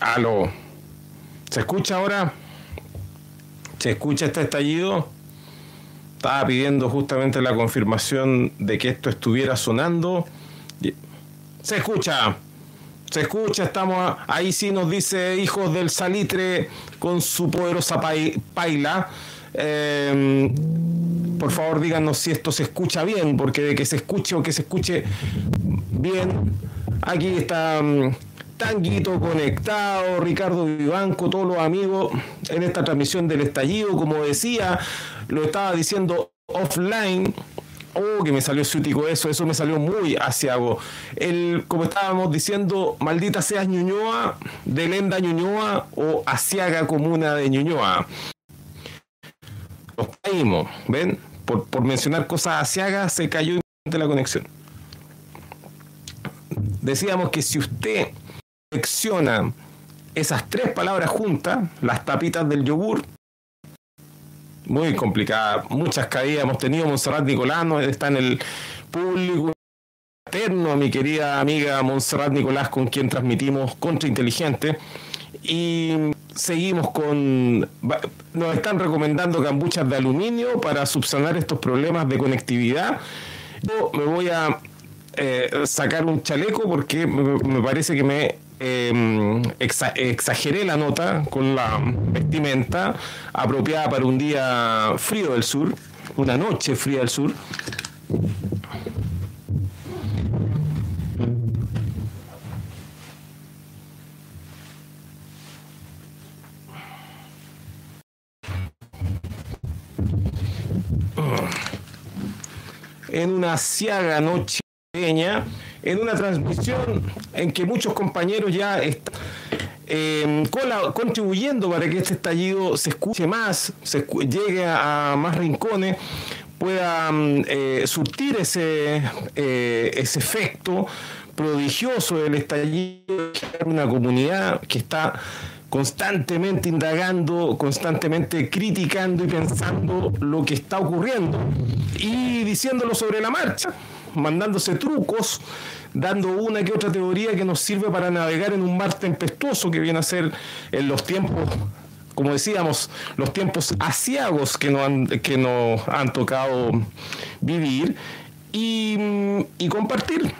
Aló. ¿Se escucha ahora? ¿Se escucha este estallido? Estaba pidiendo justamente la confirmación de que esto estuviera sonando. Se escucha. Se escucha, estamos ahí sí nos dice hijos del salitre con su poderosa paila. Em, por favor díganos si esto se escucha bien, porque de que se escuche o que se escuche bien, aquí está mm, Tanguito conectado, Ricardo Vivanco, todos los amigos en esta transmisión del estallido, como decía, lo estaba diciendo offline. Oh, que me salió sútico eso, eso me salió muy asiago. El, como estábamos diciendo, maldita seas Ñuñoa, de Lenda Ñuñoa o Asiaga Comuna de Ñuñoa. Nos caímos, ¿ven? Por, por mencionar cosas asiagas se cayó la conexión. Decíamos que si usted selecciona esas tres palabras juntas, las tapitas del yogur, muy complicada, muchas caídas. Hemos tenido, Monserrat Nicolás está en el público eterno mi querida amiga Monserrat Nicolás con quien transmitimos Contrainteligente y seguimos con nos están recomendando cambuchas de aluminio para subsanar estos problemas de conectividad. Yo me voy a eh, sacar un chaleco porque me parece que me eh, exageré la nota con la vestimenta apropiada para un día frío del sur, una noche fría del sur. En una ciaga noche en una transmisión en que muchos compañeros ya están eh, contribuyendo para que este estallido se escuche más, se llegue a, más rincones, pueda mm, eh, surtir ese, eh, ese efecto prodigioso del estallido una comunidad que está constantemente indagando, constantemente criticando y pensando lo que está ocurriendo y diciéndolo sobre la marcha mandándose trucos, dando una que otra teoría que nos sirve para navegar en un mar tempestuoso que viene a ser en los tiempos como decíamos, los tiempos asiagos que nos han, que nos han tocado vivir y, y compartir.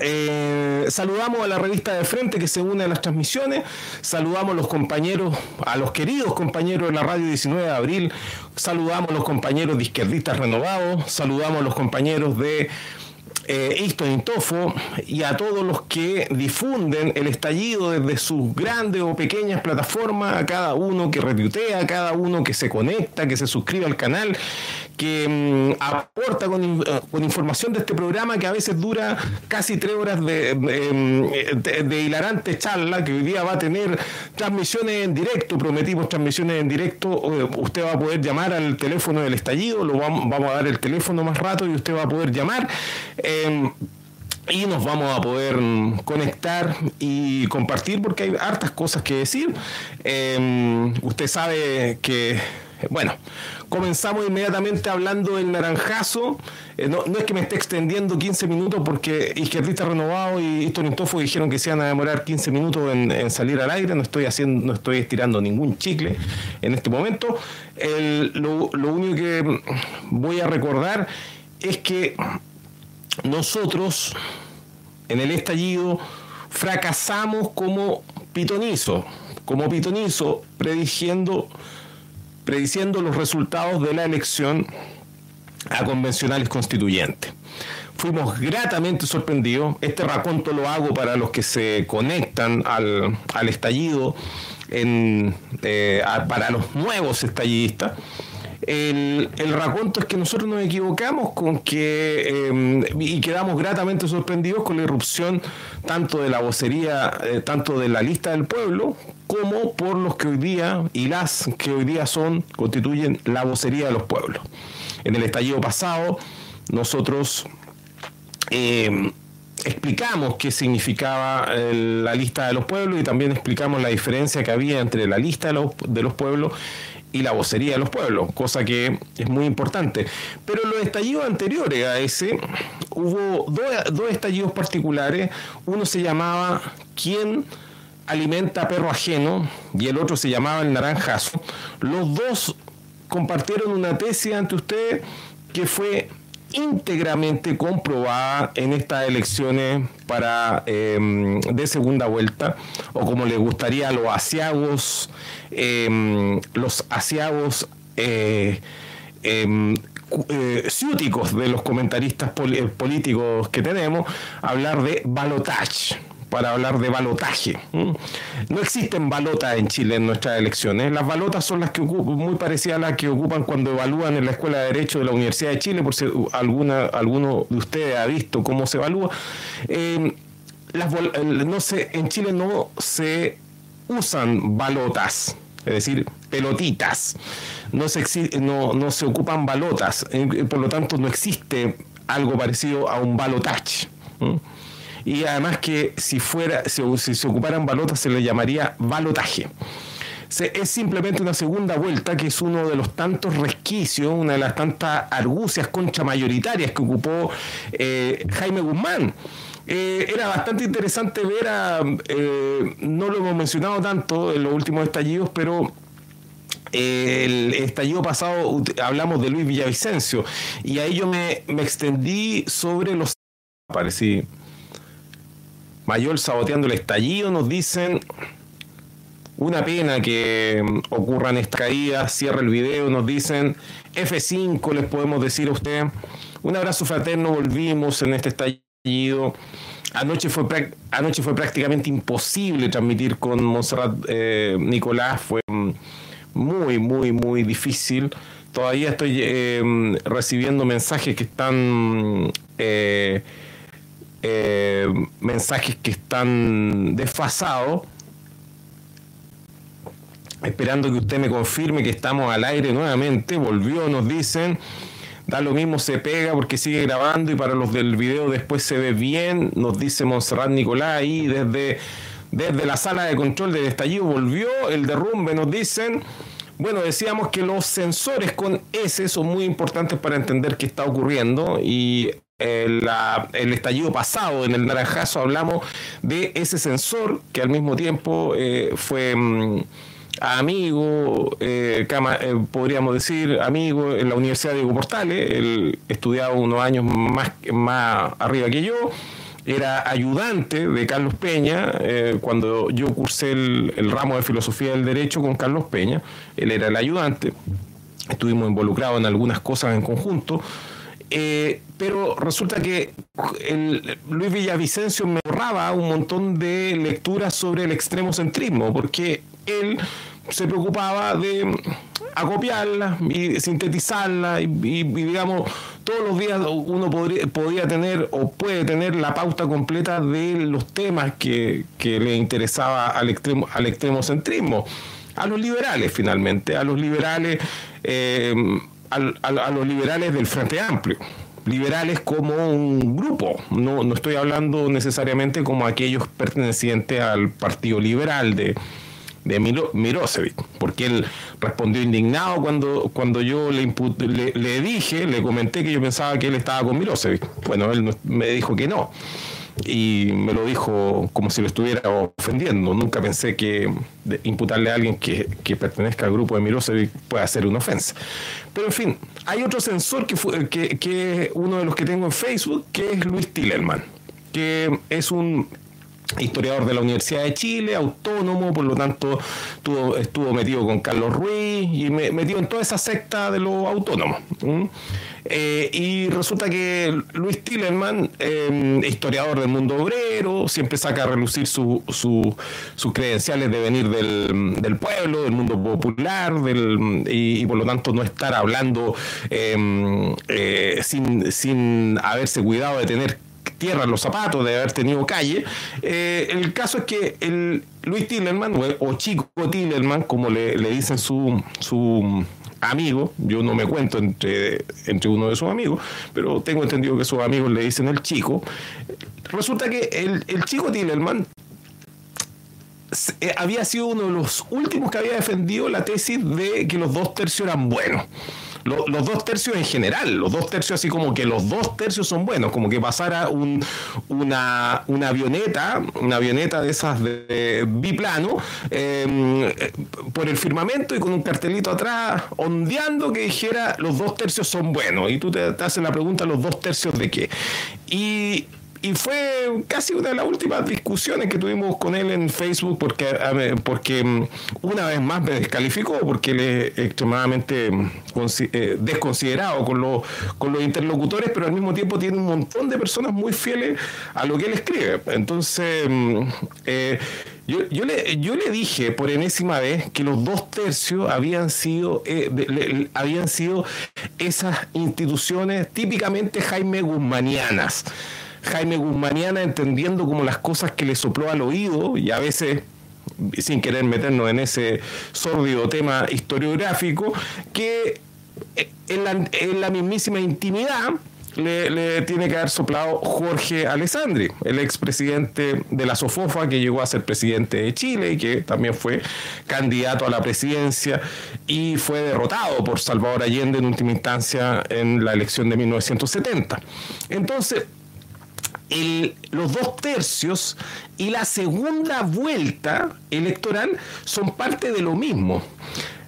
Eh, saludamos a la revista de frente que se une a las transmisiones, saludamos a los compañeros, a los queridos compañeros de la radio 19 de abril, saludamos a los compañeros de izquierdistas renovados, saludamos a los compañeros de eh, Intofo y a todos los que difunden el estallido desde sus grandes o pequeñas plataformas, a cada uno que retuitea, a cada uno que se conecta, que se suscribe al canal, que mm, aporta eh, con, información de este programa que a veces dura casi tres horas de, de, hilarante charla, que hoy día va a tener transmisiones en directo, prometimos transmisiones en directo, usted va a poder llamar al teléfono del estallido, lo vamos, vamos a dar el teléfono más rato y usted va a poder llamar. Eh, y nos vamos a poder mm, conectar y compartir porque hay hartas cosas que decir. Eh, usted sabe que, bueno, comenzamos inmediatamente hablando del naranjazo. Eh, no, es que me esté extendiendo 15 minutos porque Izquierdista Renovado y Historia Intofo dijeron que se iban a demorar 15 minutos en, salir al aire. No estoy haciendo, no estoy estirando ningún chicle en este momento. lo, lo único que voy a recordar es que nosotros en el estallido fracasamos como pitonizo, como pitonizo, prediciendo, prediciendo los resultados de la elección a convencionales constituyentes. Fuimos gratamente sorprendidos. Este raconto lo hago para los que se conectan al, estallido, eh, para los nuevos estallidistas. El, el, raconto es que nosotros nos equivocamos con que em, y quedamos gratamente sorprendidos con la irrupción tanto de la vocería, eh, tanto de la lista del pueblo, como por los que hoy día y las que hoy día son, constituyen la vocería de los pueblos. En el estallido pasado, nosotros em, explicamos qué significaba eh, la lista de los pueblos y también explicamos la diferencia que había entre la lista de los, de los pueblos y la vocería de los pueblos, cosa que es muy importante. Pero los estallidos anteriores a ese hubo dos, estallidos particulares. Uno se llamaba ¿Quién Alimenta Perro Ajeno y el otro se llamaba El Naranjazo, los dos compartieron una tesis ante usted que fue íntegramente comprobada en estas elecciones para em, de segunda vuelta o como le gustaría a los asiagos em, los asiagos eh, em, eh, ciúticos de los comentaristas políticos que tenemos hablar de balotage para hablar de balotaje. No existen balotas en Chile en nuestras elecciones. Las balotas son las que ocupan, muy parecidas a las que ocupan cuando evalúan en la Escuela de Derecho de la Universidad de Chile, por si alguna, alguno de ustedes ha visto cómo se evalúa. Las, no en Chile no se usan balotas, es decir, pelotitas. No se, no, no se ocupan balotas, eh, por lo tanto no existe algo parecido a un balotaje y además que si fuera, si, se ocuparan balotas se le llamaría balotaje. es simplemente una segunda vuelta que es uno de los tantos resquicios, una de las tantas argucias concha mayoritarias que ocupó eh, Jaime Guzmán. Eh, era bastante interesante ver a, eh, no lo hemos mencionado tanto en los últimos estallidos, pero el estallido pasado hablamos de Luis Villavicencio y ahí yo me, me extendí sobre los... Parecí Mayor saboteando el estallido, nos dicen. Una pena que ocurran estas caídas. Cierra el video, nos dicen. F5 les podemos decir a usted. Un abrazo fraterno, volvimos en este estallido. Anoche fue, prácticamente imposible transmitir con Monserrat eh, Nicolás. Fue muy, muy, muy difícil. Todavía estoy eh, recibiendo mensajes que están. Eh, eh, mensajes que están desfasados, esperando que usted me confirme que estamos al aire nuevamente. Volvió, nos dicen. Da lo mismo, se pega porque sigue grabando y para los del video después se ve bien. Nos dice Monserrat Nicolás ahí desde, desde la sala de control del estallido volvió. El derrumbe nos dicen. Bueno, decíamos que los sensores con S son muy importantes para entender qué está ocurriendo y el, estallido pasado en el naranjazo hablamos de ese sensor que al mismo tiempo eh, fue mm, amigo, eh, eh, podríamos decir amigo en la Universidad de Diego Portales, él estudiaba unos años más, más arriba que yo, era ayudante de Carlos Peña cuando yo cursé el, el ramo de filosofía del derecho con Carlos Peña, él era el ayudante, estuvimos involucrados en algunas cosas en conjunto. Eh, pero resulta que el, Luis Villavicencio me ahorraba un montón de lecturas sobre el extremo centrismo, porque él se preocupaba de acopiarla y sintetizarla y, digamos todos los días uno podría, podía tener o puede tener la pauta completa de los temas que, le interesaba al extremo al extremo centrismo. A los liberales finalmente. A los liberales eh, a, los liberales del Frente Amplio. Liberales como un grupo, no, no estoy hablando necesariamente como aquellos pertenecientes al Partido Liberal de, de Mirosevic, porque él respondió indignado cuando, cuando yo le, le, le, dije, le comenté que yo pensaba que él estaba con Mirosevic. Bueno, él me dijo que no y me lo dijo como si lo estuviera ofendiendo. Nunca pensé que imputarle a alguien que, pertenezca al grupo de Milosevic pueda ser una ofensa. Pero en fin, hay otro sensor que, fue, que, que uno de los que tengo en Facebook, que es Luis Tillerman, que es un historiador de la Universidad de Chile, autónomo, por lo tanto estuvo, metido con Carlos Ruiz y me, metido en toda esa secta de los autónomos. Eh, y resulta que Luis Tillerman, em, historiador del mundo obrero, siempre saca a relucir sus credenciales de venir del, pueblo, del mundo popular, y, por lo tanto no estar hablando em, eh, sin, sin haberse cuidado de tener tierra los zapatos, de haber tenido calle. Eh, el caso es que el Luis Tillerman, o, Chico Tillerman, como le, dicen su, su amigo, yo no me cuento entre, entre uno de sus amigos, pero tengo entendido que sus amigos le dicen el chico. Resulta que el, el chico Tillerman eh, había sido uno de los últimos que había defendido la tesis de que los dos tercios eran buenos los dos tercios en general, los dos tercios así como que los dos tercios son buenos, como que pasara un, una, avioneta, una avioneta de esas de, biplano, em, por el firmamento y con un cartelito atrás ondeando que dijera los dos tercios son buenos. Y tú te haces la pregunta, ¿los dos tercios de qué? Y y fue casi una de las últimas discusiones que tuvimos con él en Facebook porque, porque mm, una vez más me descalificó porque él es extremadamente mm, eh, desconsiderado con los, con los interlocutores, pero al mismo tiempo tiene un montón de personas muy fieles a lo que él escribe. Entonces, mm, eh, yo, yo, le, yo le dije por enésima vez que los dos tercios habían sido, eh, habían sido esas instituciones típicamente Jaime Guzmanianas. Jaime Guzmaniana entendiendo como las cosas que le sopló al oído y a veces sin querer meternos en ese sórdido tema historiográfico, que en la, mismísima intimidad le, tiene que haber soplado Jorge Alessandri, el expresidente de la SOFOFA, que llegó a ser presidente de Chile y que también fue candidato a la presidencia y fue derrotado por Salvador Allende en última instancia en la elección de 1970. Entonces, los dos tercios y la segunda vuelta electoral son parte de lo mismo.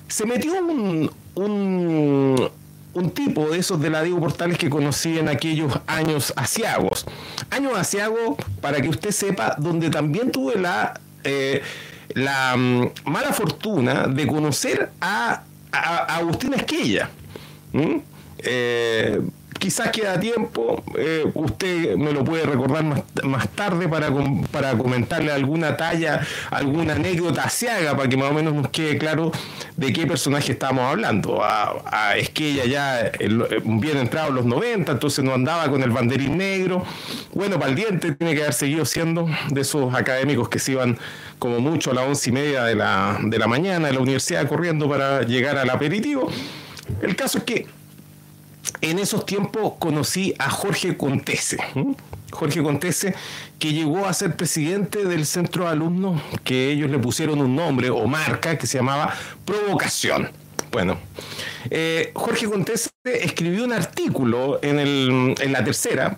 Se metió un, un, tipo de esos de la Diego Portales que conocí en aquellos años asiagos. Años asiagos, para que usted sepa, donde también tuve la, eh, la mm, mala fortuna de conocer a, Agustín Esquella quizás queda tiempo, eh, usted me lo puede recordar más, tarde para, para comentarle alguna talla, alguna anécdota asiaga, para que más o menos nos quede claro de qué personaje estamos hablando. es que ella ya bien entrado en los 90, entonces no andaba con el banderín negro. Bueno, para el diente tiene que haber seguido siendo de esos académicos que se iban como mucho a las once y media de la, de la mañana de la universidad corriendo para llegar al aperitivo. El caso es que en esos tiempos conocí a Jorge Contese. Jorge Contese, que llegó a ser presidente del centro de alumnos, que ellos le pusieron un nombre o marca que se llamaba Provocación. Bueno, eh, Jorge Contese escribió un artículo en, el, en la tercera,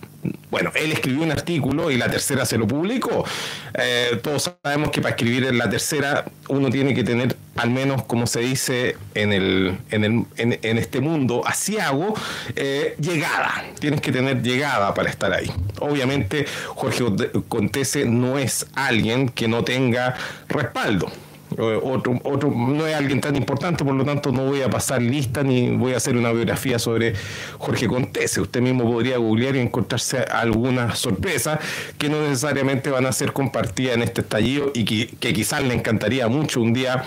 bueno, él escribió un artículo y la tercera se lo publicó. Eh, todos sabemos que para escribir en la tercera uno tiene que tener, al menos como se dice en, el, en, el, en, este mundo asiago, eh, llegada. Tienes que tener llegada para estar ahí. Obviamente Jorge Contese no es alguien que no tenga respaldo otro, otro no es alguien tan importante, por lo tanto no voy a pasar lista ni voy a hacer una biografía sobre Jorge Contese. Usted mismo podría googlear y encontrarse algunas sorpresas que no necesariamente van a ser compartidas en este estallido y que, que quizás le encantaría mucho un día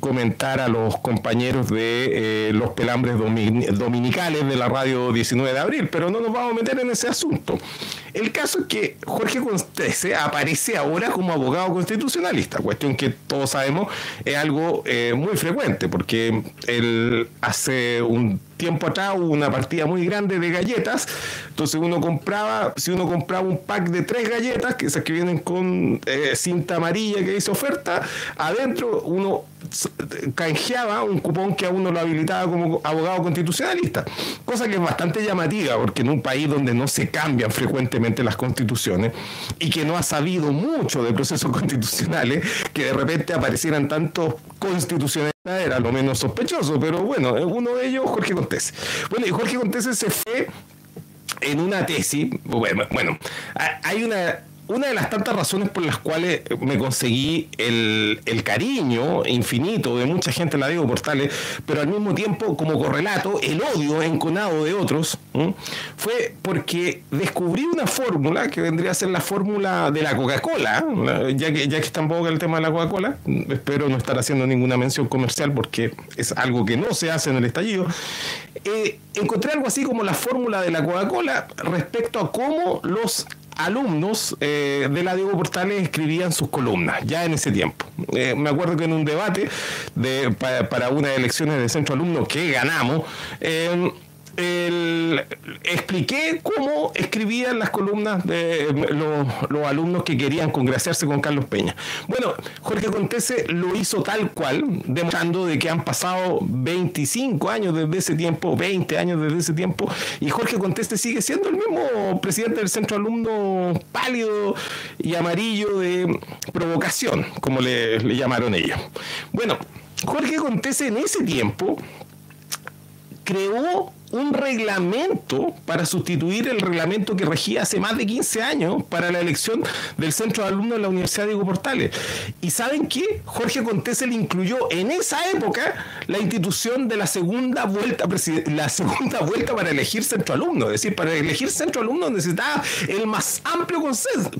comentar a los compañeros de eh, los pelambres dominicales de la radio 19 de abril, pero no nos vamos a meter en ese asunto. El caso es que Jorge Contese aparece ahora como abogado constitucionalista, cuestión que todos sabemos es algo eh, muy frecuente, porque hace un tiempo atrás hubo una partida muy grande de galletas, entonces uno compraba, si uno compraba un pack de tres galletas, que esas que vienen con eh, cinta amarilla que dice oferta, adentro uno canjeaba un cupón que a uno lo habilitaba como abogado constitucionalista, cosa que es bastante llamativa, porque en un país donde no se cambian frecuentemente las constituciones y que no ha sabido mucho de procesos constitucionales, que de repente aparecieran tantos constitucionales era lo menos sospechoso, pero bueno, uno de ellos, Jorge Contese. Bueno, y Jorge Contese se fue en una tesis, bueno, bueno hay una una de las tantas razones por las cuales me conseguí el, cariño infinito de mucha gente en la Diego Portales, pero al mismo tiempo como correlato, el odio enconado de otros, fue porque descubrí una fórmula que vendría a ser la fórmula de la Coca-Cola, ya que, ya que está en boca el tema de la Coca-Cola, espero no estar haciendo ninguna mención comercial porque es algo que no se hace en el estallido, eh, encontré algo así como la fórmula de la Coca-Cola respecto a cómo los alumnos eh, de la Diego Portales escribían sus columnas, ya en ese tiempo. Eh, me acuerdo que en un debate de, para, para unas elecciones de centro alumno que ganamos, eh, expliqué cómo escribían las columnas de los, alumnos que querían congraciarse con Carlos Peña. Bueno, Jorge Contese lo hizo tal cual, demostrando de que han pasado 25 años desde ese tiempo, 20 años desde ese tiempo, y Jorge Contese sigue siendo el mismo presidente del centro alumno pálido y amarillo de provocación, como le llamaron ellos. Bueno, Jorge Contese en ese tiempo creó un reglamento para sustituir el reglamento que regía hace más de 15 años para la elección del centro de alumnos de la Universidad Diego Portales. ¿Y saben qué? Jorge Contese le incluyó en esa época la institución de la segunda vuelta, la segunda vuelta para elegir centro alumno. Es decir, para elegir centro alumno necesitaba el más amplio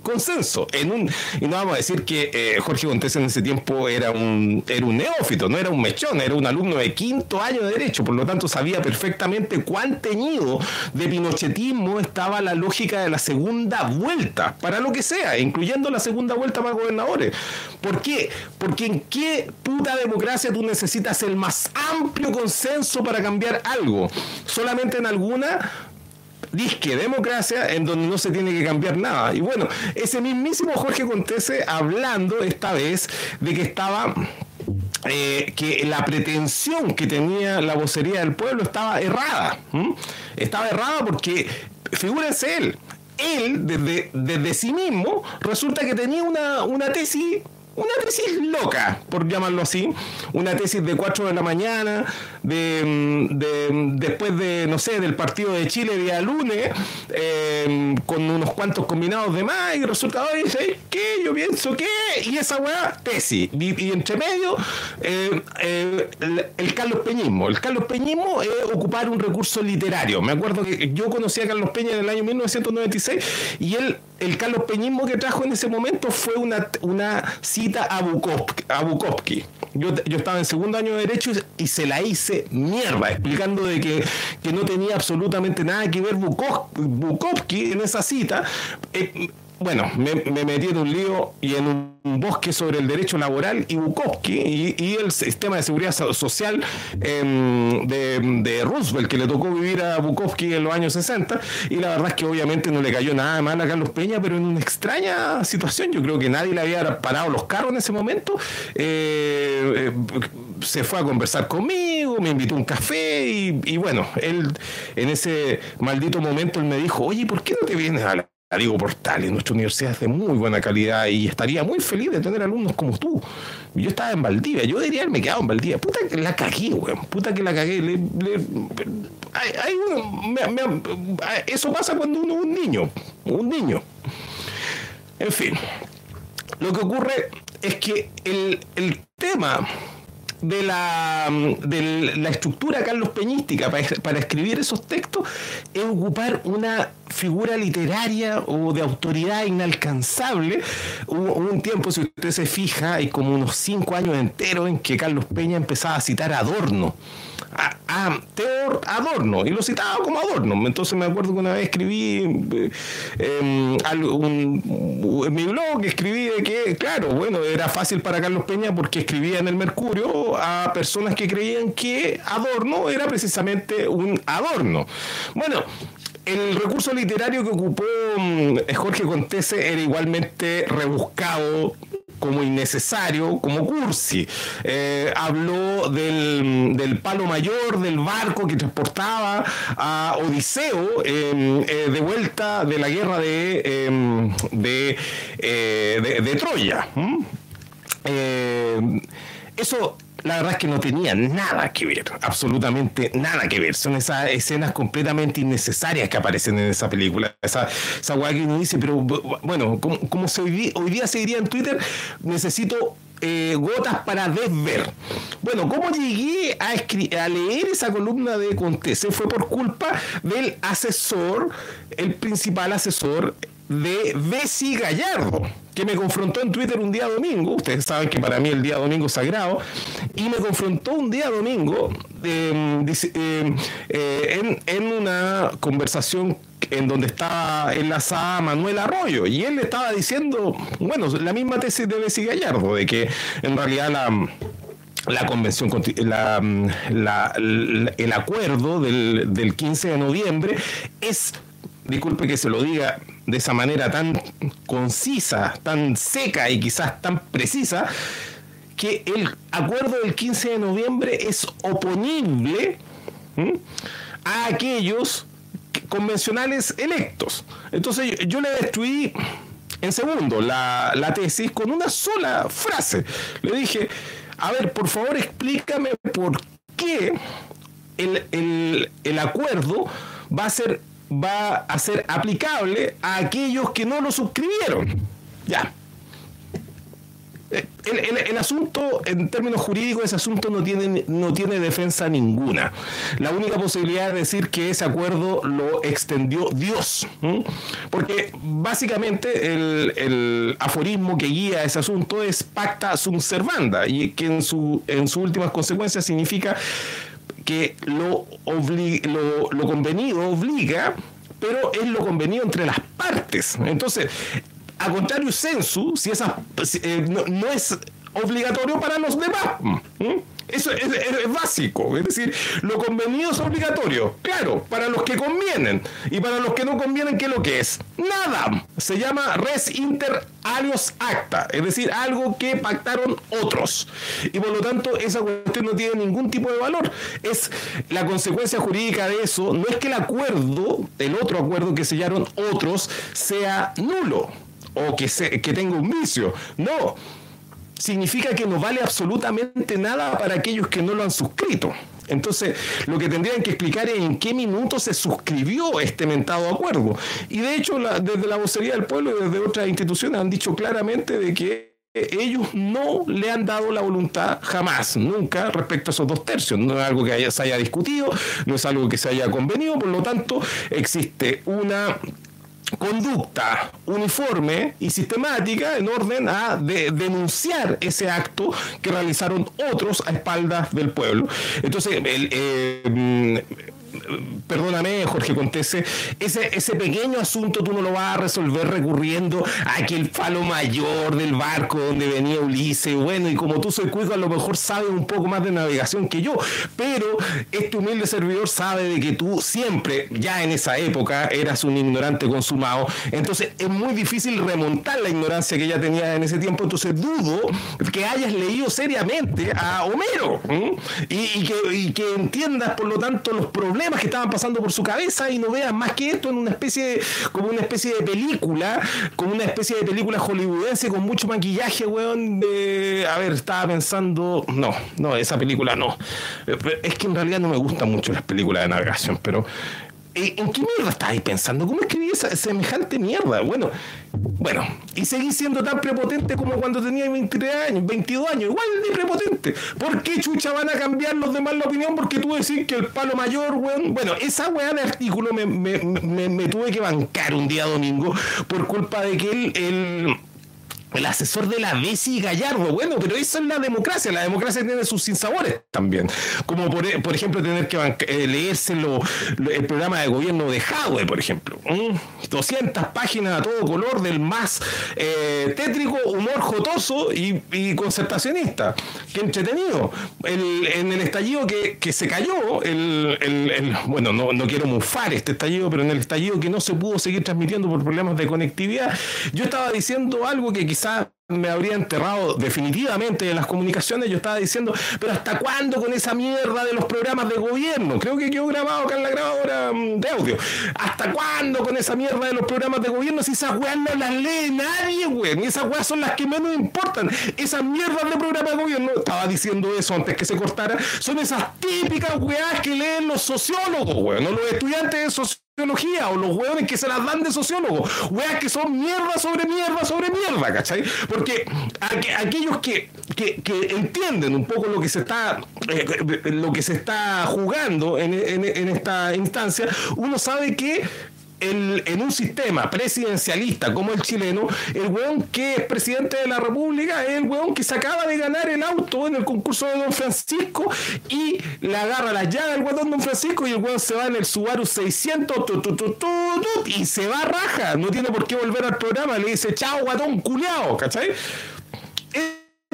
consenso. En un, y no vamos a decir que eh, Jorge Contese en ese tiempo era un, era un neófito, no era un mechón, era un alumno de quinto año de Derecho, por lo tanto sabía perfectamente cuán teñido de pinochetismo estaba la lógica de la segunda vuelta, para lo que sea, incluyendo la segunda vuelta para gobernadores. ¿Por qué? Porque en qué puta democracia tú necesitas el más amplio consenso para cambiar algo. Solamente en alguna disque democracia en donde no se tiene que cambiar nada. Y bueno, ese mismísimo Jorge Contese hablando esta vez de que estaba eh, que la pretensión que tenía la vocería del pueblo estaba errada. Estaba errada porque, figúrense él, él desde, desde sí mismo resulta que tenía una, una tesis una tesis loca, por llamarlo así, una tesis de 4 de la mañana, de, después de, no sé, del partido de Chile día lunes, eh, con unos cuantos combinados de más, y resulta, dice, ¿qué? Yo pienso que, y esa weá, tesis, y, entre medio, eh, eh, el, Carlos Peñismo. El Carlos Peñismo es ocupar un recurso literario. Me acuerdo que yo conocí a Carlos Peña en el año 1996, y él, el Carlos Peñismo que trajo en ese momento fue una, una a Bukowski. Yo, yo, estaba en segundo año de Derecho y se la hice mierda, explicando de que, no tenía absolutamente nada que ver Bukowski en esa cita. Eh, bueno, me, metí en un lío y en un bosque sobre el derecho laboral y Bukowski y, el sistema de seguridad social em, de, Roosevelt, que le tocó vivir a Bukowski en los años 60. Y la verdad es que obviamente no le cayó nada de mal a Carlos Peña, pero en una extraña situación. Yo creo que nadie le había parado los carros en ese momento. Eh, eh, se fue a conversar conmigo, me invitó a un café y, y bueno, él en ese maldito momento él me dijo, oye, ¿por qué no te vienes a la Digo Portales, nuestra universidad es de muy buena calidad y estaría muy feliz de tener alumnos como tú. Yo estaba en Valdivia, yo diría me quedado en Valdivia. Puta que la cagué, weón. Puta que la cagué. eso pasa cuando uno es un niño. Un niño. En fin. Lo que ocurre es que el, el tema de la, de la estructura Carlos Peñística para, escribir esos textos es ocupar una figura literaria o de autoridad inalcanzable. Hubo, un tiempo, si usted se fija, hay como unos cinco años enteros en que Carlos Peña empezaba a citar Adorno a, Teor Adorno y lo citaba como Adorno. Entonces me acuerdo que una vez escribí eh, em, en mi blog, escribí de que, claro, bueno, era fácil para Carlos Peña porque escribía en el Mercurio a personas que creían que Adorno era precisamente un adorno. Bueno, el recurso literario que ocupó mm, Jorge Contese era igualmente rebuscado, como innecesario, como cursi. Eh, habló del, palo mayor del barco que transportaba a Odiseo em, eh, de vuelta de la guerra de, em, eh, de, Troya. eso la verdad es que no tenía nada que ver, absolutamente nada que ver. Son esas escenas completamente innecesarias que aparecen en esa película. Esa, esa que uno dice, pero bueno, como, se hoy, día se diría en Twitter, necesito eh, gotas para desver. Bueno, ¿cómo llegué a, a leer esa columna de Contese? Fue por culpa del asesor, el principal asesor de Bessie Gallardo, que me confrontó en Twitter un día domingo, ustedes saben que para mí el día domingo es sagrado, y me confrontó un día domingo em, em, eh, en, una conversación en donde estaba enlazada Manuel Arroyo, y él le estaba diciendo, bueno, la misma tesis de Bessie Gallardo, de que en realidad la la convención, la, el acuerdo del, del 15 de noviembre es disculpe que se lo diga de esa manera tan concisa, tan seca y quizás tan precisa, que el acuerdo del 15 de noviembre es oponible a aquellos convencionales electos. Entonces yo, le destruí en segundo la, tesis con una sola frase. Le dije, a ver, por favor explícame por qué el, el acuerdo va a ser va a ser aplicable a aquellos que no lo suscribieron. Ya. El, asunto, en términos jurídicos, ese asunto no tiene, no tiene defensa ninguna. La única posibilidad es decir que ese acuerdo lo extendió Dios. Porque básicamente el, aforismo que guía ese asunto es pacta sunt servanda, y que en, su, en sus últimas consecuencias significa que lo, lo, convenido obliga, pero es lo convenido entre las partes. Entonces, a contrario sensu, si esa eh, no, es obligatorio para los demás. Eso es, básico, es decir, lo convenido es obligatorio, claro, para los que convienen y para los que no convienen, ¿qué es lo que es? Nada. Se llama res inter alios acta, es decir, algo que pactaron otros. Y por lo tanto, esa cuestión no tiene ningún tipo de valor. Es la consecuencia jurídica de eso, no es que el acuerdo, el otro acuerdo que sellaron otros, sea nulo o que, se, que tenga un vicio. No significa que no vale absolutamente nada para aquellos que no lo han suscrito. Entonces, lo que tendrían que explicar es en qué minuto se suscribió este mentado acuerdo. Y de hecho, desde la vocería del pueblo y desde otras instituciones han dicho claramente de que ellos no le han dado la voluntad jamás, nunca, respecto a esos dos tercios. No es algo que se haya discutido, no es algo que se haya convenido, por lo tanto, existe una conducta uniforme y sistemática en orden a denunciar ese acto que realizaron otros a espaldas del pueblo. Entonces, el, eh, perdóname, Jorge Contese, ese, ese pequeño asunto tú no lo vas a resolver recurriendo a aquel falo mayor del barco donde venía Ulises. Bueno, y como tú soy cuico, a lo mejor sabes un poco más de navegación que yo, pero este humilde servidor sabe de que tú siempre, ya en esa época, eras un ignorante consumado. Entonces es muy difícil remontar la ignorancia que ella tenía en ese tiempo. Entonces dudo que hayas leído seriamente a Homero y, que, y que entiendas, por lo tanto, los problemas que estaban pasando por su cabeza y no veas más que esto en una especie de, como una especie de película, como una especie de película hollywoodense con mucho maquillaje, weón, de... A ver, estaba pensando... No, no, esa película no. Es que en realidad no me gustan mucho las películas de navegación, pero eh, ¿En qué mierda estabais pensando? ¿Cómo escribí esa semejante mierda? Bueno, bueno, y seguí siendo tan prepotente como cuando tenía 23 años, 22 años, igual de prepotente. ¿Por qué chucha van a cambiar los demás la opinión? Porque tú decís que el palo mayor, weón. Bueno, esa weá de artículo me, tuve que bancar un día domingo por culpa de que él el asesor de la Bessi Gallardo. Bueno, pero eso es la democracia. La democracia tiene sus sinsabores también. Como por, ejemplo tener que eh, leerse el programa de gobierno de Jadwe, por ejemplo. 200 páginas a todo color del más eh, tétrico, humor jotoso y, concertacionista. Qué entretenido. en el estallido que, se cayó, el, bueno, no, no quiero mufar este estallido, pero en el estallido que no se pudo seguir transmitiendo por problemas de conectividad, yo estaba diciendo algo que quizás me habría enterrado definitivamente en las comunicaciones. Yo estaba diciendo, pero ¿hasta cuándo con esa mierda de los programas de gobierno? Creo que quedó grabado acá en la grabadora mm, de audio. ¿Hasta cuándo con esa mierda de los programas de gobierno si esas weas no las lee nadie, weón? Y esas weas son las que menos importan. Esas mierdas de programas de gobierno, estaba diciendo eso antes que se cortara, son esas típicas weas que leen los sociólogos, weón, no los estudiantes de sociología sociología o los hueones que se las dan de sociólogo, hueas que son mierda sobre mierda sobre mierda, ¿cachai? Porque aquellos que, entienden un poco lo que se está, eh, lo que se está jugando en, en esta instancia, uno sabe que en un sistema presidencialista como el chileno, el weón que es presidente de la República es el weón que se acaba de ganar el auto en el concurso de Don Francisco y le agarra la llave al weón Don Francisco y el weón se va en el Subaru 600 y se va raja. No tiene por qué volver al programa. Le dice, chao, guatón culiao, ¿cachai?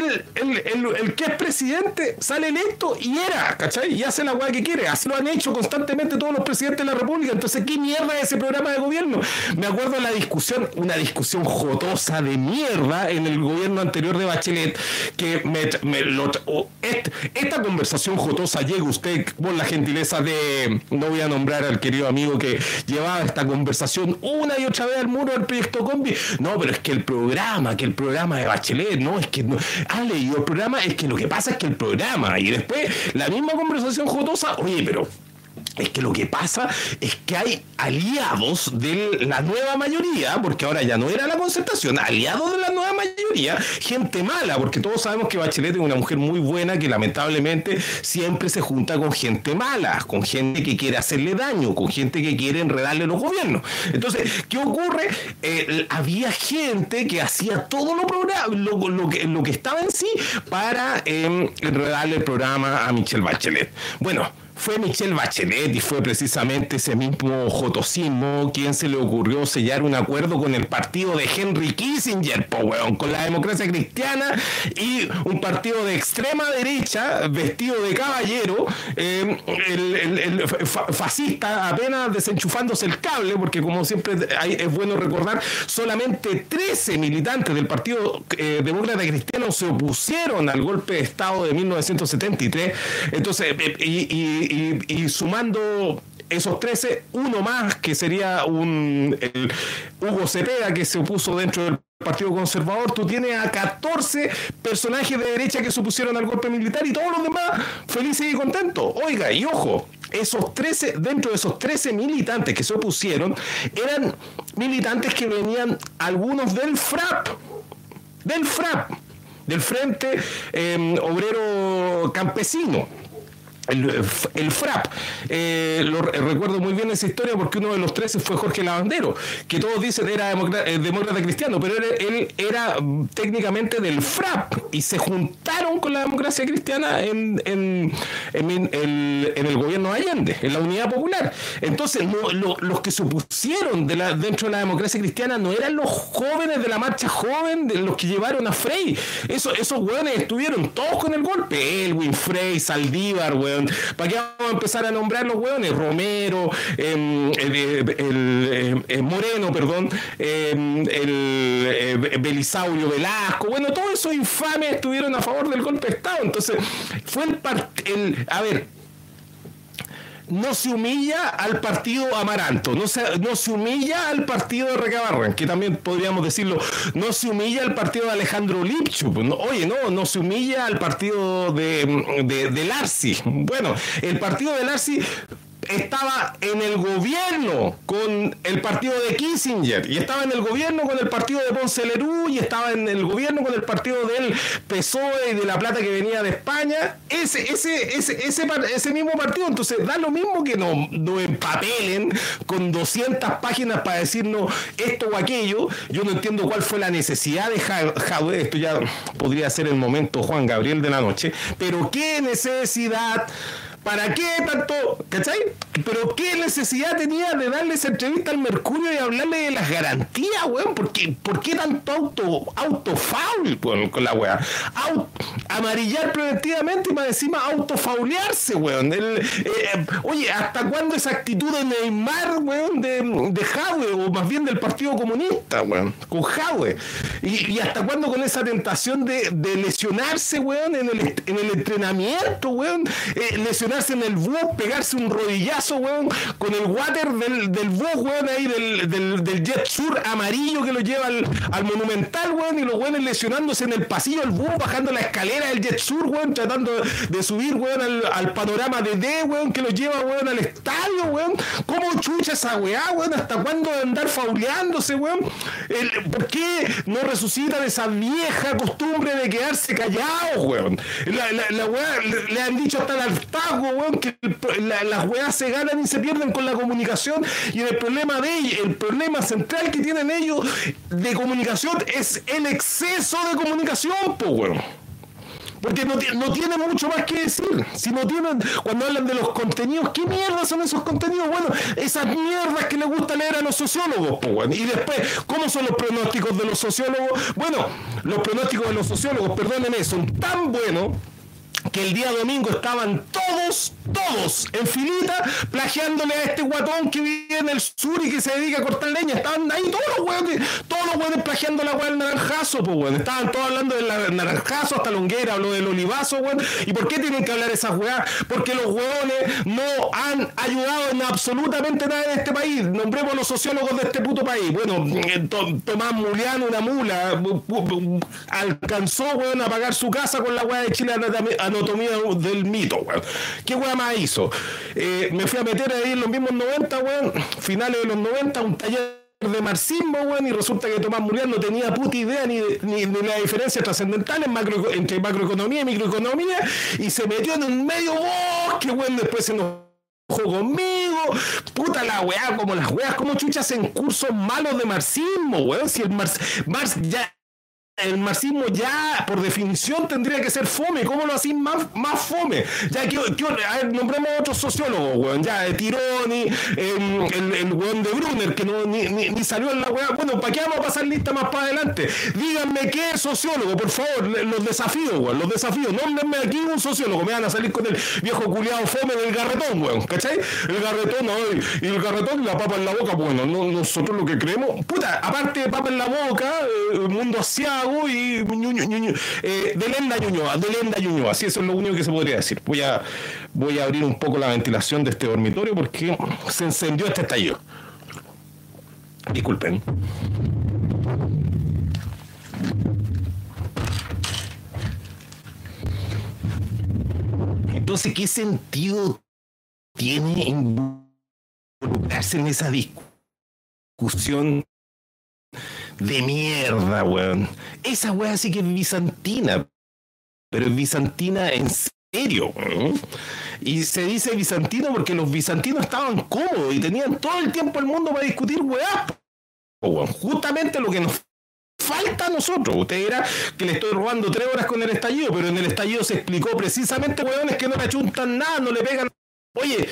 El, que es presidente sale electo y era, ¿cachai? Y hace la weá que quiere. Así lo han hecho constantemente todos los presidentes de la República. Entonces, ¿qué mierda es ese programa de gobierno? Me acuerdo de la discusión, una discusión jotosa de mierda en el gobierno anterior de Bachelet, que esta conversación jotosa llega usted por la gentileza de, no voy a nombrar al querido amigo que llevaba esta conversación una y otra vez al muro del proyecto Combi. No, pero es que el programa, que el programa de Bachelet, no, es que no, ha leído el programa, es que lo que pasa es que el programa, y después la misma conversación jotosa, oye, pero es que lo que pasa es que hay aliados de la nueva mayoría, porque ahora ya no era la concertación, aliados de la nueva mayoría, gente mala, porque todos sabemos que Bachelet es una mujer muy buena que lamentablemente siempre se junta con gente mala, con gente que quiere hacerle daño, con gente que quiere enredarle los gobiernos. Entonces, ¿qué ocurre? Eh, había gente que hacía todo lo, lo, lo, que, lo que estaba en sí para eh, enredarle el programa a Michelle Bachelet. Bueno, fue Michelle Bachelet y fue precisamente ese mismo jotosismo quien se le ocurrió sellar un acuerdo con el partido de Henry Kissinger, con la democracia cristiana y un partido de extrema derecha vestido de caballero, eh, el, fascista apenas desenchufándose el cable, porque como siempre es bueno recordar, solamente 13 militantes del Partido eh, Demócrata Cristiano se opusieron al golpe de Estado de 1973, entonces, eh, y y, sumando esos 13, uno más que sería un Hugo Cepeda que se opuso dentro del Partido Conservador, tú tienes a 14 personajes de derecha que se opusieron al golpe militar y todos los demás felices y contentos. Oiga, y ojo, esos 13, dentro de esos 13 militantes que se opusieron, eran militantes que venían algunos del FRAP, del FRAP, del Frente eh, Obrero Campesino el, FRAP. Eh, lo, recuerdo muy bien esa historia porque uno de los 13 fue Jorge Lavandero, que todos dicen era eh, demócrata, cristiano, pero él, era mm, técnicamente del FRAP y se juntaron con la democracia cristiana en, en, el, gobierno de Allende, en la Unidad Popular. Entonces, los que se opusieron de la, dentro de la democracia cristiana no eran los jóvenes de la marcha joven, de los que llevaron a Frey. Eso, esos jóvenes estuvieron todos con el golpe. Elwin, Frey, Saldívar, ¿Para qué vamos a empezar a nombrar los hueones? Romero, em, em, Moreno, perdón, em, el, Belisaurio Velasco, bueno, todos esos infames estuvieron a favor del golpe de Estado. Entonces, fue el, el a ver, no se humilla al partido Amaranto, no se, no se humilla al partido de Recabarran, que también podríamos decirlo, no se humilla al partido de Alejandro Lipchu, pues, oye, no, no se humilla al partido de, de, de Larsi. Bueno, el partido de Larsi estaba en el gobierno con el partido de Kissinger y estaba en el gobierno con el partido de Ponce Lerú y estaba en el gobierno con el partido del PSOE y de la plata que venía de España. Ese ese ese ese, ese mismo partido. Entonces da lo mismo que nos empapelen con 200 páginas para decirnos esto o aquello. Yo no entiendo cuál fue la necesidad de Jadwe esto ya podría ser el momento Juan Gabriel de la noche pero qué necesidad ¿Para qué tanto? ¿Cachai? Pero qué necesidad tenía de darle esa entrevista al Mercurio y hablarle de las garantías, weón. ¿Por qué, ¿Por qué tanto auto, autofaul con la weá? amarillar preventivamente y más encima autofaulearse, weón. Eh, oye, ¿hasta cuándo esa actitud de Neymar, weón, de, de o más bien del Partido Comunista, weón, con Jadwe? Y, hasta cuándo con esa tentación de, lesionarse, weón, en el, en el entrenamiento, weón? Eh, en el bus, pegarse un rodillazo, weón, con el water del, del bus, weón, ahí del, del, Jet Sur amarillo que lo lleva al, Monumental, weón, y los weones lesionándose en el pasillo del bus, bajando la escalera del Jet Sur, weón, tratando de subir, weón, al, panorama de D, weón, que lo lleva, weón, al estadio, weón. ¿Cómo chucha esa weá, weón? ¿Hasta cuándo de andar fauleándose, weón? ¿Por qué no resucitan esa vieja costumbre de quedarse callados, weón? La, weá, le, han dicho hasta el altar, que las weas se ganan y se pierden con la comunicación. Y el problema de ellos, el problema central que tienen ellos de comunicación es el exceso de comunicación, pues, weón. Porque no, no tienen mucho más que decir. Si no tienen, cuando hablan de los contenidos, ¿qué mierda son esos contenidos? Bueno, esas mierdas que les gusta leer a los sociólogos, pues, bueno. Y después, ¿cómo son los pronósticos de los sociólogos? Bueno, los pronósticos de los sociólogos, perdónenme, son tan buenos que el día domingo estaban todos, todos en filita plagiándole a este guatón que vive en el sur y que se dedica a cortar leña. Estaban ahí todos los hueones, todos los hueones plagiando la hueá del naranjazo, pues. Estaban todos hablando del naranjazo hasta Longuera, habló del olivazo, weón. ¿Y por qué tienen que hablar esas weas? Porque los hueones no han ayudado en absolutamente nada en este país. Nombremos los sociólogos de este puto país. Bueno, eh, Tomás Muliano, una mula, alcanzó, weón, a pagar su casa con la hueá de Chile anatomía del mito, weón. ¿Qué weón hizo? Eh, me fui a meter ahí en los mismos 90, weón, finales de los 90, un taller de marxismo, weón, y resulta que Tomás Muriel no tenía puta idea ni, ni, ni la diferencia trascendental entre macroeconomía y microeconomía, y se metió en un medio bosque, weón, después se nos conmigo, puta la weá, como las weas, como chuchas en cursos malos de marxismo, weón, si el Marx, Marx ya el marxismo ya, por definición, tendría que ser fome. ¿Cómo lo hacen más, fome? Ya, que, nombremos a otros sociólogos, weón. Ya, Tironi, em, el, el weón de Brunner, que no, ni, ni, salió en la weá. Bueno, ¿para qué vamos a pasar lista más para adelante? Díganme qué sociólogo, por favor. Los desafíos, weón. Los desafíos. Nómbrenme aquí un sociólogo. Me van a salir con el viejo culiado fome del garretón, weón. ¿Cachai? El garretón, no, y el garretón y la papa en la boca, bueno, nosotros lo que creemos. Puta, aparte de papa en la boca, el eh, mundo y eh, de Lenda Ñuñoa, de Lenda Ñuñoa, así eso es lo único que se podría decir. Voy a, voy a abrir un poco la ventilación de este dormitorio porque se encendió este estallido. Disculpen. Entonces, ¿qué sentido tiene involucrarse en esa discusión de mierda, weón. Esa weá sí que es bizantina. Pero es bizantina en serio, weón. Y se dice bizantino porque los bizantinos estaban cómodos y tenían todo el tiempo el mundo para discutir weá. Justamente lo que nos falta a nosotros. Usted dirá que le estoy robando tres horas con el estallido, pero en el estallido se explicó precisamente, weones, que no le achuntan nada, no le pegan Oye,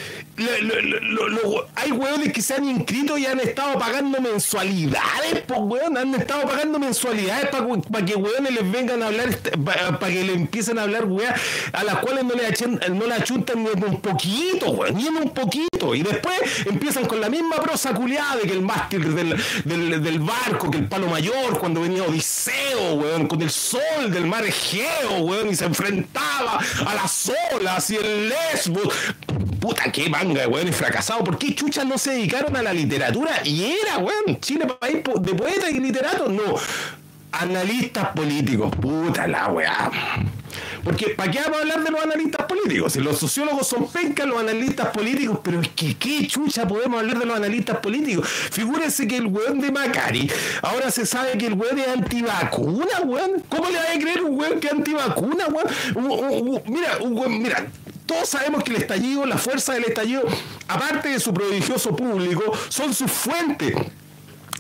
hay hueones que se han inscrito y han estado pagando mensualidades, pues weón, han estado pagando mensualidades para que hueones les vengan a hablar, este, para que le empiecen a hablar weas a las cuales no le, no le achuntan ni un poquito, weón, ni un poquito. Y después empiezan con la misma prosa culiada que el mástil del, del, barco, que el palo mayor, cuando venía Odiseo, weón, con el sol del mar Egeo, weón, y se enfrentaba a las olas y el Lesbos puta, qué manga, weón, y fracasado. ¿Por qué chuchas no se dedicaron a la literatura? Y era, weón, Chile, país de poetas y literatos, no. Analistas políticos, puta la weá. Porque, ¿para qué vamos a hablar de los analistas políticos? Si los sociólogos son pencas, los analistas políticos, pero es que, ¿qué chucha podemos hablar de los analistas políticos? Figúrense que el weón de Macari, ahora se sabe que el weón es antivacuna, weón. ¿Cómo le va a creer un weón que es antivacuna, weón? mira, un weón, mira, todos sabemos que el estallido, la fuerza del estallido, aparte de su prodigioso público, son sus fuentes.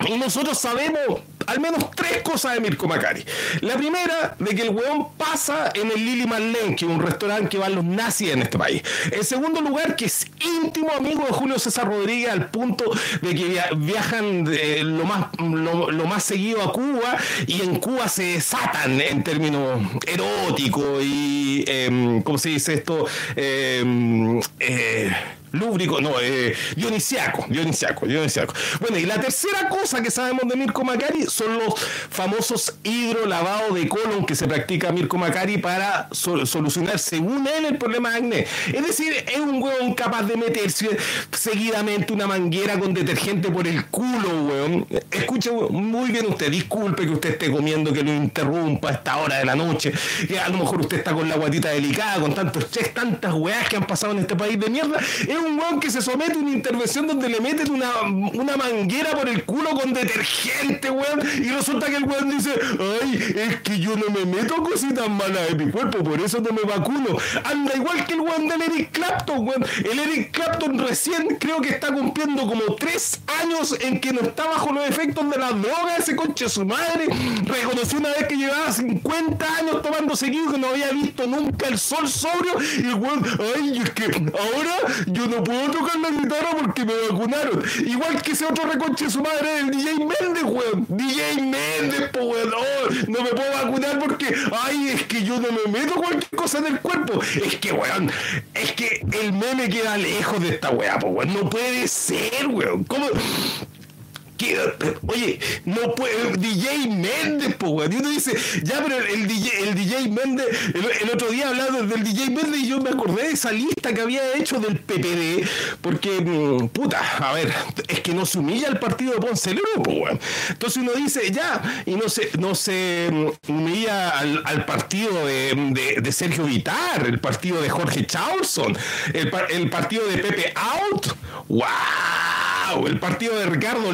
Y nosotros sabemos al menos tres cosas de Mirko Macari. La primera, de que el weón pasa en el Lili Marlene, que es un restaurante que van los nazis en este país. En segundo lugar, que es íntimo amigo de Julio César Rodríguez al punto de que viajan lo, más, lo, más seguido a Cuba y en Cuba se desatan en términos eróticos y, em, ¿cómo se dice esto? Em, eh, lúbrico, no, eh, dionisiaco, dionisiaco, dionisiaco. Bueno, y la tercera cosa que sabemos de Mirko Macari son los famosos hidrolavados de colon que se practica Mirko Macari para solucionar, según él, el problema de acné. Es decir, es un hueón capaz de meterse seguidamente una manguera con detergente por el culo, weón. Escuche muy bien usted, disculpe que usted esté comiendo, que lo interrumpa a esta hora de la noche, que a lo mejor usted está con la guatita delicada, con tantos estrés, tantas weas que han pasado en este país de mierda. Un weón que se somete a una intervención donde le meten una, una manguera por el culo con detergente, weón, y resulta que el weón dice, ay, es que yo no me meto cositas malas de mi cuerpo, por eso no me vacuno. Anda igual que el weón del Eric Clapton, weón. El Eric Clapton recién creo que está cumpliendo como tres años en que no está bajo los efectos de la droga, ese conche su madre. Reconoció una vez que llevaba 50 años tomando seguido que no había visto nunca el sol sobrio. Y el weón, ay, es que ahora yo no puedo tocar la guitarra porque me vacunaron. Igual que ese otro reconche su madre, el DJ Méndez, weón. DJ Méndez, po, weón. Oh, no me puedo vacunar porque, ay, es que yo no me meto cualquier cosa en el cuerpo. Es que, weón, es que el meme queda lejos de esta weá, po, weón. No puede ser, weón. ¿Cómo? Oye, no puede, DJ Méndez, po, weón. Uno dice, ya, pero el DJ, el Méndez, el, otro día hablando del DJ Méndez y yo me acordé de esa lista que había hecho del PPD, porque, mm, puta, a ver, es que no se humilla el partido de Ponce po, weón. Entonces uno dice, ya, y no se, no se mm, humilla al, partido de, Sergio Vitar, el partido de Jorge Charlson, el, el partido de Pepe Out, ¡wow! el partido de Ricardo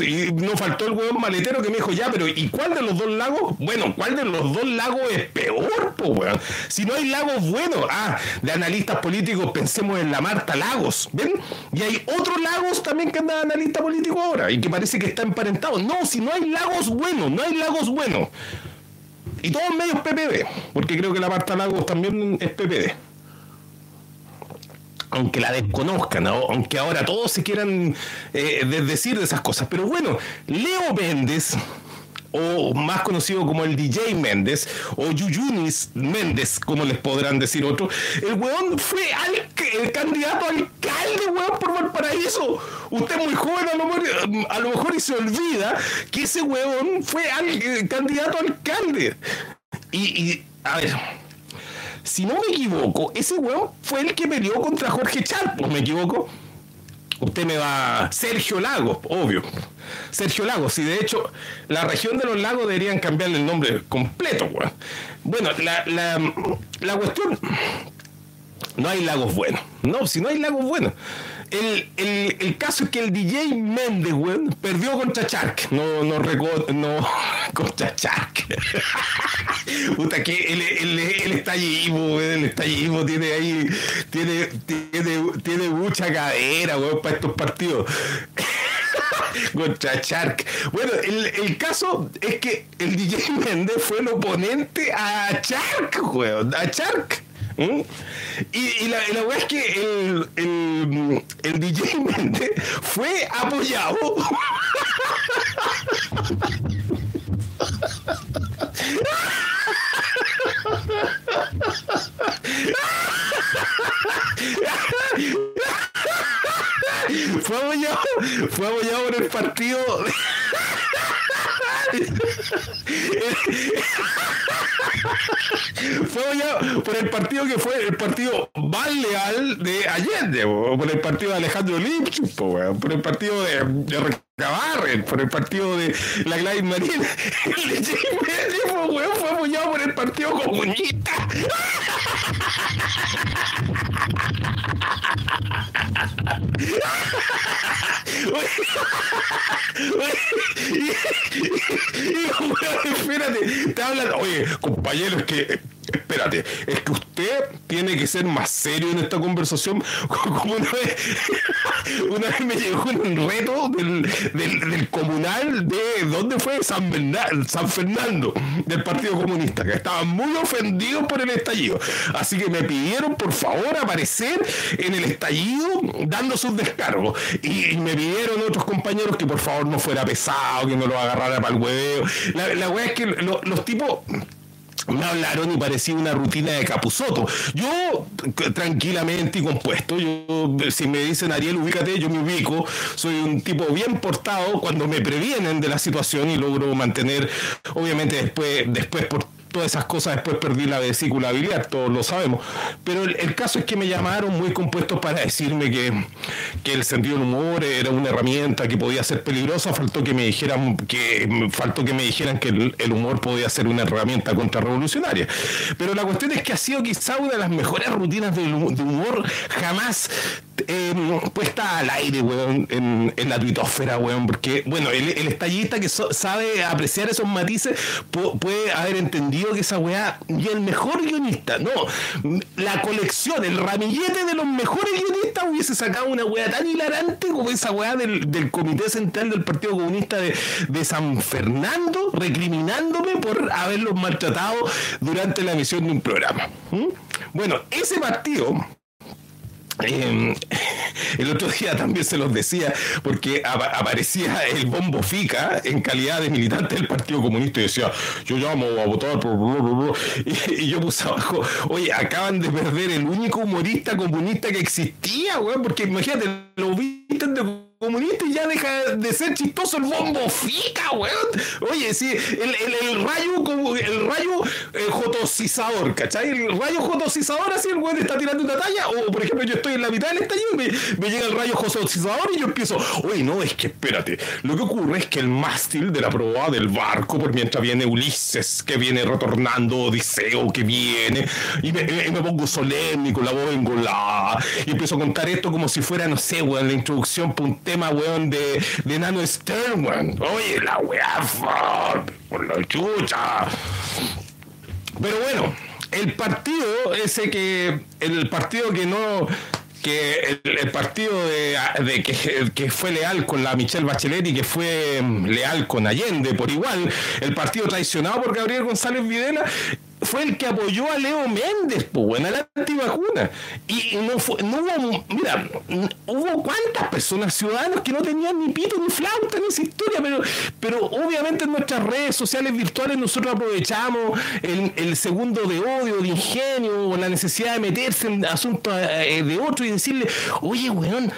Y no faltó el huevón maletero que me dijo, ya, pero ¿y cuál de los dos lagos? Bueno, ¿cuál de los dos lagos es peor, po, weón? Si no hay lagos buenos. Ah, de analistas políticos pensemos en la Marta Lagos, ¿ven? Y hay otros lagos también que anda analista político ahora y que parece que está emparentado. No, si no hay lagos buenos, no hay lagos buenos. Y todos medios PPD, porque creo que la Marta Lagos también es PPD aunque la desconozcan, aunque ahora todos se quieran eh, decir de esas cosas. Pero bueno, Leo Méndez, o más conocido como el DJ Méndez, o Yuyunis Méndez, como les podrán decir otros, el weón fue el candidato alcalde, weón, por Valparaíso. Usted es muy joven a lo, mejor, y se olvida que ese weón fue al, candidato a alcalde. y, a ver, si no me equivoco, ese weón fue el que peleó contra Jorge Charpo, ¿me equivoco? Usted me va. Sergio Lagos, obvio. Sergio Lagos, y de hecho, la región de los lagos deberían cambiarle el nombre completo, weón. Bueno, la, la, la cuestión. No hay lagos buenos. No, si no hay lagos buenos el, el, el, caso es que el DJ Méndez, weón, perdió contra Chark. No, no recuerdo, no, contra Chark. Puta que el, el, el estallismo, weón, el estallismo tiene ahí, tiene, tiene, tiene mucha cadera, weón, para estos partidos. contra Chark. Bueno, el, el, caso es que el DJ Méndez fue el oponente a Chark, weón, a Chark. Y, la, weá es que el, DJ fue apoyado. fue apoyado, fue apoyado por el partido fue por el partido que fue el partido más leal de Allende, por el partido de Alejandro Lipchus, por el partido de, de por el partido de la Gladys Marín. El fue apoyado por el partido comunista. espérate, te hablan, oye, compañeros, que espérate, es que usted tiene que ser más serio en esta conversación. Como una vez, una vez me llegó un reto del, del, comunal de, ¿dónde fue? San, San Fernando, del Partido Comunista, que estaban muy ofendidos por el estallido. Así que me pidieron, por favor, aparecer en el estallido dando sus descargos. Y, me pidieron otros compañeros que por favor no fuera pesado, que no lo agarrara para el hueveo. La, la es que los tipos me hablaron y parecía una rutina de Capuzoto. Yo, tranquilamente y compuesto, yo, si me dicen Ariel, ubícate, yo me ubico. Soy un tipo bien portado cuando me previenen de la situación y logro mantener, obviamente después, después por todas esas cosas, después perdí la vesícula biliar, todos lo sabemos. Pero el, caso es que me llamaron muy compuestos para decirme que, que, el sentido del humor era una herramienta que podía ser peligrosa, faltó que me dijeran que, faltó que, me dijeran que el, humor podía ser una herramienta contrarrevolucionaria. Pero la cuestión es que ha sido quizá una de las mejores rutinas de humor jamás eh, puesta al aire, weón, en, la tuitosfera, weón, porque, bueno, el, estallista que sabe apreciar esos matices puede haber entendido que esa weá, y el mejor guionista, no, la colección, el ramillete de los mejores guionistas hubiese sacado una weá tan hilarante como esa weá del, Comité Central del Partido Comunista de, San Fernando, recriminándome por haberlos maltratado durante la emisión de un programa. Bueno, ese partido Em, el otro día también se los decía, porque aparecía el bombo Fica en calidad de militante del Partido Comunista y decía, yo llamo a votar por... Y, yo puse abajo, oye, acaban de perder el único humorista comunista que existía, weón, porque imagínate, lo visten de comunista y ya deja de ser chistoso el bombo fica, weón. Oye, sí, el, el, rayo como el rayo eh, jotosizador, ¿cachai? El rayo jotosizador, así el weón está tirando una talla, o por ejemplo yo estoy en la mitad del estallido y me, llega el rayo jotosizador y yo empiezo, oye, no, es que espérate, lo que ocurre es que el mástil de la proa del barco, por mientras viene Ulises, que viene retornando, Odiseo, que viene, y me, me pongo solemne con la voz engolada, y empiezo a contar esto como si fuera, no sé, weón, la introducción puntual tema, weón, de, de Nano Stern, weón. Oye, la weá, por la chucha. Pero bueno, el partido ese que, el partido que no, que el, partido de, que, que, fue leal con la Michelle Bachelet y que fue mm, leal con Allende por igual, el partido traicionado por Gabriel González Videla, fue el que apoyó a Leo Méndez, pues, bueno, la antivacuna. Y no, fue, no hubo, mira, hubo cuántas personas, ciudadanos, que no tenían ni pito ni flauta en esa historia, pero, pero obviamente en nuestras redes sociales virtuales nosotros aprovechamos el, segundo de odio, de ingenio, la necesidad de meterse en asuntos eh, de otro y decirle, oye, weón,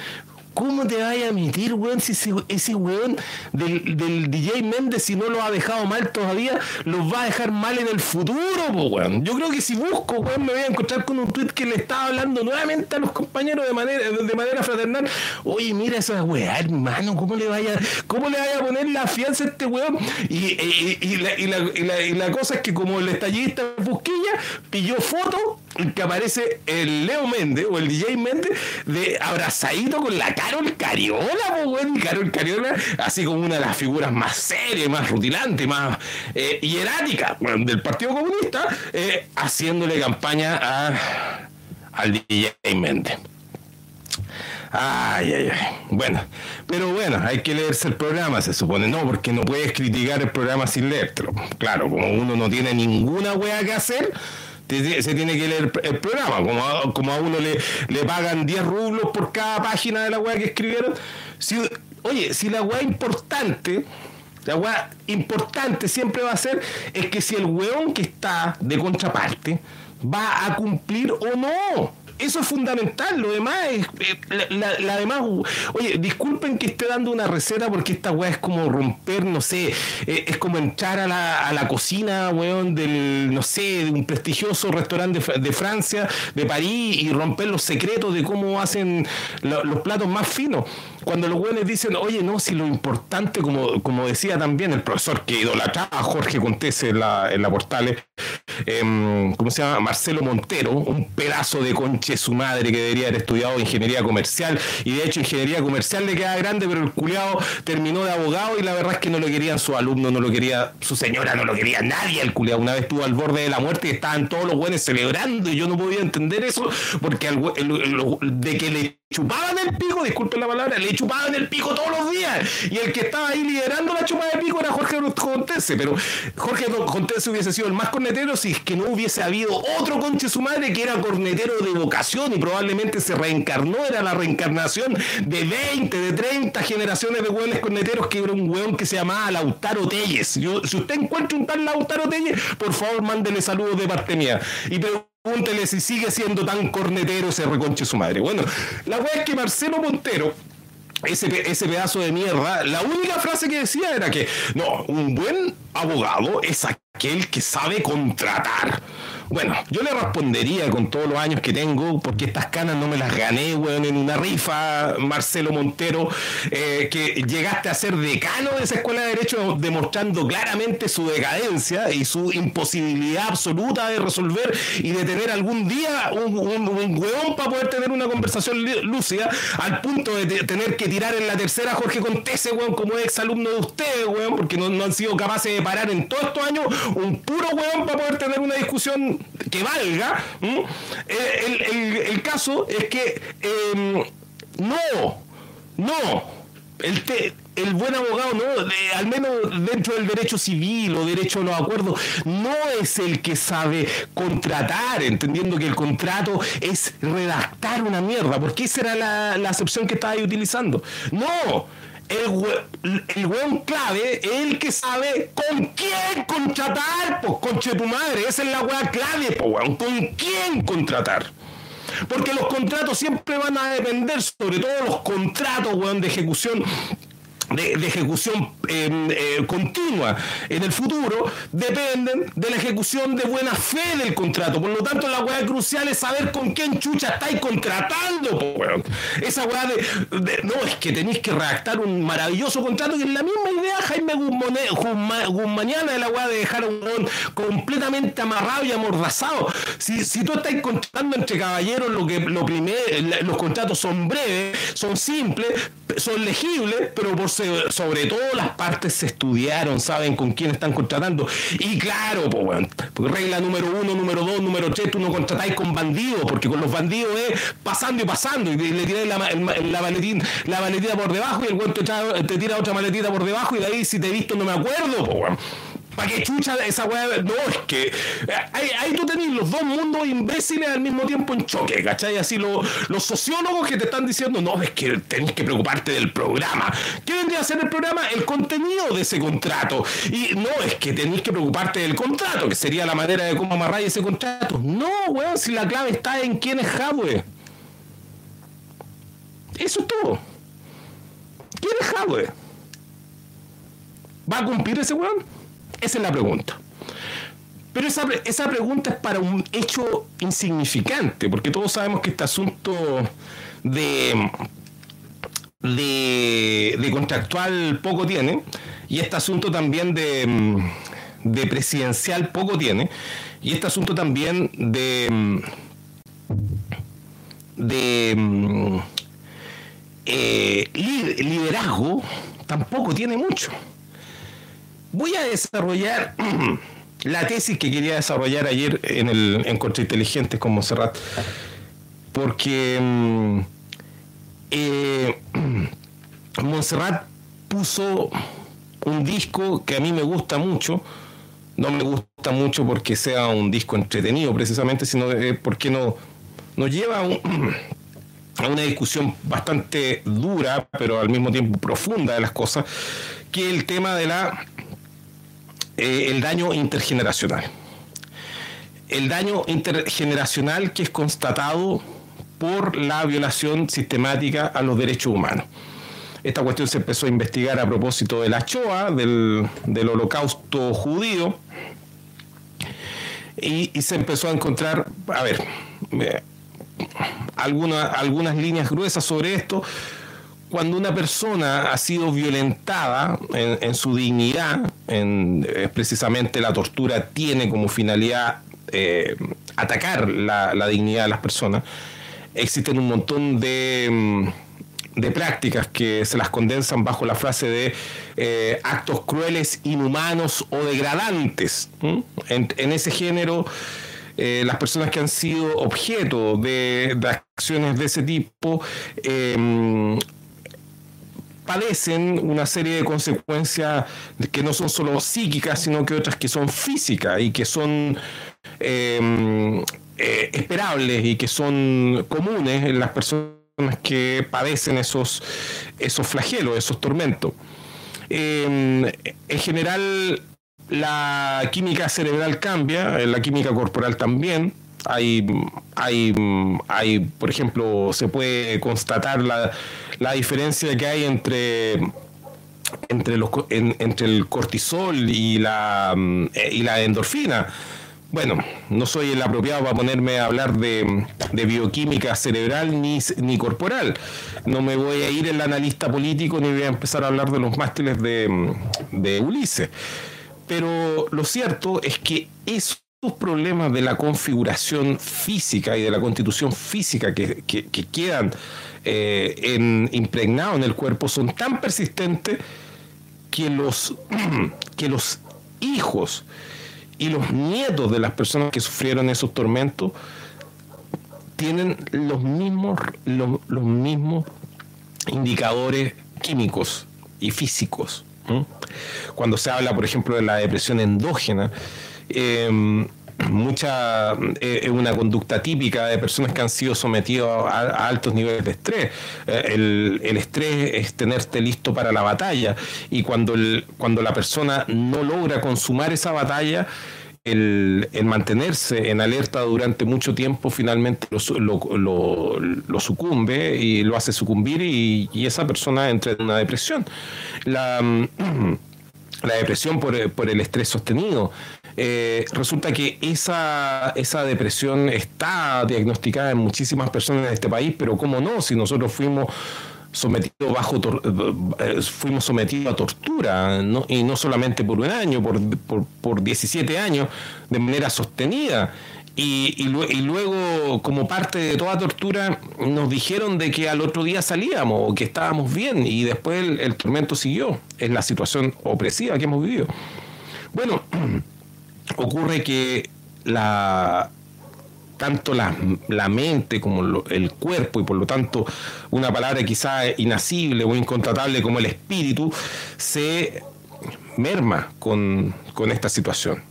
¿Cómo te vaya a meter, weón, si ese, weón del, DJ Méndez, si no lo ha dejado mal todavía, los va a dejar mal en el futuro, weón? Yo creo que si busco, weón, me voy a encontrar con un tweet que le estaba hablando nuevamente a los compañeros de manera, de manera fraternal. Oye, mira esa weá, hermano, ¿cómo le vaya, cómo le vaya a poner la fianza a este weón? Y, la, cosa es que como el estallista Busquilla pilló foto que aparece el Leo Méndez o el DJ Méndez de abrazadito con la Carol Cariola, weón. Carol Cariola, así como una de las figuras más serias, más rutilantes, más eh, hieráticas del Partido Comunista, eh, haciéndole campaña a, al DJ Méndez. Ay, ay, ay. Bueno, pero bueno, hay que leerse el programa, se supone. No, porque no puedes criticar el programa sin leértelo. Claro, como uno no tiene ninguna wea que hacer, se tiene que leer el programa. Como a, como a uno le, le pagan 10 rublos por cada página de la weá que escribieron. Si, oye, si la weá importante, la weá importante siempre va a ser, es que si el weón que está de contraparte va a cumplir o no. Eso es fundamental, lo demás es. Eh, la, demás. Oye, disculpen que esté dando una receta porque esta weá es como romper, no sé, eh, es como entrar a la, a la cocina, weón, del, no sé, de un prestigioso restaurante de, Francia, de París, y romper los secretos de cómo hacen los platos más finos. Cuando los weones dicen, oye, no, si lo importante, como, como decía también el profesor que idolatraba a Jorge Contés en la, en la Portales, em, ¿cómo se llama? Marcelo Montero, un pedazo de conche su madre que debería haber estudiado ingeniería comercial y de hecho ingeniería comercial le queda grande, pero el culiado terminó de abogado y la verdad es que no lo querían su alumno, no lo quería su señora, no lo quería nadie el culiado. Una vez estuvo al borde de la muerte y estaban todos los buenos celebrando y yo no podía entender eso porque de que le chupaban el pico, disculpen la palabra, le chupaban el pico todos los días. Y el que estaba ahí liderando la chupada de pico era Jorge Contese. Pero Jorge Contese hubiese sido el más cornetero si es que no hubiese habido otro conche su madre que era cornetero de vocación y probablemente se reencarnó, era la reencarnación de 20, de 30 generaciones de hueones corneteros que era un hueón que se llamaba Lautaro Telles. si usted encuentra un tal Lautaro Telles, por favor mándele saludos de parte mía. Y Pregúntele si sigue siendo tan cornetero ese reconche su madre. Bueno, la weá es que Marcelo Montero, ese, ese pedazo de mierda, la única frase que decía era que, no, un buen abogado es aquel que sabe contratar. Bueno, yo le respondería con todos los años que tengo, porque estas canas no me las gané, weón, en una rifa, Marcelo Montero, eh, que llegaste a ser decano de esa escuela de Derecho, demostrando claramente su decadencia y su imposibilidad absoluta de resolver y de tener algún día un, un, para poder tener una conversación lúcida, al punto de tener que tirar en la tercera Jorge Contese, weón, como ex alumno de ustedes, weón, porque no, han sido capaces de parar en todos estos años un puro weón para poder tener una discusión que valga. Eh, el, caso es que em, no, no, el, el buen abogado, no, al menos dentro del derecho civil o derecho a los acuerdos, no es el que sabe contratar, entendiendo que el contrato es redactar una mierda, porque esa era la, la acepción que estaba ahí utilizando. No, el, el weón clave es el que sabe con quién contratar, pues conche tu madre, esa es la weá clave, pues weón, con quién contratar. Porque los contratos siempre van a depender, sobre todo los contratos, weón, de ejecución de, ejecución em, eh, continua en el futuro dependen de la ejecución de buena fe del contrato. Por lo tanto, la weá crucial es saber con quién chucha estáis contratando. Esa weá de, No, es que tenéis que redactar un maravilloso contrato que es la misma idea Jaime Guzmaniana de la weá de dejar un completamente amarrado y amordazado. Si, si tú estás contratando entre caballeros, lo que lo primero, los contratos son breves, son simples, son legibles, pero por sobre todo las partes se estudiaron, saben con quién están contratando. Y claro, pues, porque regla número uno, número dos, número tres, tú no contratáis con bandidos, porque con los bandidos es pasando y pasando, y le tiráis la, la, maletín, la maletita por debajo y el güey te, tira otra maletita por debajo y de ahí si te he visto no me acuerdo, pues, ¿Para qué chucha esa weá? No, es que eh, ahí, tú tenés los dos mundos imbéciles al mismo tiempo en choque, ¿cachai? Así los sociólogos que te están diciendo, no, es que tenés que preocuparte del programa. ¿Qué vendría a ser el programa? El contenido de ese contrato. Y no, es que tenés que preocuparte del contrato, que sería la manera de cómo amarrar ese contrato. No, weón, si la clave está en quién es hardware. Eso es todo. ¿Quién es hardware? ¿Va a cumplir ese weón? Esa es la pregunta. Pero esa, esa pregunta es para un hecho insignificante, porque todos sabemos que este asunto de, de, contractual poco tiene, y este asunto también de, de presidencial poco tiene, y este asunto también de, de eh, liderazgo tampoco tiene mucho voy a desarrollar la tesis que quería desarrollar ayer en el en Inteligente con Monserrat, porque mm, eh, Montserrat puso un disco que a mí me gusta mucho, no me gusta mucho porque sea un disco entretenido precisamente, sino porque no, nos lleva a, a una discusión bastante dura, pero al mismo tiempo profunda de las cosas, que el tema de la eh, el daño intergeneracional. El daño intergeneracional que es constatado por la violación sistemática a los derechos humanos. Esta cuestión se empezó a investigar a propósito de la Shoah, del, holocausto judío, y, se empezó a encontrar, a ver, eh, algunas líneas gruesas sobre esto, cuando una persona ha sido violentada en, su dignidad, en, eh, precisamente la tortura tiene como finalidad eh, atacar la, dignidad de las personas, existen un montón de, mm, de, prácticas que se las condensan bajo la frase de eh, actos crueles, inhumanos o degradantes. En, ese género... las personas que han sido objeto de, acciones de ese tipo padecen una serie de consecuencias que no son solo psíquicas, sino que otras que son físicas y que son em, eh, esperables y que son comunes en las personas que padecen esos, esos flagelos, esos tormentos. Em, en general, la química cerebral cambia, la química corporal también. Hay, hay, hay, por ejemplo, se puede constatar la, la diferencia que hay entre entre, los, entre el cortisol y la, mm, y la endorfina. bueno, no soy el apropiado para ponerme a hablar de, bioquímica cerebral ni, ni, corporal. No me voy a ir en el analista político ni voy a empezar a hablar de los mástiles de, de Ulises. Pero lo cierto es que esos problemas de la configuración física y de la constitución física que, quedan eh, en, impregnados en el cuerpo son tan persistentes que los, que los hijos y los nietos de las personas que sufrieron esos tormentos tienen los mismos, los, mismos indicadores químicos y físicos. Cuando se habla, por ejemplo, de la depresión endógena, em, mucha eh, es una conducta típica de personas que han sido sometidos a, altos niveles de estrés. Eh, el, el, estrés es tenerte listo para la batalla y cuando, el, cuando la persona no logra consumar esa batalla, el, mantenerse en alerta durante mucho tiempo finalmente lo, lo, sucumbe y lo hace sucumbir y, y, esa persona entra en una depresión. La, la depresión por, por el estrés sostenido. Eh, resulta que esa, esa depresión está diagnosticada en muchísimas personas en este país, pero ¿cómo no? Si nosotros fuimos sometidos bajo eh, fuimos sometidos a tortura y no solamente por un año por, por, por 17 años de manera sostenida y, luego, como parte de toda tortura, nos dijeron de que al otro día salíamos o que estábamos bien y después el, tormento siguió. Es la situación opresiva que hemos vivido. Bueno, ocurre que la, tanto la, mente como el cuerpo y por lo tanto una palabra quizá inacible o incontratable como el espíritu se merma con, esta situación.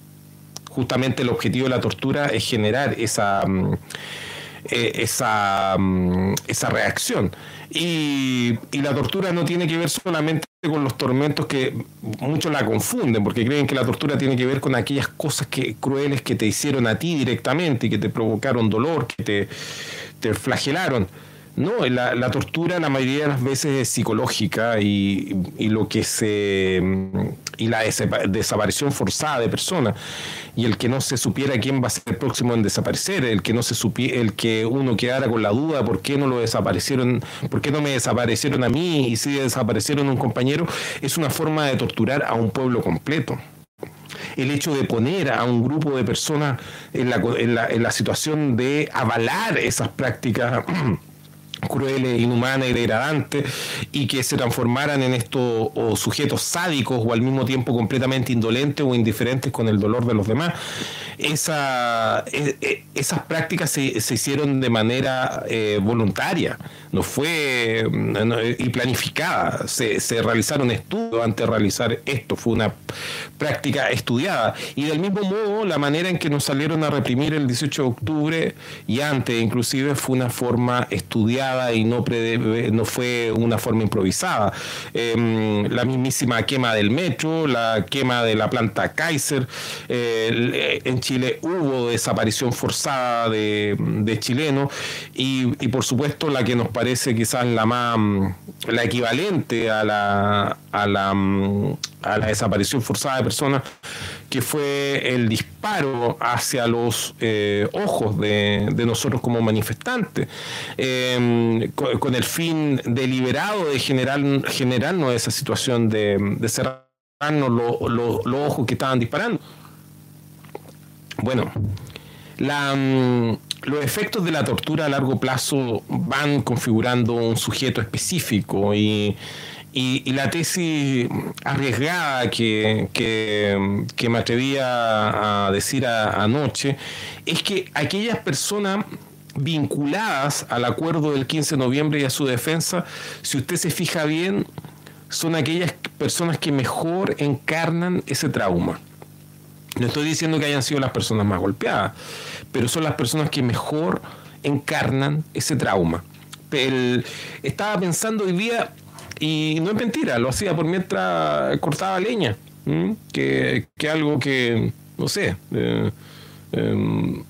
Justamente el objetivo de la tortura es generar esa, mm, eh, esa, mm, esa reacción. Y, y la tortura no tiene que ver solamente con los tormentos que muchos la confunden porque creen que la tortura tiene que ver con aquellas cosas que crueles que te hicieron a ti directamente y que te provocaron dolor, que te, te flagelaron. No, la, la, tortura la mayoría de las veces es psicológica y, y lo que se y la desaparición forzada de personas. Y el que no se supiera quién va a ser el próximo en desaparecer, el que no se supiera, el que uno quedara con la duda por qué no lo desaparecieron, por qué no me desaparecieron a mí y si desaparecieron un compañero, es una forma de torturar a un pueblo completo. El hecho de poner a un grupo de personas en la, en la, en la situación de avalar esas prácticas crueles, inhumanas y degradantes y que se transformaran en estos sujetos sádicos o al mismo tiempo completamente indolentes o indiferentes con el dolor de los demás. Esa, e, e, esas prácticas se, hicieron de manera eh, voluntaria, no fue y planificada. Se, se realizaron estudios antes de realizar esto, fue una práctica estudiada. Y del mismo modo, la manera en que nos salieron a reprimir el 18 de octubre y antes inclusive fue una forma estudiada y no, fue una forma improvisada. Em, la mismísima quema del metro, la quema de la planta Kaiser. Eh, en Chile hubo desaparición forzada de, chilenos y, por supuesto la que nos parece quizás la más la equivalente a la, a la, a la desaparición forzada de personas que fue el disparo hacia los eh, ojos de, nosotros como manifestantes, em, con, el fin deliberado de generar, generarnos esa situación de, cerrarnos los ojos que estaban disparando. Bueno, mm, los efectos de la tortura a largo plazo van configurando un sujeto específico y y, la tesis arriesgada que, que, me atrevía a decir anoche es que aquellas personas vinculadas al acuerdo del 15 de noviembre y a su defensa, si usted se fija bien, son aquellas personas que mejor encarnan ese trauma. No estoy diciendo que hayan sido las personas más golpeadas, pero son las personas que mejor encarnan ese trauma. estaba pensando hoy día y no es mentira, lo hacía por mientras cortaba leña, que, que, algo que, no sé, eh, em,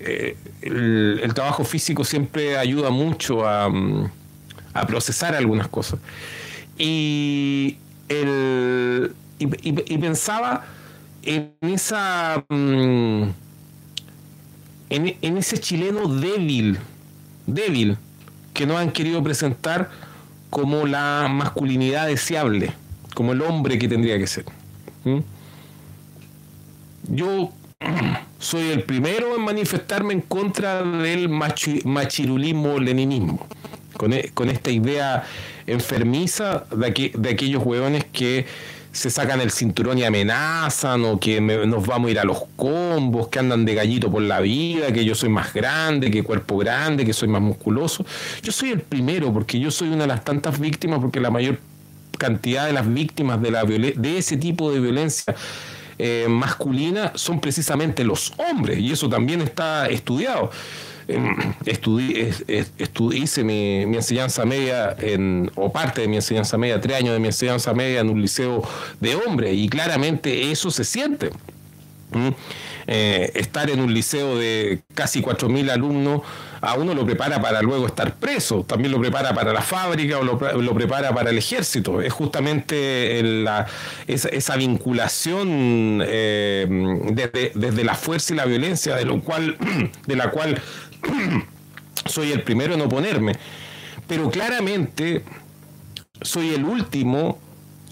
eh, el, trabajo físico siempre ayuda mucho a, a procesar algunas cosas. Y, el, y, pensaba en esa mm, en, ese chileno débil, débil, que no han querido presentar como la masculinidad deseable, como el hombre que tendría que ser. Yo soy el primero en manifestarme en contra del machirulismo-leninismo, con, e, con, esta idea enfermiza de, de aquellos hueones que se sacan el cinturón y amenazan, o que nos vamos a ir a los combos, que andan de gallito por la vida, que yo soy más grande, que cuerpo grande, que soy más musculoso. Yo soy el primero, porque yo soy una de las tantas víctimas, porque la mayor cantidad de las víctimas de, la de ese tipo de violencia eh, masculina son precisamente los hombres, y eso también está estudiado. Estudié, hice mi, enseñanza media, en, o parte de mi enseñanza media, tres años de mi enseñanza media en un liceo de hombres, y claramente eso se siente. Eh, estar en un liceo de casi 4.000 alumnos a uno lo prepara para luego estar preso, también lo prepara para la fábrica o lo, prepara para el ejército. Es justamente esa, vinculación eh, desde, desde, la fuerza y la violencia, de, lo cual, de la cual soy el primero en oponerme, pero claramente soy el último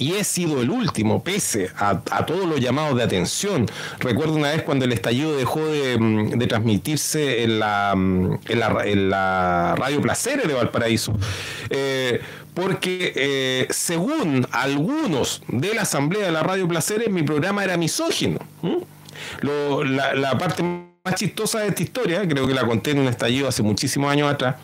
y he sido el último, pese a, todos los llamados de atención. Recuerdo una vez cuando el estallido dejó de, mm, transmitirse en la, mm, en la, radio Placeres de Valparaíso. Eh, porque eh, según algunos de la asamblea de la radio Placeres, mi programa era misógino. la, la parte más chistosa de esta historia, creo que la conté en un estallido hace muchísimos años atrás,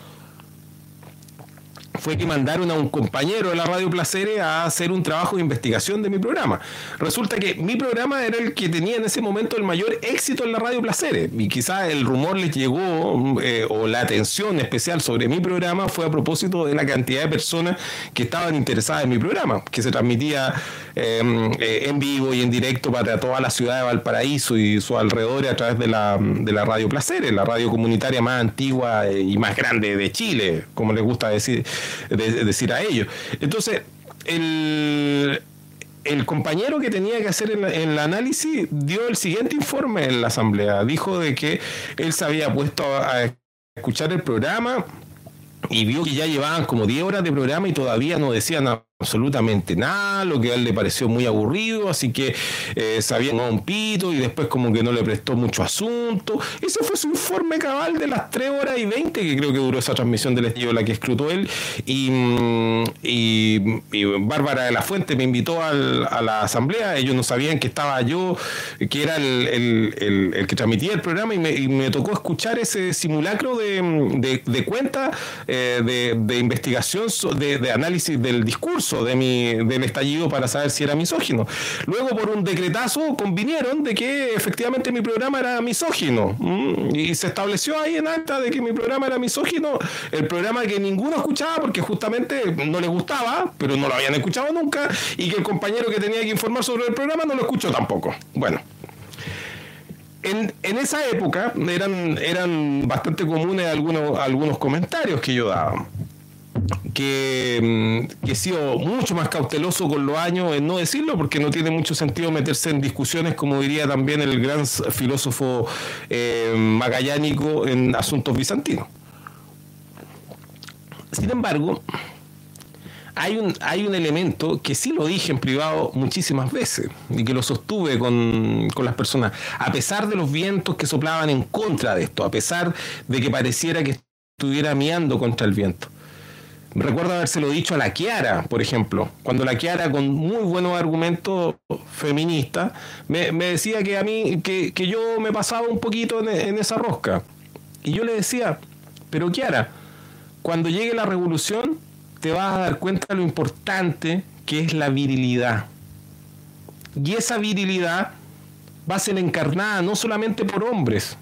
fue que mandaron a un compañero de la Radio Placeres a hacer un trabajo de investigación de mi programa. Resulta que mi programa era el que tenía en ese momento el mayor éxito en la Radio Placeres y quizás el rumor les llegó eh, o la atención especial sobre mi programa fue a propósito de la cantidad de personas que estaban interesadas en mi programa, que se transmitía em, eh, en vivo y en directo para toda la ciudad de Valparaíso y su alrededor a través de la, de la Radio Placeres, la radio comunitaria más antigua y más grande de Chile, como les gusta decir decir a ellos. Entonces, el, el compañero que tenía que hacer el, el, análisis dio el siguiente informe en la asamblea. Dijo de que él se había puesto a escuchar el programa y vio que ya llevaban como 10 horas de programa y todavía no decían absolutamente nada, lo que a él le pareció muy aburrido, así que eh, sabía un pito y después como que no le prestó mucho asunto. Ese fue su informe cabal de las 3 horas y 20 que creo que duró esa transmisión del estilo la que escrutó él. Y, mm, y, Bárbara de la Fuente me invitó a la asamblea, ellos no sabían que estaba yo, que era el, que transmitía el programa y me, tocó escuchar ese simulacro de, de, cuenta, eh, de, investigación, de, de análisis del discurso de mi, del estallido para saber si era misógino. Luego, por un decretazo, convinieron de que efectivamente mi programa era misógino. Y se estableció ahí en acta de que mi programa era misógino, el programa que ninguno escuchaba porque justamente no le gustaba, pero no lo habían escuchado nunca, y que el compañero que tenía que informar sobre el programa no lo escuchó tampoco. Bueno. En, en, esa época eran, eran bastante comunes algunos, algunos comentarios que yo daba. Mm, que, he sido mucho más cauteloso con los años en no decirlo porque no tiene mucho sentido meterse en discusiones, como diría también el gran filósofo eh, magallánico en asuntos bizantinos. Sin embargo, hay un, hay un elemento que sí lo dije en privado muchísimas veces y que lo sostuve con, con las personas, a pesar de los vientos que soplaban en contra de esto, a pesar de que pareciera que estuviera miando contra el viento. Recuerdo habérselo dicho a la Kiara, por ejemplo, cuando la Kiara, con muy buenos argumentos feministas, me, decía que a mí, que, yo me pasaba un poquito en, esa rosca. Y yo le decía, pero Kiara, cuando llegue la revolución, te vas a dar cuenta de lo importante que es la virilidad. Y esa virilidad va a ser encarnada no solamente por hombres.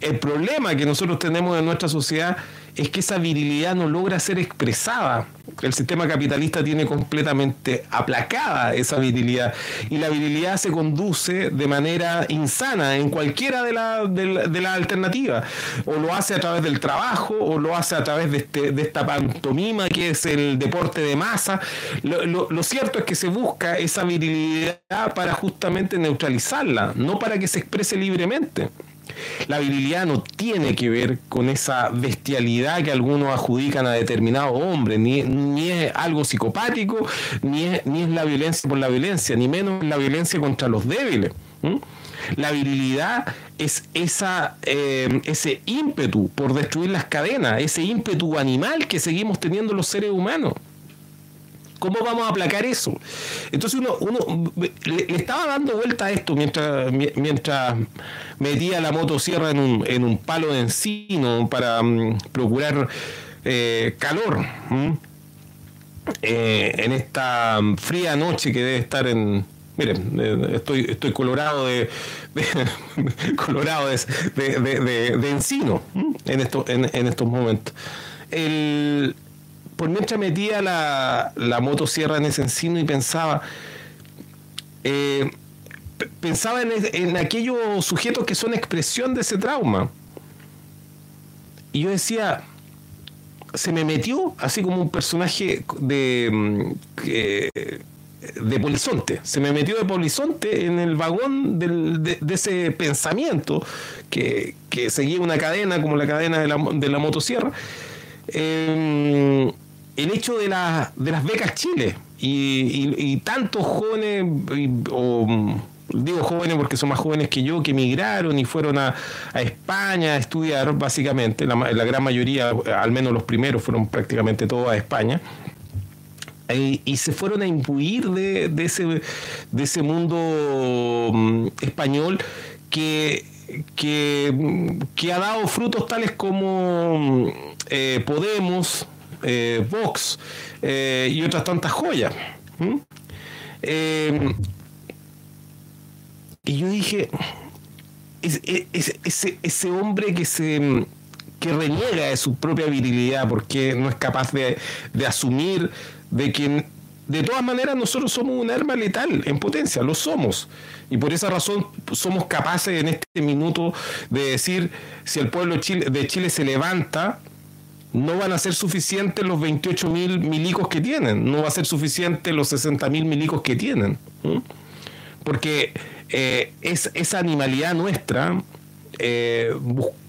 El problema que nosotros tenemos en nuestra sociedad es que esa virilidad no logra ser expresada El sistema capitalista tiene completamente aplacada esa virilidad y la virilidad se conduce de manera insana en cualquiera de las de la, alternativas. O lo hace a través del trabajo o lo hace a través de, este, de esta pantomima que es el deporte de masa. Lo, lo cierto es que se busca esa virilidad para justamente neutralizarla, no para que se exprese libremente. La virilidad no tiene que ver con esa bestialidad que algunos adjudican a determinados hombres, ni, ni es algo psicopático, ni es, ni es la violencia por la violencia, ni menos la violencia contra los débiles. La virilidad es esa, eh, ese ímpetu por destruir las cadenas, ese ímpetu animal que seguimos teniendo los seres humanos. ¿Cómo vamos a aplacar eso? Entonces uno, le, estaba dando vuelta a esto mientras, mientras metía la motosierra en un, en un palo de encino para mm, procurar eh, calor eh, en esta fría noche que debe estar en... Miren, eh, estoy, estoy colorado de, colorado de, encino en, esto, en, en estos momentos. El, por mientras metía la, la motosierra en ese encino y pensaba, eh, pensaba en, aquellos sujetos que son expresión de ese trauma. Y yo decía, se me metió así como un personaje de, mm, de polizonte. Se me metió de polizonte en el vagón de, ese pensamiento que, seguía una cadena como la cadena de la, de la motosierra. Eh, el hecho de, de las becas Chile y, tantos jóvenes, o digo jóvenes porque son más jóvenes que yo, que emigraron y fueron a, España a estudiar, básicamente, la, gran mayoría, al menos los primeros, fueron prácticamente todos a España. Y, se fueron a imbuir de, ese, de ese mundo mm, español que, que, ha dado frutos tales como eh, Podemos, eh, Vox eh, y otras tantas joyas. Eh, y yo dije, ese, ese hombre que se que reniega de su propia virilidad porque no es capaz de, de asumir de que de todas maneras nosotros somos un arma letal en potencia, lo somos. Y por esa razón somos capaces en este minuto de decir, si el pueblo de Chile se levanta, no van a ser suficientes los 28 mil milicos que tienen, no va a ser suficiente los 60 mil milicos que tienen. Porque eh, es, esa animalidad nuestra eh,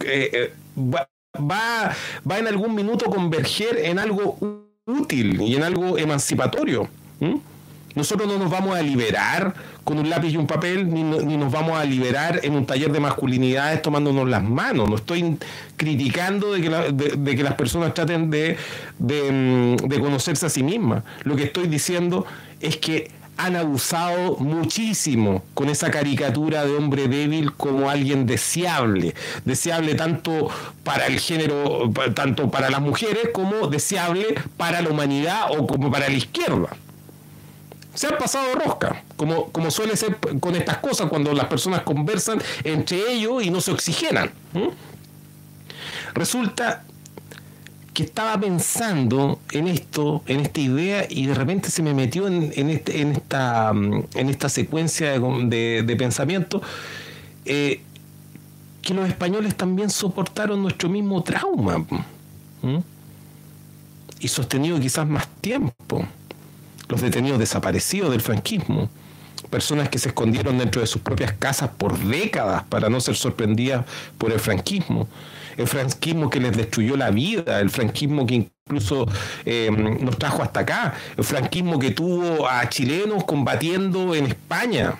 eh, va, va, en algún minuto converger en algo útil y en algo emancipatorio. Nosotros no nos vamos a liberar con un lápiz y un papel, ni, nos vamos a liberar en un taller de masculinidades tomándonos las manos. No estoy criticando de que, que las personas traten de, mm, de conocerse a sí mismas. Lo que estoy diciendo es que han abusado muchísimo con esa caricatura de hombre débil como alguien deseable, deseable tanto para el género, tanto para las mujeres como deseable para la humanidad o como para la izquierda se han pasado rosca, como, como suele ser con estas cosas cuando las personas conversan entre ellos y no se oxigenan. Resulta que estaba pensando en esto, en esta idea, y de repente se me metió en, este, esta, en esta secuencia de, pensamiento eh, que los españoles también soportaron nuestro mismo trauma. Y sostenido quizás más tiempo los detenidos desaparecidos del franquismo, personas que se escondieron dentro de sus propias casas por décadas para no ser sorprendidas por el franquismo, el franquismo que les destruyó la vida, el franquismo que incluso eh, nos trajo hasta acá, el franquismo que tuvo a chilenos combatiendo en España.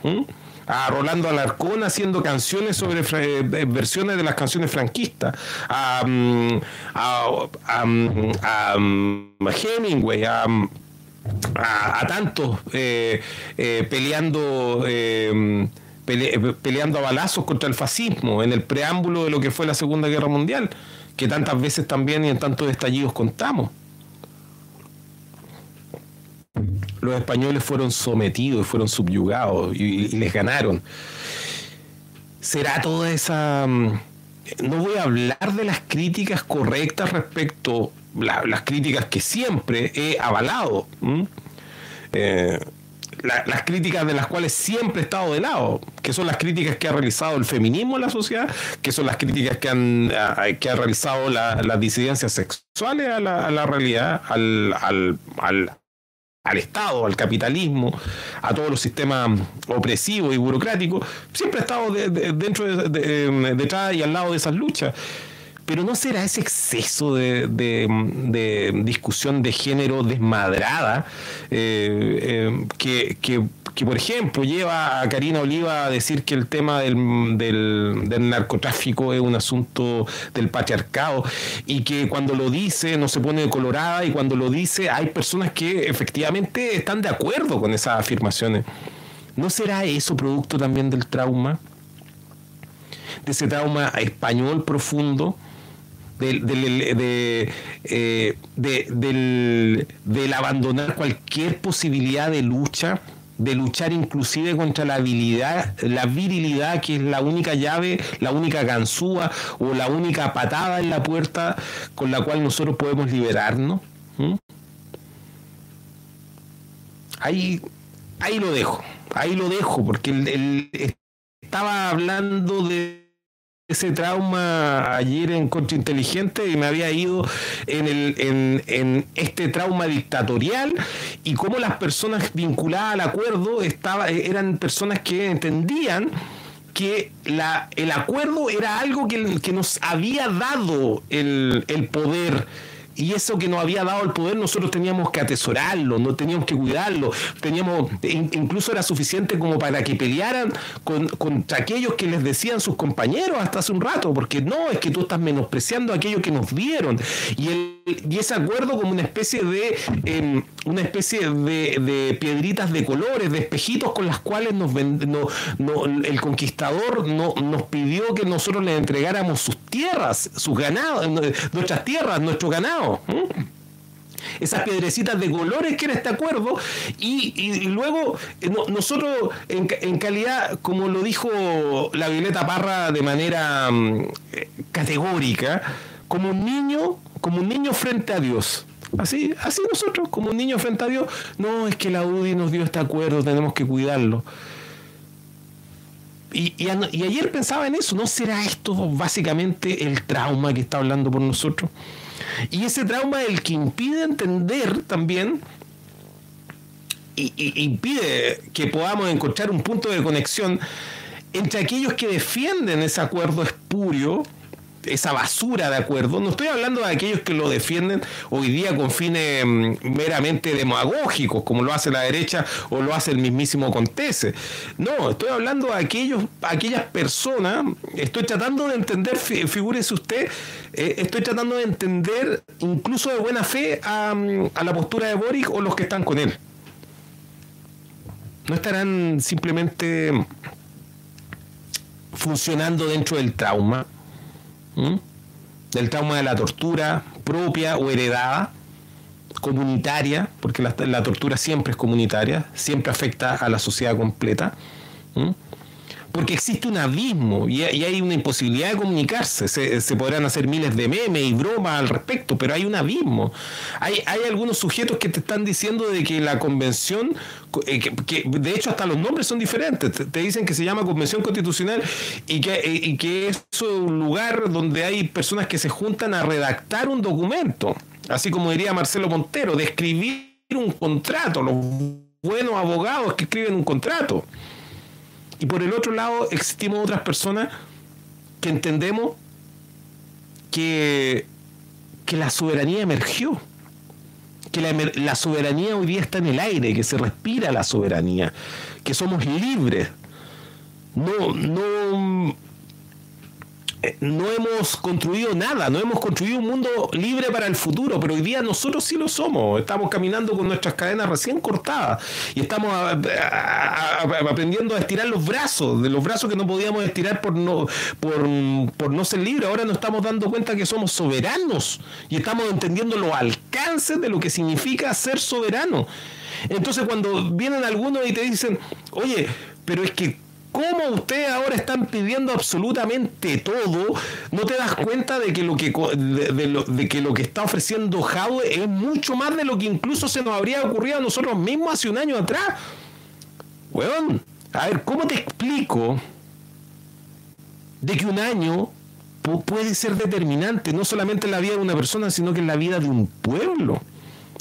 a Rolando Alarcón haciendo canciones sobre eh, versiones de las canciones franquistas, a, mm, a, mm, mm, Hemingway, a a, tantos eh, eh, peleando eh, peleando a balazos contra el fascismo en el preámbulo de lo que fue la Segunda Guerra Mundial, que tantas veces también y en tantos estallidos contamos. Los españoles fueron sometidos, fueron subyugados y, les ganaron. ¿Será toda esa... Mm, no voy a hablar de las críticas correctas respecto las críticas que siempre he avalado. Eh, las críticas de las cuales siempre he estado de lado, que son las críticas que ha realizado el feminismo en la sociedad, que son las críticas que han que ha realizado las disidencias sexuales a la, realidad, al, al, al, Estado, al capitalismo, a todos los sistemas opresivos y burocráticos, siempre he estado dentro de, detrás y al lado de esas luchas. Pero ¿no será ese exceso de, discusión de género desmadrada eh, eh, que, que, por ejemplo, lleva a Karina Oliva a decir que el tema del, del, narcotráfico es un asunto del patriarcado y que cuando lo dice no se pone colorada y cuando lo dice hay personas que efectivamente están de acuerdo con esas afirmaciones? ¿No será eso producto también del trauma? de ese trauma español profundo del, del, eh, del, del, abandonar cualquier posibilidad de lucha, de luchar inclusive contra la habilidad, la virilidad que es la única llave, la única ganzúa o la única patada en la puerta con la cual nosotros podemos liberarnos. Ahí, ahí lo dejo, ahí lo dejo, porque él estaba hablando de ese trauma ayer en Inteligente y me había ido en, el, en, en, este trauma dictatorial y cómo las personas vinculadas al acuerdo estaba, eran personas que entendían que la, el acuerdo era algo que, que nos había dado el, el poder y eso que nos había dado el poder nosotros teníamos que atesorarlo, no teníamos que cuidarlo, teníamos, incluso era suficiente como para que pelearan con, contra aquellos que les decían sus compañeros hasta hace un rato, porque no, es que tú estás menospreciando aquello que nos dieron. Y, el, y ese acuerdo como una especie de em, una especie de, piedritas de colores, de espejitos con las cuales nos no, no, el conquistador no, nos pidió que nosotros le entregáramos sus tierras, sus ganados, nuestras tierras, nuestro ganado esas piedrecitas de colores que era este acuerdo y, luego eh, nosotros en, calidad, como lo dijo la Violeta Parra de manera mm, eh, categórica, como un niño, como un niño frente a Dios. Así, así nosotros, como un niño frente a Dios, no es que la UDI nos dio este acuerdo, tenemos que cuidarlo. Y, ayer pensaba en eso, ¿no será esto básicamente el trauma que está hablando por nosotros? Y ese trauma es el que impide entender también y, impide que podamos encontrar un punto de conexión entre aquellos que defienden ese acuerdo espurio esa basura de acuerdo. No estoy hablando de aquellos que lo defienden hoy día con fines mm, meramente demagógicos, como lo hace la derecha o lo hace el mismísimo Contese. No, estoy hablando de aquellos, aquellas personas, estoy tratando de entender, figúrese usted, eh, estoy tratando de entender incluso de buena fe a, mm, a la postura de Boric o los que están con él. No estarán simplemente funcionando dentro del trauma del trauma de la tortura propia o heredada, comunitaria, porque la, tortura siempre es comunitaria, siempre afecta a la sociedad completa porque existe un abismo y, hay una imposibilidad de comunicarse. Se, podrán hacer miles de memes y bromas al respecto, pero hay un abismo. Hay, algunos sujetos que te están diciendo de que la convención, eh, que, de hecho hasta los nombres son diferentes, te, dicen que se llama convención constitucional y que, eh, y que es un lugar donde hay personas que se juntan a redactar un documento, así como diría Marcelo Montero, de escribir un contrato, los buenos abogados que escriben un contrato. Y por el otro lado existimos otras personas que entendemos que, que la soberanía emergió, que la, la, soberanía hoy día está en el aire, que se respira la soberanía, que somos libres. No, no, no hemos construido nada, no hemos construido un mundo libre para el futuro, pero hoy día nosotros sí lo somos. Estamos caminando con nuestras cadenas recién cortadas y estamos aprendiendo a estirar los brazos, de los brazos que no podíamos estirar por no, por, por no ser libres. Ahora nos estamos dando cuenta que somos soberanos y estamos entendiendo los alcances de lo que significa ser soberano. Entonces cuando vienen algunos y te dicen, oye, pero es que cómo ustedes ahora están pidiendo absolutamente todo, no te das cuenta de que lo que, de, que, lo que está ofreciendo Jadwe es mucho más de lo que incluso se nos habría ocurrido a nosotros mismos hace un año atrás. Weón, a ver, ¿cómo te explico de que un año puede ser determinante, no solamente en la vida de una persona, sino que en la vida de un pueblo?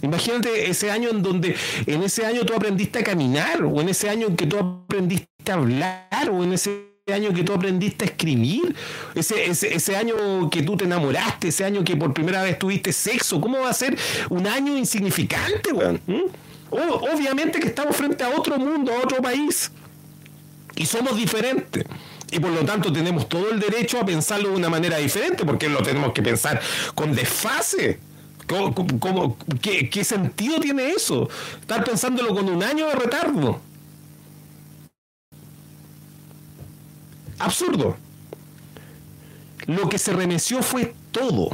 Imagínate ese año en donde en ese año tú aprendiste a caminar, o en ese año en que tú aprendiste hablar, o en ese año que tú aprendiste a escribir, ese, ese, año que tú te enamoraste, ese año que por primera vez tuviste sexo, ¿cómo va a ser un año insignificante, weón? ¿Mm? obviamente que estamos frente a otro mundo, a otro país, y somos diferentes. Y por lo tanto tenemos todo el derecho a pensarlo de una manera diferente, porque lo tenemos que pensar con desfase. qué, sentido tiene eso? Estar pensándolo con un año de retardo. Absurdo. Lo que se remeció fue todo.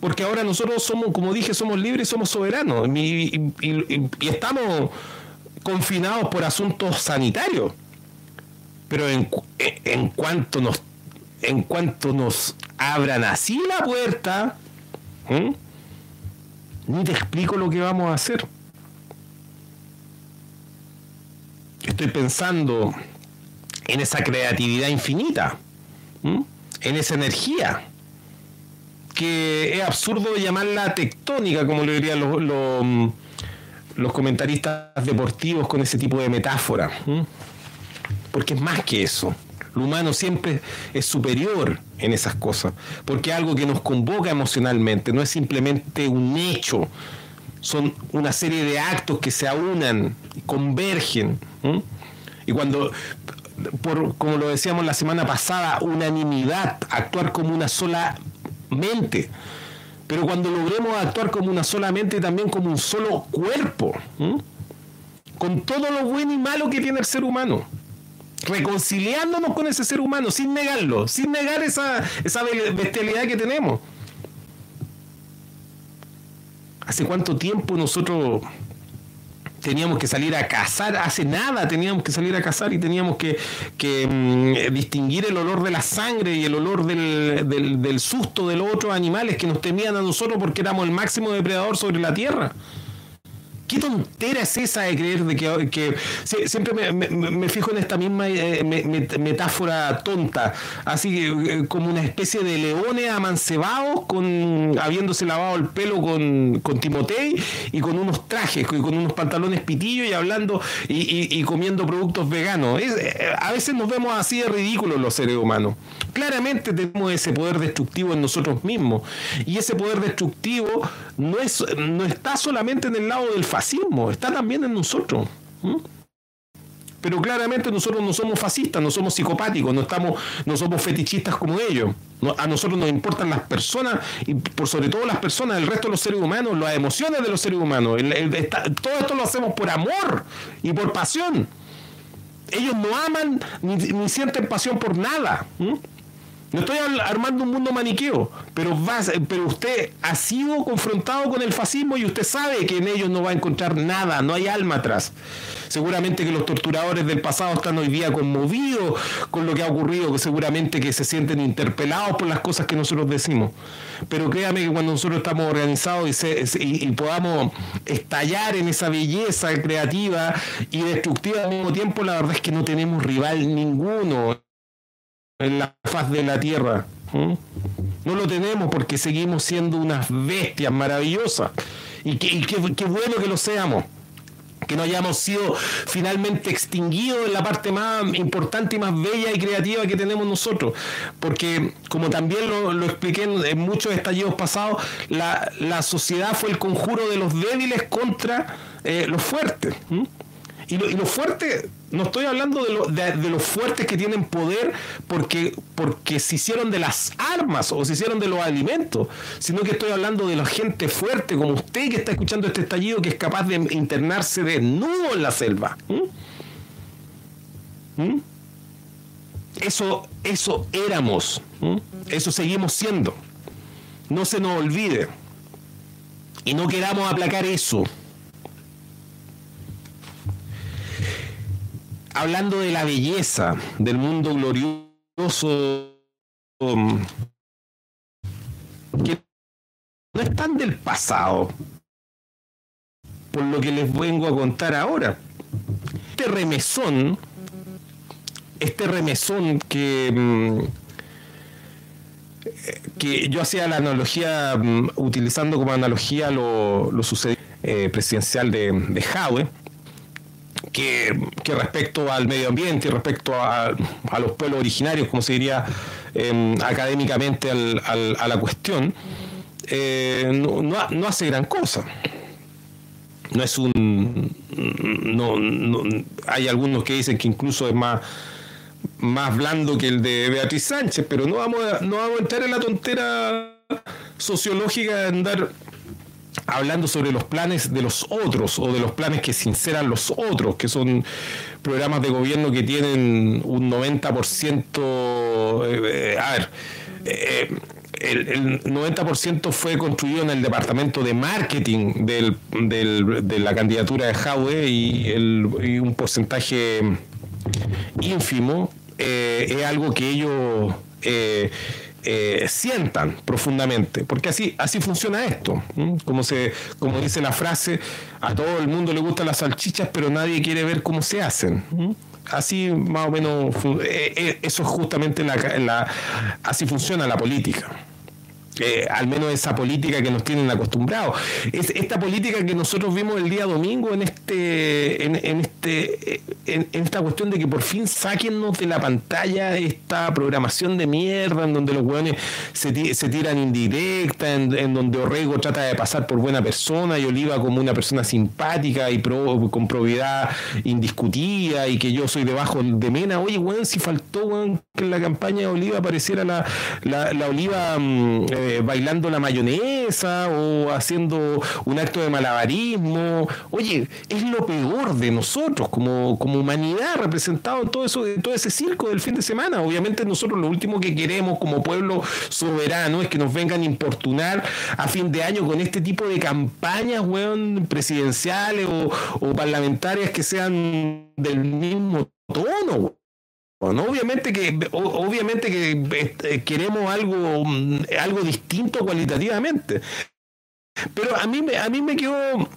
Porque ahora nosotros somos, como dije, somos libres somos soberanos. y estamos confinados por asuntos sanitarios pero en, en, cuanto nos en cuanto nos abran así la puerta, ni te explico lo que vamos a hacer. Estoy pensando en esa creatividad infinita, en esa energía, que es absurdo llamarla tectónica, como lo dirían los, los, comentaristas deportivos con ese tipo de metáfora porque es más que eso. Lo humano siempre es superior en esas cosas, porque es algo que nos convoca emocionalmente, no es simplemente un hecho, son una serie de actos que se aunan, convergen. Y cuando, por, como lo decíamos la semana pasada, unanimidad, actuar como una sola mente. Pero cuando logremos actuar como una sola mente, también como un solo cuerpo, con todo lo bueno y malo que tiene el ser humano reconciliándonos con ese ser humano, sin negarlo, sin negar esa, esa bestialidad que tenemos. ¿Hace cuánto tiempo nosotros teníamos que salir a cazar? Hace nada teníamos que salir a cazar y teníamos que, mm, distinguir el olor de la sangre y el olor del, del, del susto de los otros animales que nos temían a nosotros porque éramos el máximo depredador sobre la tierra. ¿Qué tontera es esa de creer de que, siempre me, fijo en esta misma eh, metáfora tonta, así eh, como una especie de leones amancebados con habiéndose lavado el pelo con, con Timotei y con unos trajes, con, con unos pantalones pitillos y hablando y, comiendo productos veganos. Eh, a veces nos vemos así de ridículos los seres humanos. Claramente tenemos ese poder destructivo en nosotros mismos y ese poder destructivo no, es, no está solamente en el lado del fascismo, está también en nosotros. Pero claramente nosotros no somos fascistas, no somos psicopáticos, no, estamos, no somos fetichistas como ellos. a nosotros nos importan las personas y por sobre todo las personas, el resto de los seres humanos, las emociones de los seres humanos. todo esto lo hacemos por amor y por pasión. Ellos no aman ni, sienten pasión por nada. No estoy armando un mundo maniqueo, pero, pero usted ha sido confrontado con el fascismo y usted sabe que en ellos no va a encontrar nada, no hay alma atrás. Seguramente que los torturadores del pasado están hoy día conmovidos con lo que ha ocurrido, que seguramente que se sienten interpelados por las cosas que nosotros decimos. Pero créame que cuando nosotros estamos organizados y, y podamos estallar en esa belleza creativa y destructiva al mismo tiempo, la verdad es que no tenemos rival ninguno en la faz de la tierra. No lo tenemos porque seguimos siendo unas bestias maravillosas. Y qué, bueno que lo seamos que no hayamos sido finalmente extinguidos en la parte más importante y más bella y creativa que tenemos nosotros. Porque, como también lo, expliqué en, muchos estallidos pasados, la, sociedad fue el conjuro de los débiles contra eh, los fuertes. Y lo, fuerte, no estoy hablando de, de, los fuertes que tienen poder porque, porque se hicieron de las armas o se hicieron de los alimentos, sino que estoy hablando de la gente fuerte como usted que está escuchando este estallido que es capaz de internarse desnudo en la selva. ¿Mm? ¿Mm? Eso, eso éramos, ¿Mm? eso seguimos siendo. No se nos olvide. Y no queramos aplacar eso. Hablando de la belleza del mundo glorioso um, que no es tan del pasado, por lo que les vengo a contar ahora. Este remesón, este remesón que, mm, que yo hacía la analogía, mm, utilizando como analogía lo, lo sucedido eh, presidencial de, de que, respecto al medio ambiente respecto a, los pueblos originarios, como se diría em, académicamente a la cuestión, eh, no, hace gran cosa. No es un. No, hay algunos que dicen que incluso es más, más blando que el de Beatriz Sánchez, pero no vamos a, no vamos a entrar en la tontera sociológica de andar hablando sobre los planes de los otros o de los planes que sinceran los otros, que son programas de gobierno que tienen un 90%, eh, a ver, eh, el, 90% fue construido en el departamento de marketing del, de la candidatura de Jaue y, y un porcentaje ínfimo eh, es algo que ellos eh, sientan profundamente, porque así, así funciona esto. Como, se, como dice la frase, a todo el mundo le gustan las salchichas, pero nadie quiere ver cómo se hacen. Así más o menos, eh, eh, eso es justamente la, así funciona la política. Eh, al menos esa política que nos tienen acostumbrados. Es esta política que nosotros vimos el día domingo en este, en, este, en, esta cuestión de que por fin sáquennos de la pantalla esta programación de mierda en donde los hueones se, se tiran indirecta, en, donde Orrego trata de pasar por buena persona y Oliva como una persona simpática y con probidad indiscutida y que yo soy debajo de Mena. Oye, weón, si faltó, que en la campaña de Oliva apareciera la, la, Oliva. Mm, eh, bailando la mayonesa o haciendo un acto de malabarismo. Oye, es lo peor de nosotros como, como humanidad representado en todo, eso, en todo ese circo del fin de semana. Obviamente nosotros lo último que queremos como pueblo soberano es que nos vengan a importunar a fin de año con este tipo de campañas, presidenciales o, o parlamentarias que sean del mismo tono, Obviamente que, obviamente que este, queremos algo, mm, algo distinto cualitativamente. Pero a mí, a mí me quedó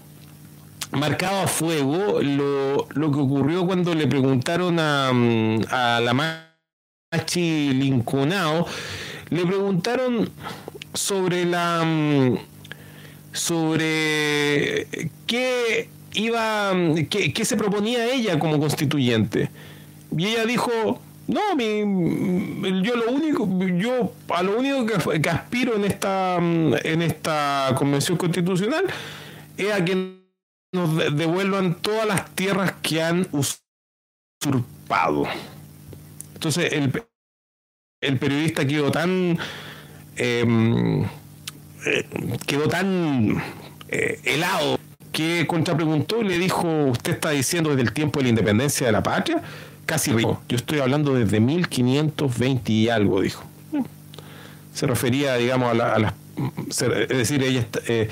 marcado a fuego lo, que ocurrió cuando le preguntaron a, mm, a la Machi Linconao, le preguntaron sobre la mm, sobre qué iba qué, qué se proponía ella como constituyente. Y ella dijo, no, mi, yo lo único, yo a lo único que, aspiro en esta, en esta convención constitucional es a que nos devuelvan todas las tierras que han usurpado. Entonces el, el periodista quedó tan em, eh, quedó tan eh, helado que contrapreguntó y le dijo, usted está diciendo desde el tiempo de la independencia de la patria casi rico. Yo estoy hablando desde 1520 y algo, dijo. Se refería, digamos, a, las... Es decir, ella... Eh,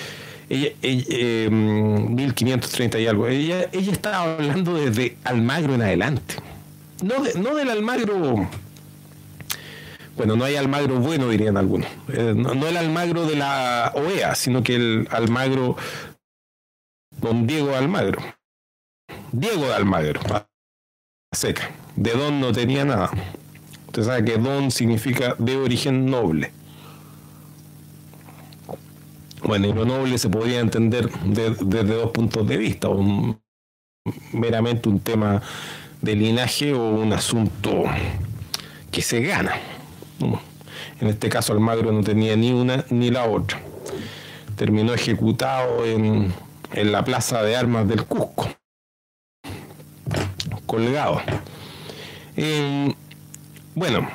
ella, 1530 em, y algo. Ella, ella estaba hablando desde Almagro en adelante. No, no del Almagro. Bueno, no hay Almagro bueno, dirían algunos. Eh, no, no, el Almagro de la OEA, sino que el Almagro. Don Diego Almagro. Diego de Almagro seca. De don no tenía nada. Usted sabe que don significa de origen noble. Bueno, y lo noble se podía entender desde dos puntos de vista, meramente un tema de linaje o un asunto que se gana. En este caso Almagro no tenía ni una ni la otra. Terminó ejecutado en, en la plaza de armas del Cusco colgado. Eh, bueno,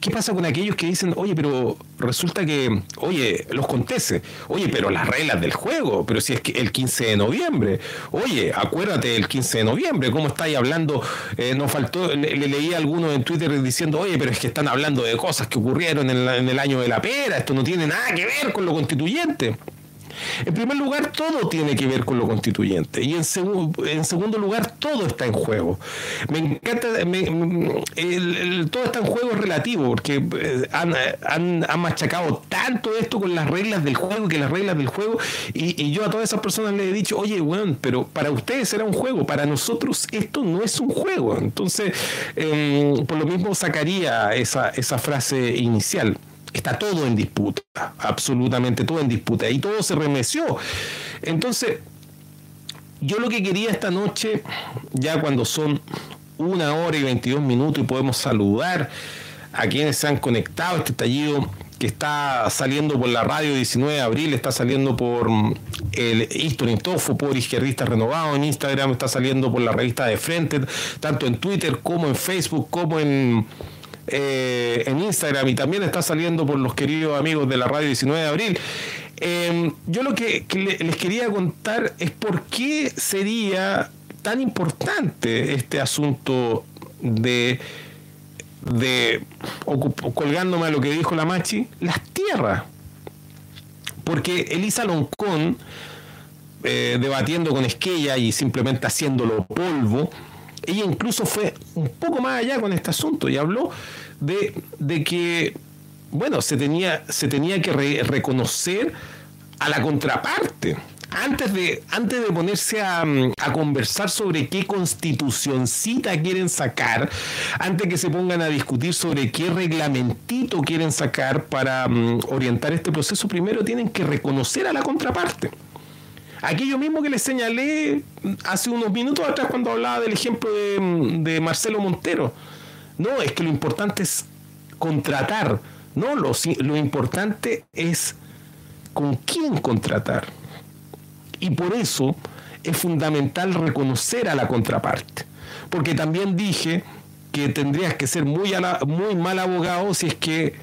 ¿qué pasa con aquellos que dicen, oye, pero resulta que, oye, los contese, oye, pero las reglas del juego, pero si es que el 15 de noviembre, oye, acuérdate del 15 de noviembre, ¿cómo estáis hablando? Eh, no faltó, le, leí a alguno en Twitter diciendo, oye, pero es que están hablando de cosas que ocurrieron en, en el año de la pera, esto no tiene nada que ver con lo constituyente. En primer lugar, todo tiene que ver con lo constituyente. Y en, segundo lugar, todo está en juego. Me encanta, todo está en juego relativo, porque eh, han, machacado tanto esto con las reglas del juego, que las reglas del juego, y, yo a todas esas personas les he dicho, oye, bueno, pero para ustedes será un juego, para nosotros esto no es un juego. Entonces, em, por lo mismo sacaría esa, esa frase inicial está todo en disputa, absolutamente todo en disputa, y todo se remeció. Entonces, yo lo que quería esta noche, ya cuando son una hora y 22 minutos y podemos saludar a quienes se han conectado a este estallido que está saliendo por la radio 19 de abril, está saliendo por el History Tofo, por Izquierdista Renovado en Instagram, está saliendo por la revista de Frente, tanto en Twitter como en Facebook, como en eh, en Instagram y también está saliendo por los queridos amigos de la radio 19 de abril. Em, yo lo que, les quería contar es por qué sería tan importante este asunto de, de colgándome a lo que dijo la Machi, las tierras. Porque Elisa Loncón, eh, debatiendo con Esquella y simplemente haciéndolo polvo, ella incluso fue un poco más allá con este asunto y habló de, que, bueno, se tenía, se tenía que reconocer a la contraparte. Antes de, antes de ponerse a, a, conversar sobre qué constitucioncita quieren sacar, antes que se pongan a discutir sobre qué reglamentito quieren sacar para mm, orientar este proceso, primero tienen que reconocer a la contraparte. Aquello mismo que les señalé hace unos minutos atrás cuando hablaba del ejemplo de, Marcelo Montero. No, es que lo importante es contratar. No, lo, lo importante es con quién contratar. Y por eso es fundamental reconocer a la contraparte. Porque también dije que tendrías que ser muy, muy mal abogado si es que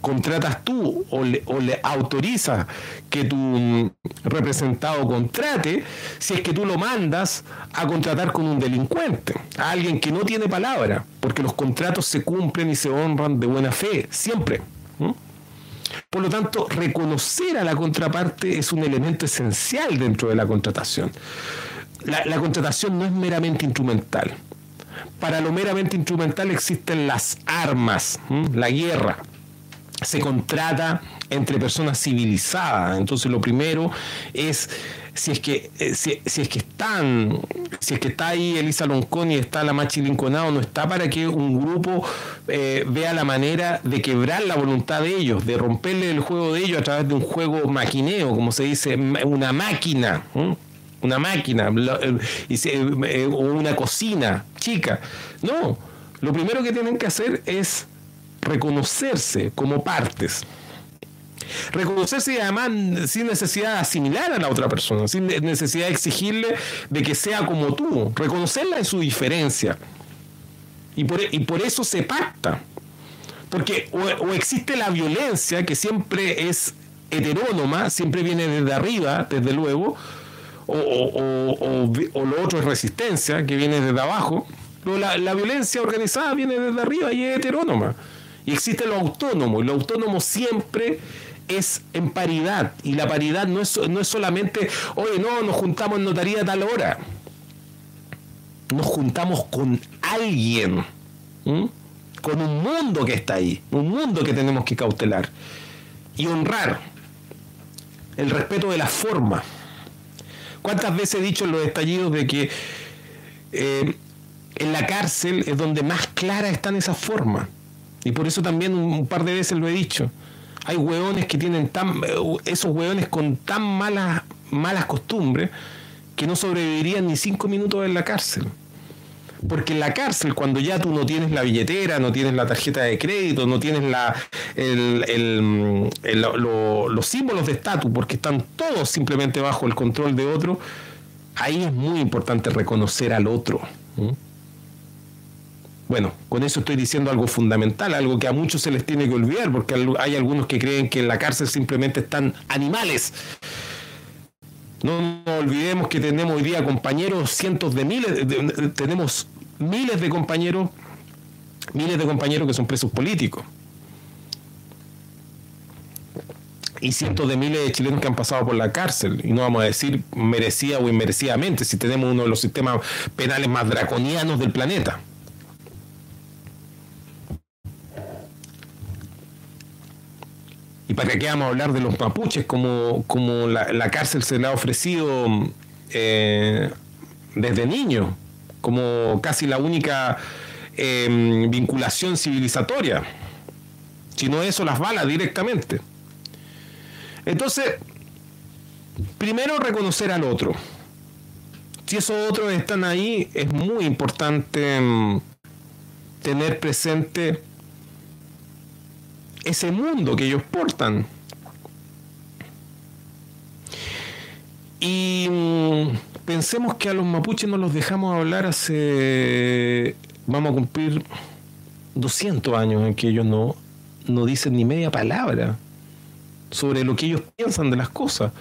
contratas tú o le, o le autorizas que tu representado contrate si es que tú lo mandas a contratar con un delincuente, a alguien que no tiene palabra, porque los contratos se cumplen y se honran de buena fe, siempre. Por lo tanto, reconocer a la contraparte es un elemento esencial dentro de la contratación. La contratación no es meramente instrumental. Para lo meramente instrumental existen las armas, la guerra, se contrata entre personas civilizadas. Entonces lo primero es si es que eh, si, es que están si es que está ahí Elisa Loncón y está la Machi Linconado no está para que un grupo eh, vea la manera de quebrar la voluntad de ellos de romperle el juego de ellos a través de un juego maquineo como se dice una máquina una máquina eh, o una cocina chica no lo primero que tienen que hacer es reconocerse como partes. Reconocerse además sin necesidad de asimilar a la otra persona, sin necesidad de exigirle de que sea como tú, reconocerla en su diferencia. Y por, y por eso se pacta. Porque o, existe la violencia, que siempre es heterónoma, siempre viene desde arriba, desde luego, o, o, lo otro es resistencia, que viene desde abajo. Pero la, la violencia organizada viene desde arriba y es heterónoma. Y existe lo autónomo, y lo autónomo siempre es en paridad. Y la paridad no es, no es solamente, oye, no, nos juntamos en notaría a tal hora. Nos juntamos con alguien, con un mundo que está ahí, un mundo que tenemos que cautelar y honrar el respeto de la forma. ¿Cuántas veces he dicho en los estallidos de que eh, en la cárcel es donde más clara están esas formas? Y por eso también un, par de veces lo he dicho. Hay hueones que tienen tan, esos hueones con tan malas, malas costumbres que no sobrevivirían ni cinco minutos en la cárcel. Porque en la cárcel, cuando ya tú no tienes la billetera, no tienes la tarjeta de crédito, no tienes la, los símbolos de estatus, porque están todos simplemente bajo el control de otro, ahí es muy importante reconocer al otro. Bueno, con eso estoy diciendo algo fundamental, algo que a muchos se les tiene que olvidar, porque hay algunos que creen que en la cárcel simplemente están animales. No nos olvidemos que tenemos hoy día compañeros, cientos de miles, tenemos miles de compañeros, miles de compañeros que son presos políticos. y cientos de miles de chilenos que han pasado por la cárcel. Y no vamos a decir merecida o inmerecidamente, si tenemos uno de los sistemas penales más draconianos del planeta. ¿Y para qué vamos a hablar de los mapuches como, como la, cárcel se le ha ofrecido eh, desde niño, como casi la única em, vinculación civilizatoria? Si no eso, las balas directamente. Entonces, primero reconocer al otro. Si esos otros están ahí, es muy importante mm, tener presente ese mundo que ellos portan. Y mm, pensemos que a los mapuches no los dejamos hablar hace, vamos a cumplir 200 años en que ellos no, no dicen ni media palabra sobre lo que ellos piensan de las cosas.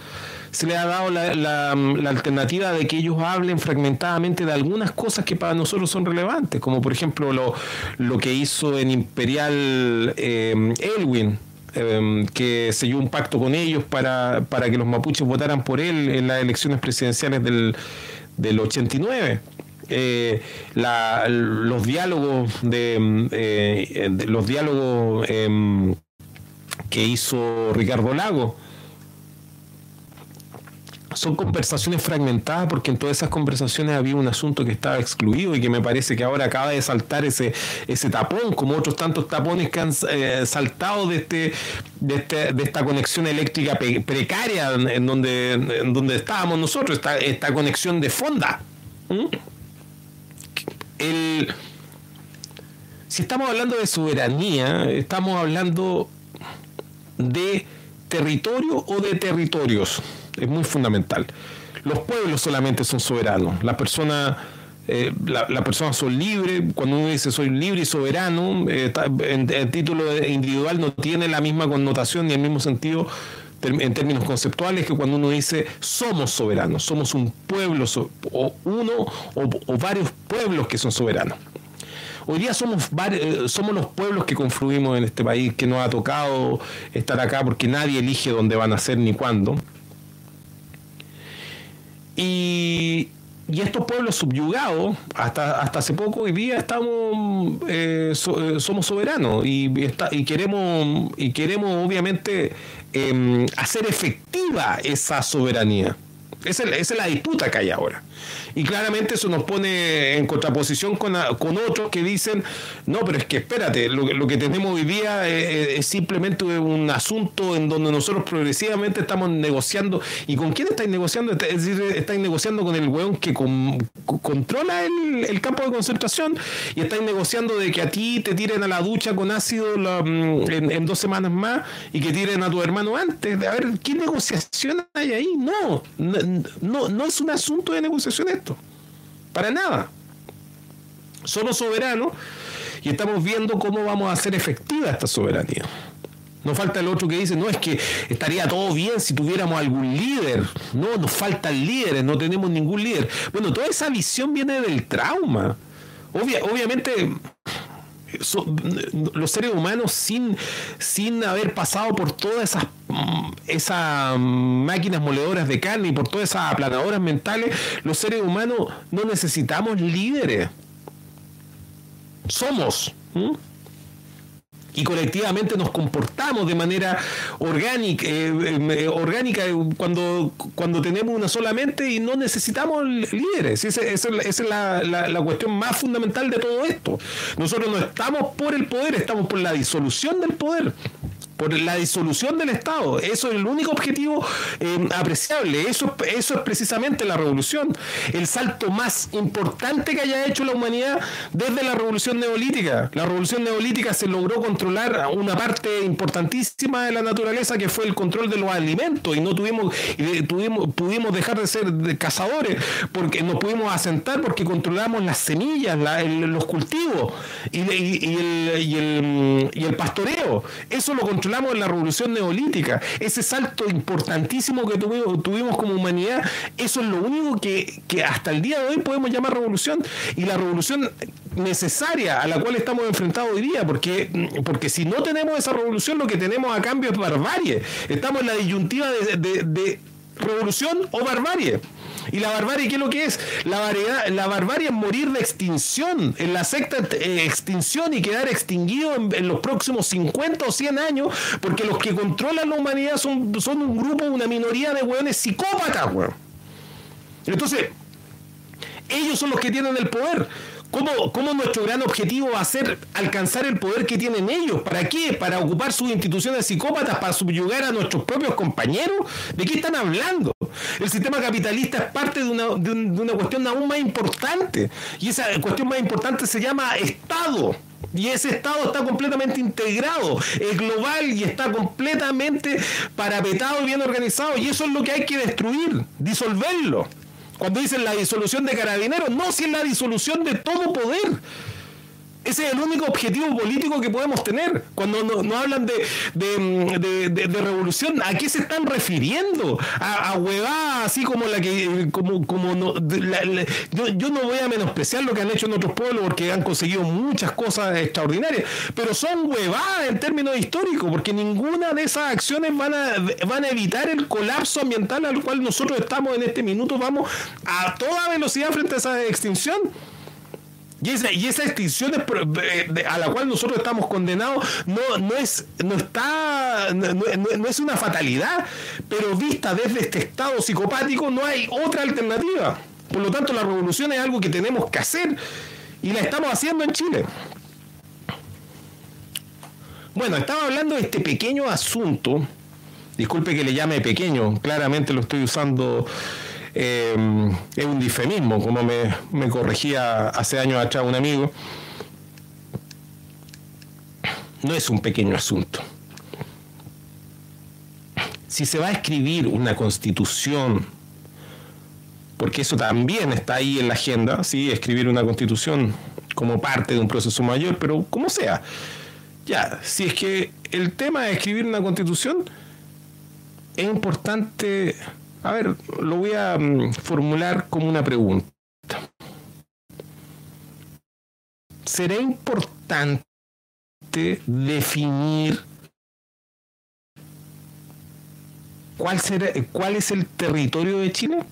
Se les ha dado la, alternativa de que ellos hablen fragmentadamente de algunas cosas que para nosotros son relevantes, como por ejemplo lo, lo que hizo en Imperial eh, Elwin, eh, que selló un pacto con ellos para, para que los mapuches votaran por él en las elecciones presidenciales del, del 89. Eh, los diálogos de, los diálogos em, que hizo Ricardo Lago. Son conversaciones fragmentadas porque en todas esas conversaciones había un asunto que estaba excluido y que me parece que ahora acaba de saltar ese, ese tapón, como otros tantos tapones que han eh, saltado de, este, de, este, de esta conexión eléctrica precaria en donde, en donde estábamos nosotros, esta, esta conexión de fonda. ¿Mm? si estamos hablando de soberanía, estamos hablando de territorio o de territorios. Es muy fundamental. Los pueblos solamente son soberanos. La persona, eh, son libres. Cuando uno dice soy libre y soberano, eh, en, título individual no tiene la misma connotación ni el mismo sentido en términos conceptuales que cuando uno dice somos soberanos, somos un pueblo, o uno o varios pueblos que son soberanos. Hoy día somos, eh, somos los pueblos que confluimos en este país, que nos ha tocado estar acá porque nadie elige dónde van a ser ni cuándo. Y, estos pueblos subyugados, hasta, hasta hace poco, hoy día estamos, eh, eh, somos soberanos y, queremos, y queremos obviamente em, hacer efectiva esa soberanía. Esa es la disputa que hay ahora. Y claramente eso nos pone en contraposición con, con otros que dicen, no, pero es que espérate, lo, que tenemos hoy día es, simplemente un asunto en donde nosotros progresivamente estamos negociando. ¿Y con quién estáis negociando? Es decir, estáis negociando con el weón que controla el, campo de concentración y estáis negociando de que a ti te tiren a la ducha con ácido mm, en, dos semanas más y que tiren a tu hermano antes. A ver, ¿qué negociación hay ahí? No, no, no es un asunto de negociación para nada. Somos soberanos y estamos viendo cómo vamos a hacer efectiva esta soberanía. No falta el otro que dice, no, es que estaría todo bien si tuviéramos algún líder. No, nos faltan líderes, no tenemos ningún líder. Bueno, toda esa visión viene del trauma. obviamente los seres humanos sin, sin haber pasado por todas esas, esas máquinas moledoras de carne y por todas esas aplanadoras mentales, los seres humanos no necesitamos líderes. Somos y colectivamente nos comportamos de manera orgánica, eh, eh, orgánica cuando, cuando tenemos una sola mente y no necesitamos líderes. Esa, es la, la, cuestión más fundamental de todo esto. Nosotros no estamos por el poder, estamos por la disolución del poder por la disolución del Estado. Eso es el único objetivo eh, apreciable. Eso, eso es precisamente la revolución. El salto más importante que haya hecho la humanidad desde la revolución neolítica. La revolución neolítica se logró controlar una parte importantísima de la naturaleza que fue el control de los alimentos y no tuvimos, tuvimos pudimos dejar de ser cazadores porque nos pudimos asentar porque controlamos las semillas, los cultivos y, el, y, el, y el pastoreo. Eso lo controlamos hablamos de la revolución neolítica, ese salto importantísimo que tuvimos, tuvimos como humanidad, eso es lo único que, que hasta el día de hoy podemos llamar revolución. Y la revolución necesaria a la cual estamos enfrentados hoy día, porque, porque si no tenemos esa revolución, lo que tenemos a cambio es barbarie. Estamos en la disyuntiva de revolución o barbarie. ¿Y la barbarie qué es lo que es? La, variedad, la barbarie es morir de extinción, en la secta eh, extinción y quedar extinguido en, los próximos 50 o 100 años, porque los que controlan la humanidad son, son un grupo, una minoría de hueones psicópatas, weón. Entonces, ellos son los que tienen el poder. ¿Cómo, nuestro gran objetivo va a ser alcanzar el poder que tienen ellos? ¿Para qué? ¿Para ocupar sus instituciones psicópatas? ¿Para subyugar a nuestros propios compañeros? ¿De qué están hablando? El sistema capitalista es parte de una, de una cuestión aún más importante. Y esa cuestión más importante se llama Estado. Y ese Estado está completamente integrado, es global y está completamente parapetado y bien organizado. Y eso es lo que hay que destruir, disolverlo. Cuando dicen la disolución de carabineros, no, si es la disolución de todo poder. Ese es el único objetivo político que podemos tener. Cuando no hablan de, de, revolución, ¿a qué se están refiriendo? A, a así como la que. como, como no, yo, yo, no voy a menospreciar lo que han hecho en otros pueblos porque han conseguido muchas cosas extraordinarias, pero son huevadas en términos históricos, porque ninguna de esas acciones van a, van a evitar el colapso ambiental al cual nosotros estamos en este minuto. Vamos a toda velocidad frente a esa extinción. Y esa, y esa extinción a la cual nosotros estamos condenados no, no, es, no, está, no, es una fatalidad, pero vista desde este estado psicopático no hay otra alternativa. Por lo tanto, la revolución es algo que tenemos que hacer y la estamos haciendo en Chile. Bueno, estaba hablando de este pequeño asunto, disculpe que le llame pequeño, claramente lo estoy usando eh, es un difemismo, como me, corregía hace años atrás un amigo. No es un pequeño asunto. Si se va a escribir una constitución, porque eso también está ahí en la agenda, ¿sí? escribir una constitución como parte de un proceso mayor, pero como sea. Ya, si es que el tema de escribir una constitución es importante a ver, lo voy a mm, formular como una pregunta. ¿Será importante definir cuál, será, cuál es el territorio de Chile?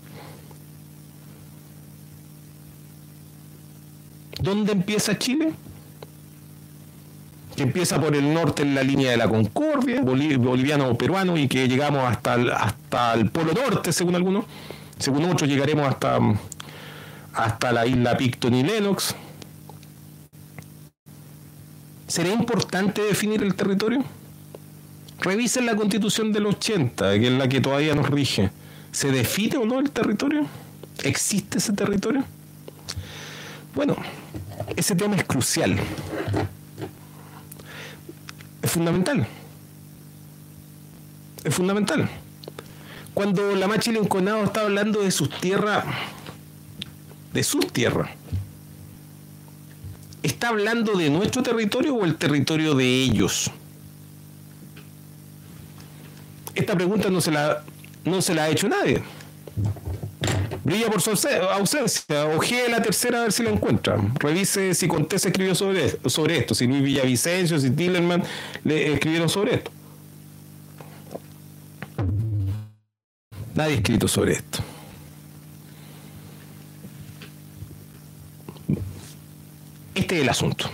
¿Dónde empieza Chile? Que empieza por el norte en la línea de la Concordia, boliviano o peruano, y que llegamos hasta el, hasta el polo norte, según algunos. Según otros, llegaremos hasta, hasta la isla Picton y Lennox. ¿Sería importante definir el territorio? Revisen la constitución del 80, que es la que todavía nos rige. ¿Se define o no el territorio? ¿Existe ese territorio? Bueno, ese tema es crucial es fundamental. Es fundamental. Cuando la Machi Linconado está hablando de sus tierras, de sus tierras, ¿está hablando de nuestro territorio o el territorio de ellos? Esta pregunta no se la, no se la ha hecho nadie brilla por su ausencia. Ojee la tercera a ver si la encuentra. Revise si Contés escribió sobre, sobre esto, si Luis Villavicencio, si Tillerman le escribieron sobre esto. Nadie ha escrito sobre esto. Este es el asunto.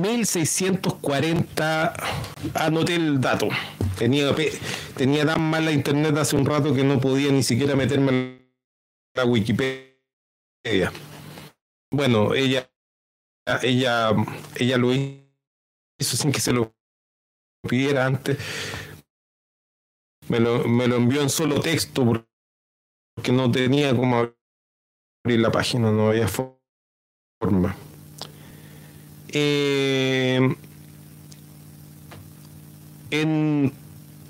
1640, anoté el dato. Tenía, tenía tan mala internet hace un rato que no podía ni siquiera meterme en la Wikipedia. Bueno, ella, ella, ella lo hizo sin que se lo pidiera antes. Me lo, me lo envió en solo texto porque no tenía cómo abrir la página, no había forma. Eh, en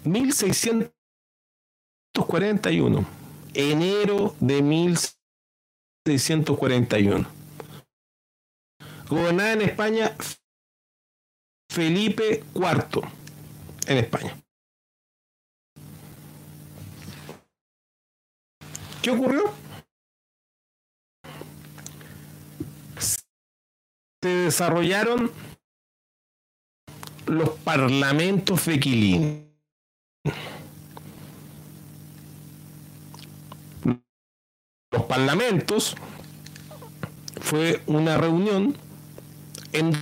1641, enero de 1641. Gobernada en España Felipe IV en España. ¿Qué ocurrió? Se desarrollaron los parlamentos de Quilín. Los parlamentos fue una reunión en,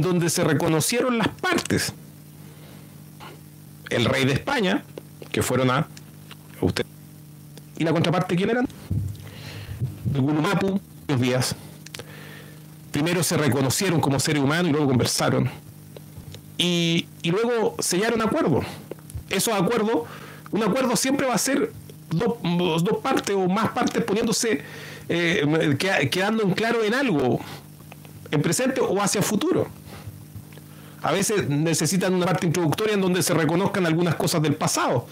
donde se reconocieron las partes. El rey de España, que fueron a usted. ¿Y la contraparte quién eran? Gulumapu, los días. Primero se reconocieron como seres humanos y luego conversaron. Y, y luego sellaron acuerdos. Esos acuerdos, un acuerdo siempre va a ser dos, partes o más partes poniéndose eh, quedando en claro en algo, en presente o hacia futuro. A veces necesitan una parte introductoria en donde se reconozcan algunas cosas del pasado.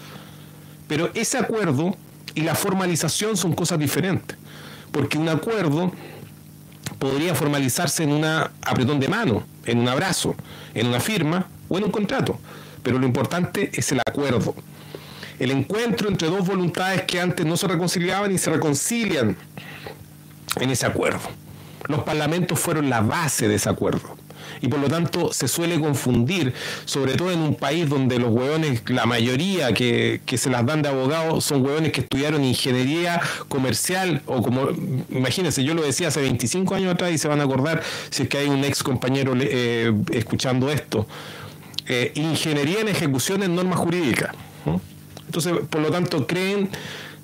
Pero ese acuerdo y la formalización son cosas diferentes. Porque un acuerdo podría formalizarse en un apretón de mano, en un abrazo, en una firma o en un contrato. Pero lo importante es el acuerdo. El encuentro entre dos voluntades que antes no se reconciliaban y se reconcilian en ese acuerdo. Los parlamentos fueron la base de ese acuerdo. Y por lo tanto se suele confundir, sobre todo en un país donde los hueones, la mayoría que, se las dan de abogados, son hueones que estudiaron ingeniería comercial o como, imagínense, yo lo decía hace 25 años atrás y se van a acordar si es que hay un ex compañero eh, escuchando esto. Eh, ingeniería en ejecución en normas jurídicas. Entonces, por lo tanto, creen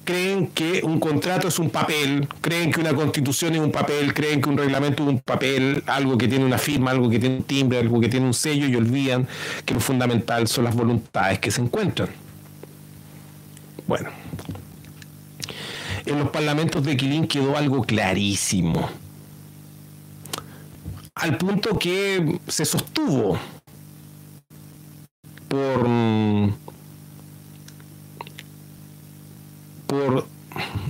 creen que un contrato es un papel, creen que una constitución es un papel, creen que un reglamento es un papel, algo que tiene una firma, algo que tiene un timbre, algo que tiene un sello y olvidan que lo fundamental son las voluntades que se encuentran. Bueno, en los parlamentos de Quilín quedó algo clarísimo, al punto que se sostuvo por por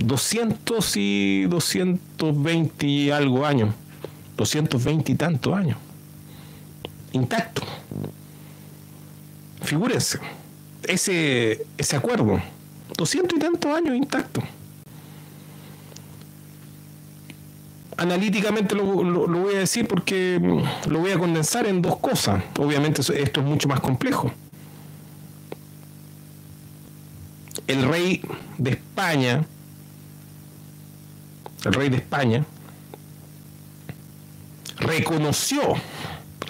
200 y 220 y algo años, 220 y tantos años, intacto. Figúrense, ese, ese acuerdo, 200 y tantos años intacto. Analíticamente lo, lo, voy a decir porque lo voy a condensar en dos cosas. Obviamente esto es mucho más complejo. El rey de España, el rey de España, reconoció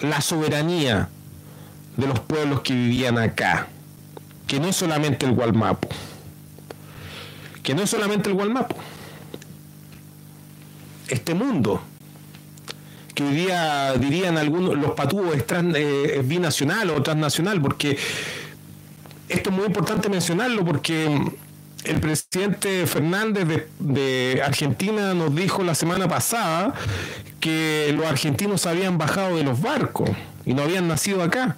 la soberanía de los pueblos que vivían acá, que no es solamente el Gualmapo, que no es solamente el Gualmapo, este mundo, que hoy día dirían algunos, los patúos es, eh, es binacional o transnacional, porque esto es muy importante mencionarlo porque el presidente Fernández de, Argentina nos dijo la semana pasada que los argentinos habían bajado de los barcos y no habían nacido acá.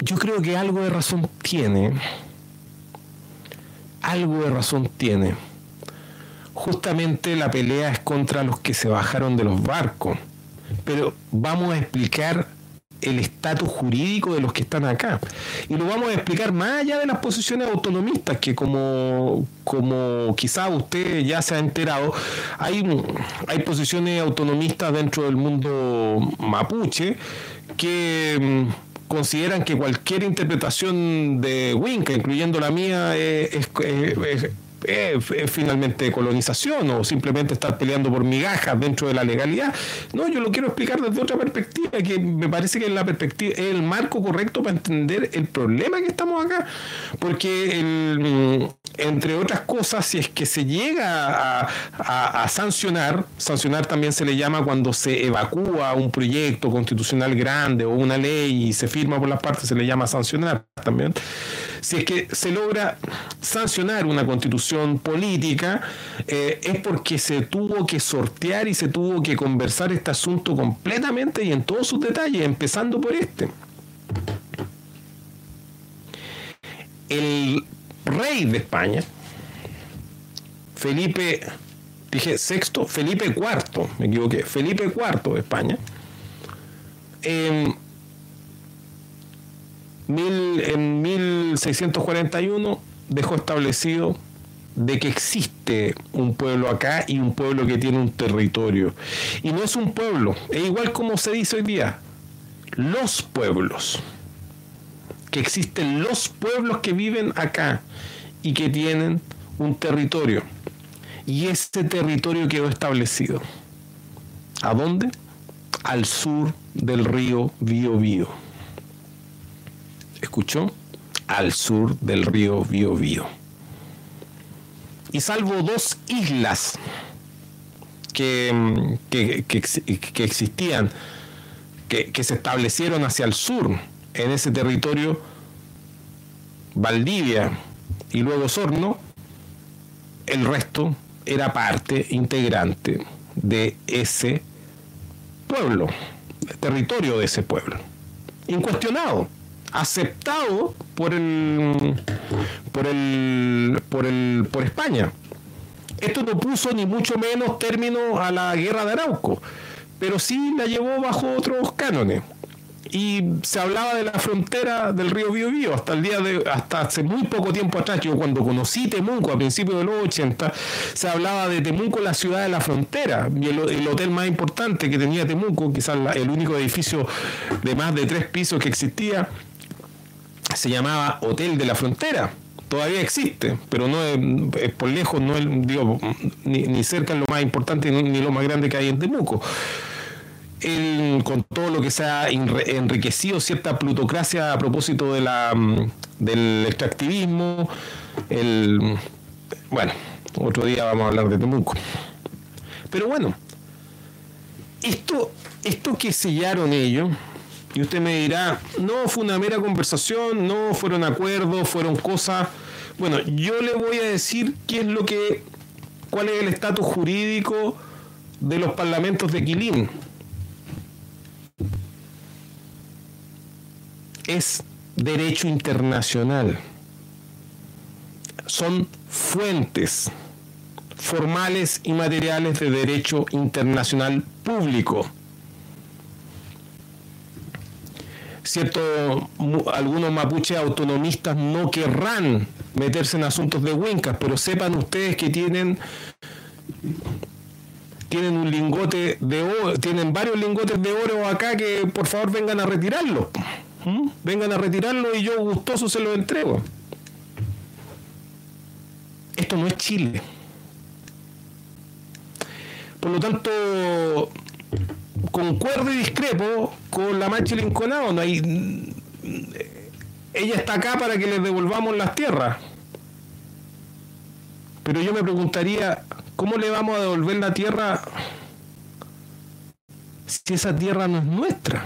Yo creo que algo de razón tiene. Algo de razón tiene. Justamente la pelea es contra los que se bajaron de los barcos. Pero vamos a explicar el estatus jurídico de los que están acá. Y lo vamos a explicar más allá de las posiciones autonomistas, que como, como quizá usted ya se ha enterado, hay, hay posiciones autonomistas dentro del mundo mapuche que mm, consideran que cualquier interpretación de Winca, incluyendo la mía, es es, finalmente colonización o simplemente estar peleando por migajas dentro de la legalidad. No, yo lo quiero explicar desde otra perspectiva, que me parece que es la perspectiva, es el marco correcto para entender el problema que estamos acá. Porque el, entre otras cosas, si es que se llega a, sancionar, sancionar también se le llama cuando se evacúa un proyecto constitucional grande o una ley y se firma por las partes, se le llama sancionar también. Si es que se logra sancionar una constitución política, eh, es porque se tuvo que sortear y se tuvo que conversar este asunto completamente y en todos sus detalles, empezando por este. El rey de España, Felipe dije sexto, Felipe IV, me equivoqué, Felipe IV de España, en, mil, en 1641 dejó establecido de que existe un pueblo acá y un pueblo que tiene un territorio. Y no es un pueblo, es igual como se dice hoy día, los pueblos. Que existen los pueblos que viven acá y que tienen un territorio. Y este territorio quedó establecido. ¿A dónde? Al sur del río Biobío. ¿Escuchó? Al sur del río Biobío. Y salvo dos islas que, que, que, existían, que, que se establecieron hacia el sur en ese territorio, Valdivia y luego Sorno, el resto era parte integrante de ese pueblo, territorio de ese pueblo. Incuestionado, aceptado por el por el por el por España. Esto no puso ni mucho menos término a la guerra de Arauco, pero sí la llevó bajo otros cánones y se hablaba de la frontera del río Biobío hasta el día de hasta hace muy poco tiempo atrás yo cuando conocí Temuco a principios de los 80 se hablaba de Temuco la ciudad de la frontera el, hotel más importante que tenía Temuco quizás el único edificio de más de tres pisos que existía se llamaba Hotel de la Frontera todavía existe, pero no es, por lejos, no es, ni, ni cerca es lo más importante ni lo más grande que hay en Temuco con todo lo que se ha enriquecido cierta plutocracia a propósito de la, del extractivismo. El, bueno, otro día vamos a hablar de Temuco. Pero bueno, esto, esto que sellaron ellos, y usted me dirá, no fue una mera conversación, no fueron acuerdos, fueron cosas. Bueno, yo le voy a decir qué es lo que, cuál es el estatus jurídico de los parlamentos de Quilín es derecho internacional. Son fuentes formales y materiales de derecho internacional público. Cierto, algunos mapuches autonomistas no querrán meterse en asuntos de huincas, pero sepan ustedes que tienen tienen un lingote de oro, tienen varios lingotes de oro acá que por favor vengan a retirarlos. ¿Mm? Vengan a retirarlo y yo gustoso se lo entrego. Esto no es Chile. Por lo tanto, concuerdo y discrepo con la Machi Linconado. No hay, ella está acá para que le devolvamos las tierras. Pero yo me preguntaría, ¿cómo le vamos a devolver la tierra si esa tierra no es nuestra?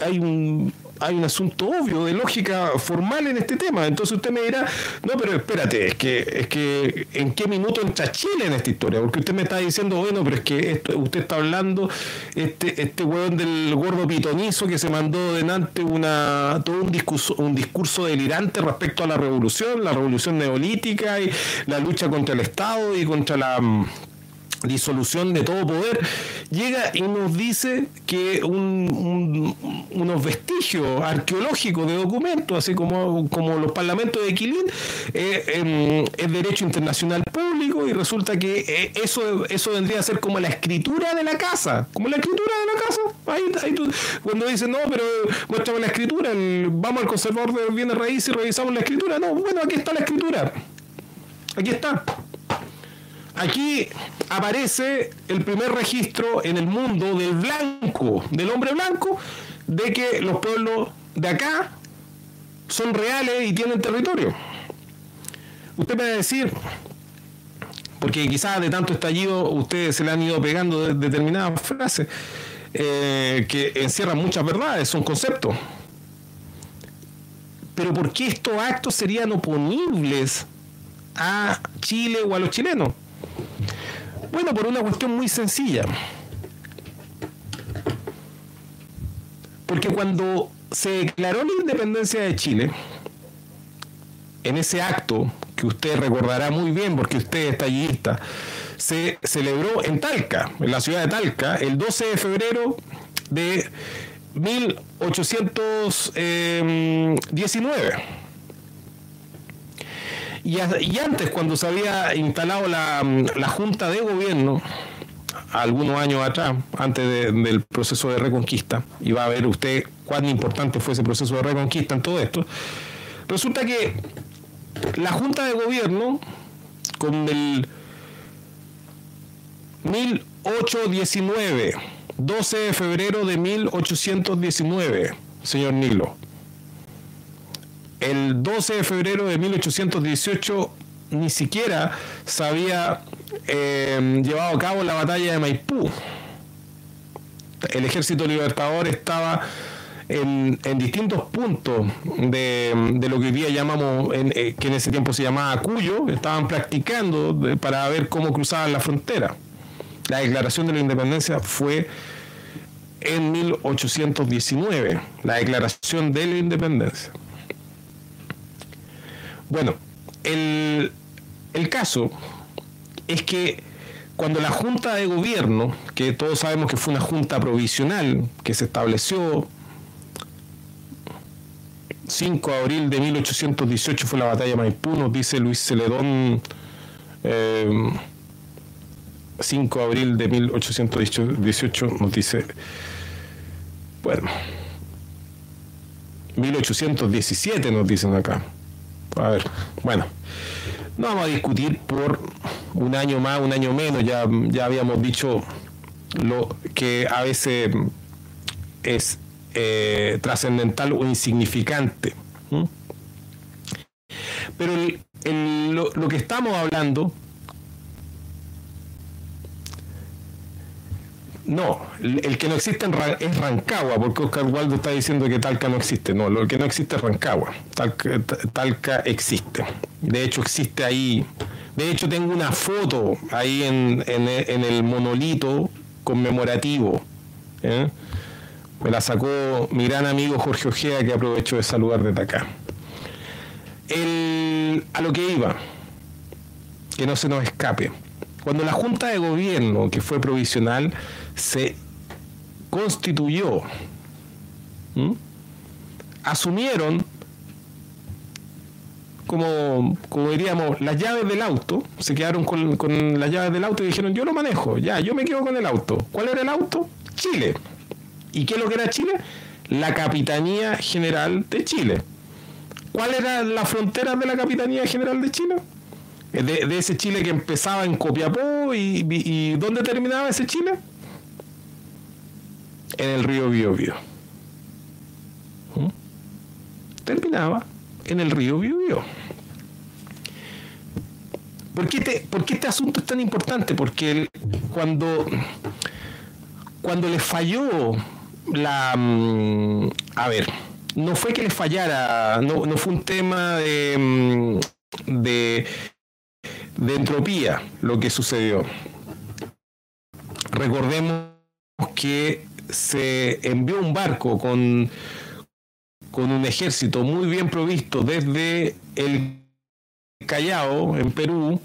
hay un, hay un asunto obvio de lógica formal en este tema. Entonces usted me dirá, no, pero espérate, es que, es que ¿en qué minuto entra Chile en esta historia? Porque usted me está diciendo, bueno, pero es que esto, usted está hablando, este, este hueón del gordo pitonizo que se mandó delante una, todo un discurso, un discurso delirante respecto a la revolución, la revolución neolítica y la lucha contra el Estado y contra la disolución de todo poder, llega y nos dice que unos vestigios arqueológicos de documentos, así como, como los parlamentos de Quilín, eh, em, es derecho internacional público y resulta que eh, eso, eso vendría a ser como la escritura de la casa, como la escritura de la casa. Ahí, cuando dicen, no, pero muéstrame la escritura, vamos al conservador de bienes raíces y revisamos la escritura. No, bueno, aquí está la escritura. Aquí está. Aquí aparece el primer registro en el mundo del blanco, del hombre blanco, de que los pueblos de acá son reales y tienen territorio. Usted puede decir, porque quizás de tanto estallido ustedes se le han ido pegando determinadas frases eh, que encierran muchas verdades, son conceptos. Pero ¿por qué estos actos serían oponibles a Chile o a los chilenos? Bueno, por una cuestión muy sencilla. Porque cuando se declaró la independencia de Chile, en ese acto que usted recordará muy bien porque usted es tallista, se celebró en Talca, en la ciudad de Talca, el 12 de febrero de 1819. Y, antes, cuando se había instalado la, Junta de Gobierno, algunos años atrás, antes del proceso de reconquista, y va a ver usted cuán importante fue ese proceso de reconquista en todo esto, resulta que la Junta de Gobierno, con el 1819, 12 de febrero de 1819, señor Nilo, el 12 de febrero de 1818 ni siquiera se había eh, llevado a cabo la batalla de Maipú. El ejército libertador estaba en, distintos puntos de, lo que hoy día llamamos, eh, que en ese tiempo se llamaba Cuyo, estaban practicando para ver cómo cruzaban la frontera. La declaración de la independencia fue en 1819, la declaración de la independencia. Bueno, el, caso es que cuando la Junta de Gobierno, que todos sabemos que fue una junta provisional que se estableció 5 de abril de 1818 fue la batalla de Maipú, nos dice Luis Celedón, 5 de abril de 1818 nos dice, bueno, 1817 nos dicen acá. A ver, bueno, no vamos a discutir por un año más, un año menos, ya, ya habíamos dicho lo que a veces es eh, trascendental o insignificante. Pero lo, que estamos hablando No, el, que no existe es Rancagua, porque Oscar Waldo está diciendo que Talca no existe. No, lo que no existe es Rancagua. Talca, existe. De hecho, existe ahí. De hecho, tengo una foto ahí en, el monolito conmemorativo. ¿eh? Me la sacó mi gran amigo Jorge Ojea, que aprovecho de saludar desde acá. a lo que iba, que no se nos escape. Cuando la Junta de Gobierno, que fue provisional, se constituyó, asumieron como, como diríamos, las llaves del auto, se quedaron con, las llaves del auto y dijeron, yo lo manejo, ya, yo me quedo con el auto. ¿Cuál era el auto? Chile. ¿Y qué es lo que era Chile? La Capitanía General de Chile. ¿Cuál era la frontera de la Capitanía General de Chile? De, ese Chile que empezaba en Copiapó y ¿dónde terminaba ese Chile? En el río Biobío. ¿Mm? Terminaba en el río Biobío. ¿Por qué, ¿Por qué, este asunto es tan importante? Porque cuando, cuando le falló la... Mm, a ver, no fue que le fallara, no, no fue un tema de, mm, de, de entropía lo que sucedió. Recordemos que se envió un barco con, con un ejército muy bien provisto desde el Callao, en Perú,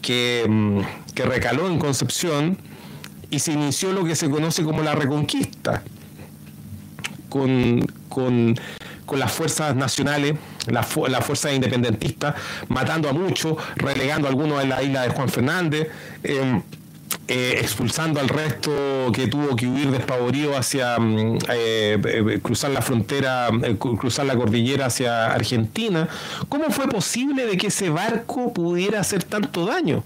que, mm, que recaló en Concepción y se inició lo que se conoce como la Reconquista, con, con, con las fuerzas nacionales, las la fuerzas independentistas, matando a muchos, relegando a algunos en la isla de Juan Fernández. Em, eh, expulsando al resto que tuvo que huir despavorido hacia mm, eh, eh, cruzar la frontera, cruzar la cordillera hacia Argentina. ¿Cómo fue posible de que ese barco pudiera hacer tanto daño?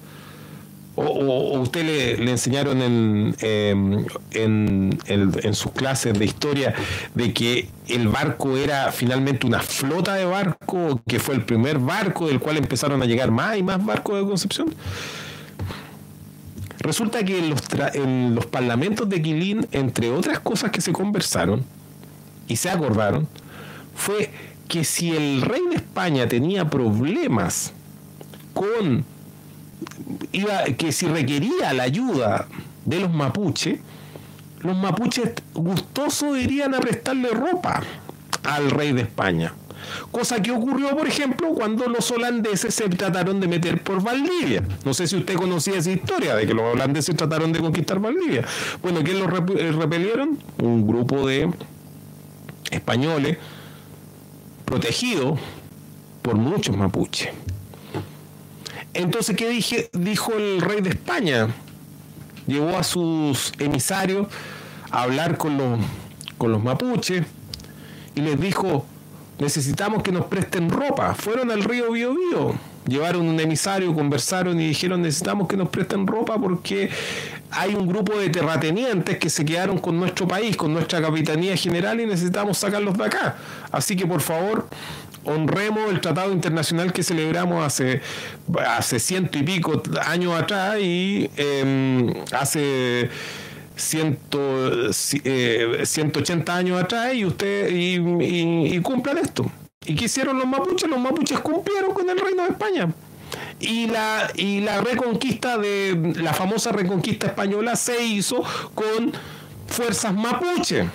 ¿O, usted le, enseñaron en, em, en, en, sus clases de historia de que el barco era finalmente una flota de barcos, que fue el primer barco del cual empezaron a llegar más y más barcos de Concepción? Resulta que en los, en los parlamentos de Quilín, entre otras cosas que se conversaron y se acordaron, fue que si el rey de España tenía problemas con iba, que si requería la ayuda de los mapuches, los mapuches gustosos irían a prestarle ropa al rey de España. Cosa que ocurrió, por ejemplo, cuando los holandeses se trataron de meter por Valdivia. No sé si usted conocía esa historia de que los holandeses trataron de conquistar Valdivia. Bueno, ¿quién los eh, repelieron? Un grupo de españoles protegidos por muchos mapuches. Entonces, ¿qué dije, dijo el rey de España? Llevó a sus emisarios a hablar con los, con los mapuches y les dijo, necesitamos que nos presten ropa. Fueron al río Biobío, llevaron un emisario, conversaron y dijeron, necesitamos que nos presten ropa porque hay un grupo de terratenientes que se quedaron con nuestro país, con nuestra capitanía general y necesitamos sacarlos de acá. Así que por favor, honremos el tratado internacional que celebramos hace, hace ciento y pico años atrás y em, hace ciento, 180 eh, años atrás y usted y, cumplan esto. ¿Y qué hicieron los mapuches? Los mapuches cumplieron con el reino de España. Y la, y la reconquista de la famosa reconquista española se hizo con fuerzas mapuche,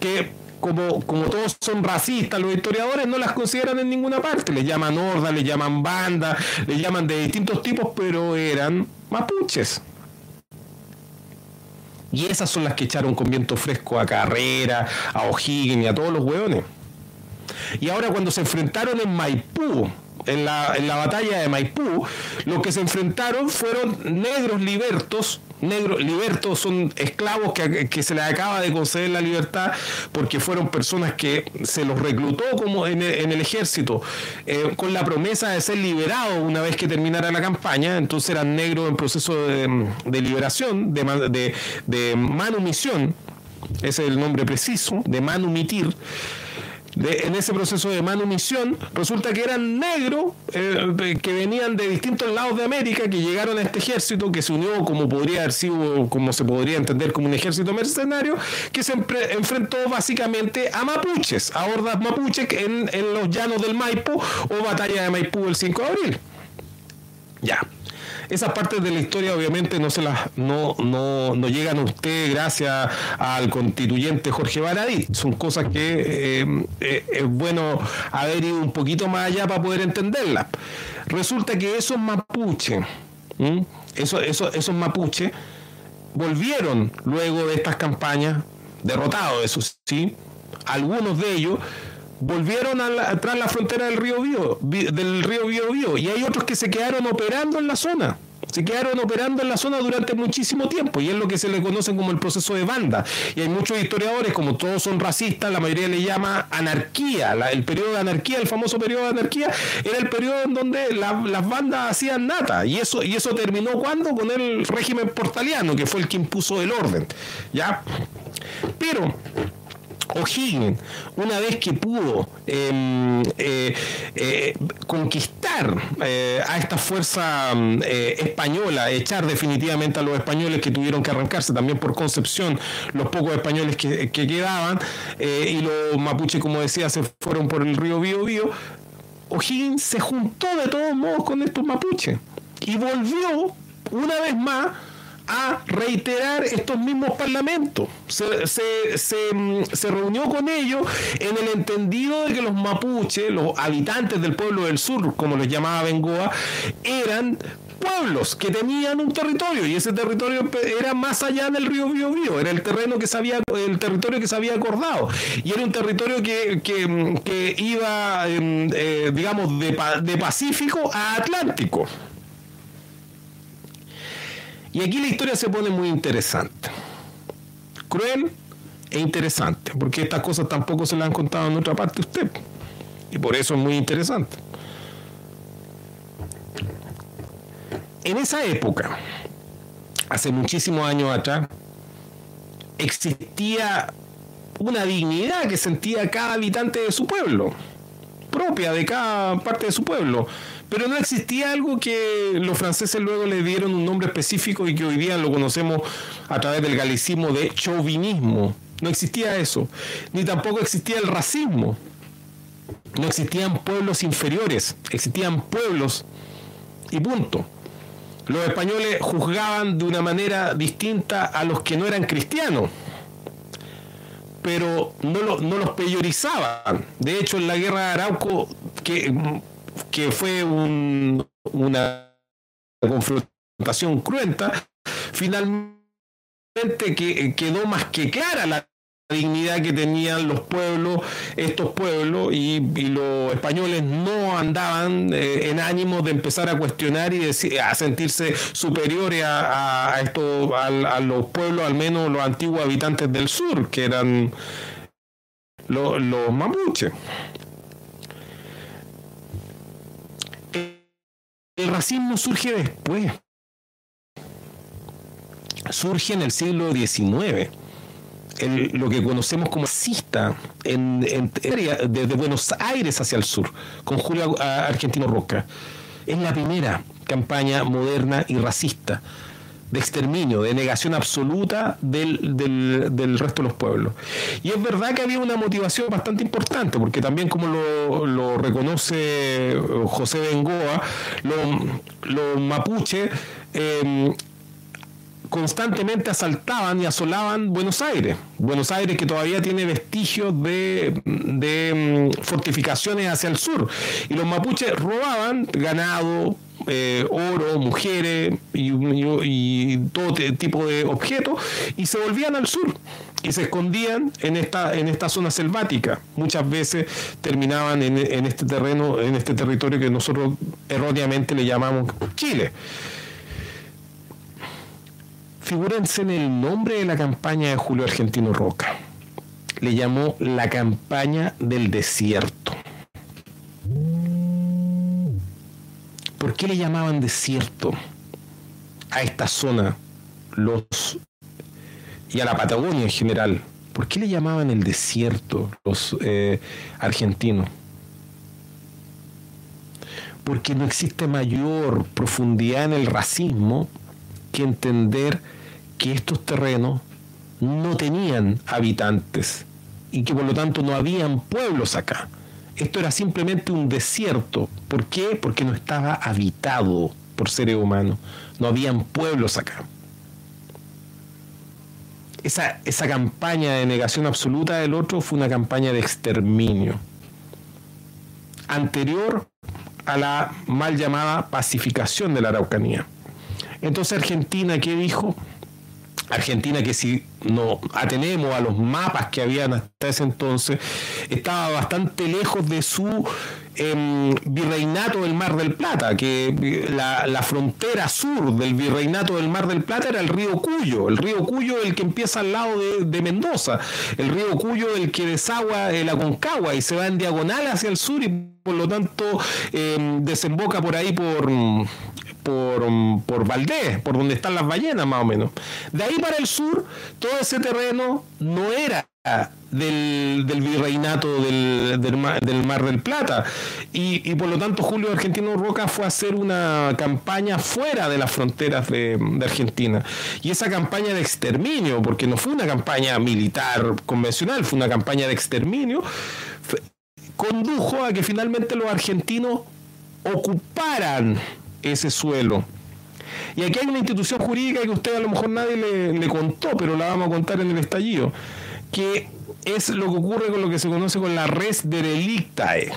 que como, como todos son racistas, los historiadores no las consideran en ninguna parte. Le llaman horda, le llaman banda, le llaman de distintos tipos, pero eran mapuches. Y esas son las que echaron con viento fresco a Carrera, a O'Higgins y a todos los hueones. Y ahora cuando se enfrentaron en Maipú, en la, en la batalla de Maipú, los que se enfrentaron fueron negros libertos negros, libertos son esclavos que, se les acaba de conceder la libertad porque fueron personas que se los reclutó como en el, ejército eh, con la promesa de ser liberados una vez que terminara la campaña, entonces eran negros en proceso de, liberación, de, de, de manumisión, ese es el nombre preciso, de manumitir en ese proceso de manumisión, resulta que eran negros eh, que venían de distintos lados de América, que llegaron a este ejército, que se unió como podría haber sido, como se podría entender como un ejército mercenario, que se enfrentó básicamente a mapuches, a hordas mapuches en, en los llanos del Maipo o batalla de Maipú el 5 de abril. Ya. Esas partes de la historia obviamente no se las no, no, no llegan a usted gracias al constituyente Jorge Baradí. Son cosas que eh, eh, es bueno haber ido un poquito más allá para poder entenderlas. Resulta que esos mapuches, esos, esos, mapuches, volvieron luego de estas campañas, derrotados, eso sí, algunos de ellos volvieron a la, tras la frontera del río Bío, del río Bío, y hay otros que se quedaron operando en la zona. Se quedaron operando en la zona durante muchísimo tiempo y es lo que se le conoce como el proceso de banda. Y hay muchos historiadores, como todos son racistas, la mayoría le llama anarquía. el periodo de anarquía, el famoso periodo de anarquía, era el periodo en donde las bandas hacían nata. Y eso, y eso terminó cuando? Con el régimen portaliano, que fue el que impuso el orden. ¿Ya? Pero O'Higgins, una vez que pudo em, eh, eh, conquistar eh, a esta fuerza mm, española, echar definitivamente a los españoles que tuvieron que arrancarse también por concepción, los pocos españoles que, quedaban, y los mapuches, como decía, se fueron por el río Bío Bío, O'Higgins se juntó de todos modos con estos mapuches y volvió una vez más a reiterar estos mismos parlamentos. Mm, se, reunió con ellos en el entendido de que los mapuches, los habitantes del pueblo del sur, como les llamaba Bengoa, eran pueblos que tenían un territorio y ese territorio era más allá del río Biobío, era el terreno que se había, el territorio que se había acordado y era un territorio que, iba, em, eh, digamos, de, de Pacífico a Atlántico. Y aquí la historia se pone muy interesante. Cruel e interesante, porque estas cosas tampoco se las han contado en otra parte usted. Y por eso es muy interesante. En esa época, hace muchísimos años atrás, existía una dignidad que sentía cada habitante de su pueblo, propia de cada parte de su pueblo. Pero no existía algo que los franceses luego le dieron un nombre específico y que hoy día lo conocemos a través del galicismo de chauvinismo. No existía eso. Ni tampoco existía el racismo. No existían pueblos inferiores, existían pueblos y punto. Los españoles juzgaban de una manera distinta a los que no eran cristianos. Pero no, no los peyorizaban. De hecho, en la guerra de Arauco, que, que fue una confrontación cruenta, finalmente que, quedó más que clara la dignidad que tenían los pueblos, estos pueblos, y, los españoles no andaban eh, en ánimo de empezar a cuestionar y decir, a sentirse superiores a, esto, a, los pueblos, al menos los antiguos habitantes del sur, que eran los, los mapuches. El racismo surge después. Surge en el siglo XIX lo que conocemos como racista en, desde Buenos Aires hacia el sur, con Julio Argentino Roca. Es la primera campaña moderna y racista de exterminio, de negación absoluta del, del, resto de los pueblos. Y es verdad que había una motivación bastante importante, porque también como lo, reconoce José Bengoa, los, mapuches eh, constantemente asaltaban y asolaban Buenos Aires. Buenos Aires que todavía tiene vestigios de, mm, fortificaciones hacia el sur. Y los mapuches robaban ganado, eh, oro, mujeres y, todo tipo de objetos y se volvían al sur y se escondían en esta, en esta zona selvática. Muchas veces terminaban en, en este terreno, en este territorio que nosotros erróneamente le llamamos Chile. Figúrense en el nombre de la campaña de Julio Argentino Roca. Le llamó la campaña del desierto. ¿Por qué le llamaban desierto a esta zona los y a la Patagonia en general? ¿Por qué le llamaban el desierto los eh, argentinos? Porque no existe mayor profundidad en el racismo que entender que estos terrenos no tenían habitantes y que por lo tanto no habían pueblos acá. Esto era simplemente un desierto. ¿Por qué? Porque no estaba habitado por seres humanos. No habían pueblos acá. Esa, esa campaña de negación absoluta del otro fue una campaña de exterminio. Anterior a la mal llamada pacificación de la Araucanía. Entonces Argentina, ¿qué dijo? Argentina que si nos atenemos a los mapas que habían hasta ese entonces, estaba bastante lejos de su em, virreinato del Mar del Plata, que la, frontera sur del virreinato del Mar del Plata era el río Cuyo, el río Cuyo el que empieza al lado de, Mendoza, el río Cuyo el que desagua la Concagua y se va en diagonal hacia el sur y por lo tanto em, desemboca por ahí por por, por Valdés, por donde están las ballenas más o menos. De ahí para el sur, todo ese terreno no era del, virreinato del, del, mar, del, Plata. Y, por lo tanto Julio Argentino Roca fue a hacer una campaña fuera de las fronteras de, de, Argentina. Y esa campaña de exterminio, porque no fue una campaña militar convencional, fue una campaña de exterminio, condujo a que finalmente los argentinos ocuparan ese suelo. Y aquí hay una institución jurídica que usted a lo mejor nadie le, contó, pero la vamos a contar en el estallido, que es lo que ocurre con lo que se conoce con la res derelictae,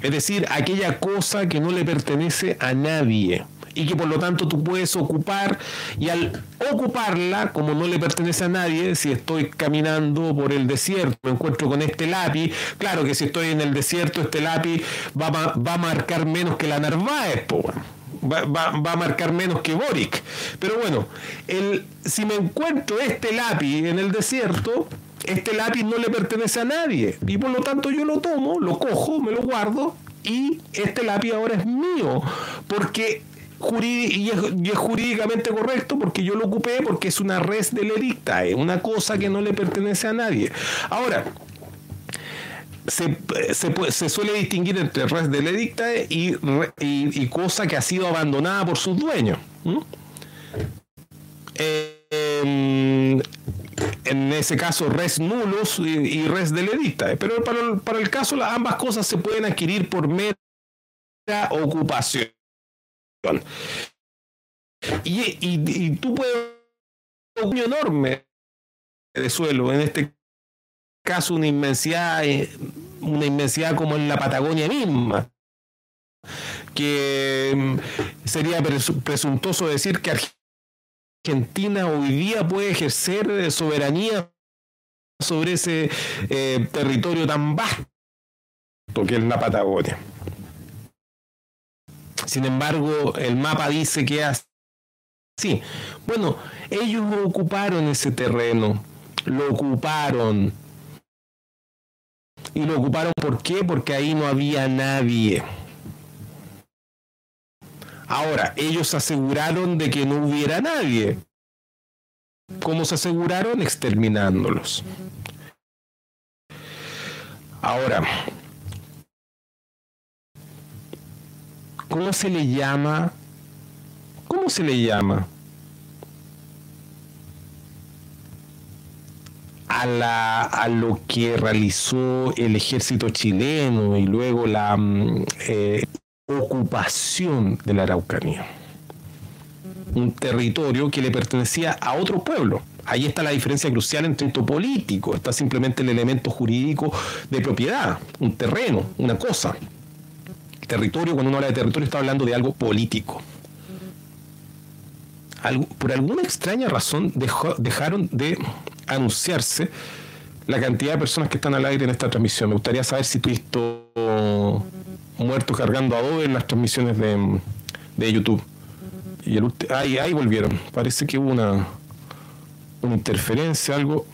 es decir, aquella cosa que no le pertenece a nadie y que por lo tanto tú puedes ocupar y al ocuparla, como no le pertenece a nadie, si estoy caminando por el desierto, me encuentro con este lápiz, claro que si estoy en el desierto, este lápiz va, va a marcar menos que la Narváez, va, a marcar menos que Boric. Pero bueno, el, si me encuentro este lápiz en el desierto, este lápiz no le pertenece a nadie. Y por lo tanto yo lo tomo, lo cojo, me lo guardo y este lápiz ahora es mío. Porque y es, jurídicamente correcto porque yo lo ocupé porque es una res del edicta, es una cosa que no le pertenece a nadie. Ahora, se, suele distinguir entre res del edicta y, y, cosa que ha sido abandonada por sus dueños. Em, en ese caso, res nulos y, res del edicta. Pero para el, para el caso, ambas cosas se pueden adquirir por mera ocupación. Y, y, y tú puedes un enorme de suelo, en este caso una inmensidad, eh, una inmensidad como en la Patagonia misma que mm, sería presuntuoso decir que Argentina hoy día puede ejercer eh, soberanía sobre ese eh, territorio tan vasto que es la Patagonia. Sin embargo, el mapa dice que así. Bueno, ellos ocuparon ese terreno, lo ocuparon. Y lo ocuparon ¿por qué? Porque ahí no había nadie. Ahora, ellos aseguraron de que no hubiera nadie. ¿Cómo se aseguraron? Exterminándolos. Ahora, ¿cómo se le llama? ¿Cómo se le llama? A, la, a lo que realizó el ejército chileno y luego la mm, eh, ocupación de la Araucanía. Un territorio que le pertenecía a otro pueblo. Ahí está la diferencia crucial entre esto político, está simplemente el elemento jurídico de propiedad, un terreno, una cosa. territorio, cuando uno habla de territorio, está hablando de algo político. por alguna extraña razón dejaron de anunciarse la cantidad de personas que están al aire en esta transmisión. Me gustaría saber si tú visto muertos cargando adobe en las transmisiones de, YouTube. Y ahí, ahí volvieron. Parece que hubo una, interferencia, algo.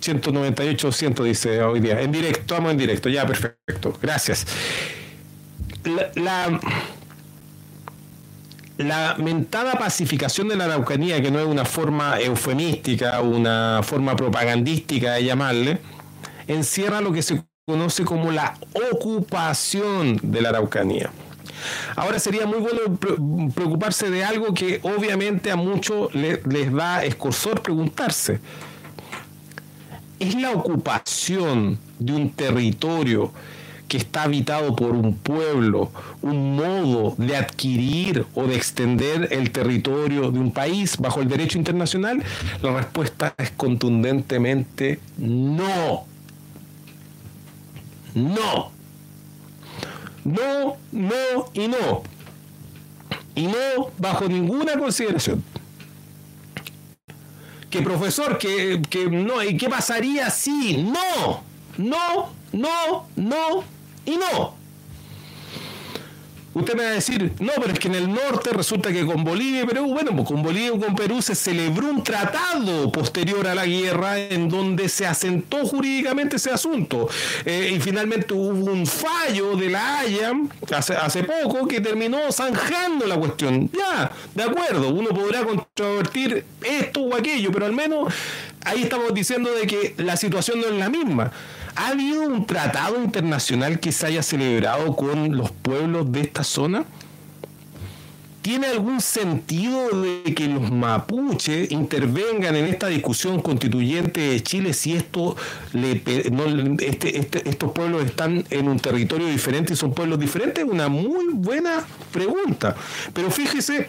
198, em, 200 dice hoy día. En directo, vamos en directo. Ya, perfecto. Gracias. La, mentada pacificación de la Araucanía, que no es una forma eufemística, una forma propagandística de llamarle, encierra lo que se conoce como la ocupación de la Araucanía. Ahora sería muy bueno preocuparse de algo que obviamente a muchos les da escorsor preguntarse. ¿Es la ocupación de un territorio que está habitado por un pueblo un modo de adquirir o de extender el territorio de un país bajo el derecho internacional? La respuesta es contundentemente no. No. No, no y no. Y no bajo ninguna consideración. Que profesor, que, no, ¿y qué pasaría si? No, no, no, no y no. Usted me va a decir, no, pero es que en el norte resulta que con Bolivia y Perú, bueno, pues con Bolivia y con Perú se celebró un tratado posterior a la guerra en donde se asentó jurídicamente ese asunto. Eh, y finalmente hubo un fallo de la Haya hace, hace poco que terminó zanjando la cuestión. Ya, de acuerdo, uno podrá controvertir esto o aquello, pero al menos ahí estamos diciendo de que la situación no es la misma. ¿Ha habido un tratado internacional que se haya celebrado con los pueblos de esta zona? ¿Tiene algún sentido de que los mapuches intervengan en esta discusión constituyente de Chile si este, este, estos pueblos están en un territorio diferente y son pueblos diferentes? Una muy buena pregunta. Pero fíjese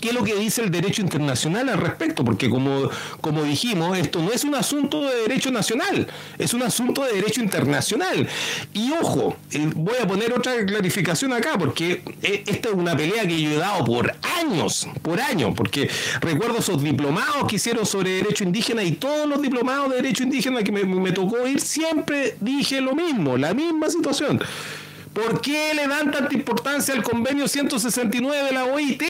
¿Qué es lo que dice el derecho internacional al respecto? Porque como, como dijimos, esto no es un asunto de derecho nacional, es un asunto de derecho internacional. Y ojo, eh, voy a poner otra clarificación acá, porque eh, esta es una pelea que yo he dado por años, por años, porque recuerdo esos diplomados que hicieron sobre derecho indígena y todos los diplomados de derecho indígena que me, me tocó ir, siempre dije lo mismo, la misma situación. ¿Por qué le dan tanta importancia al convenio 169 de la OIT,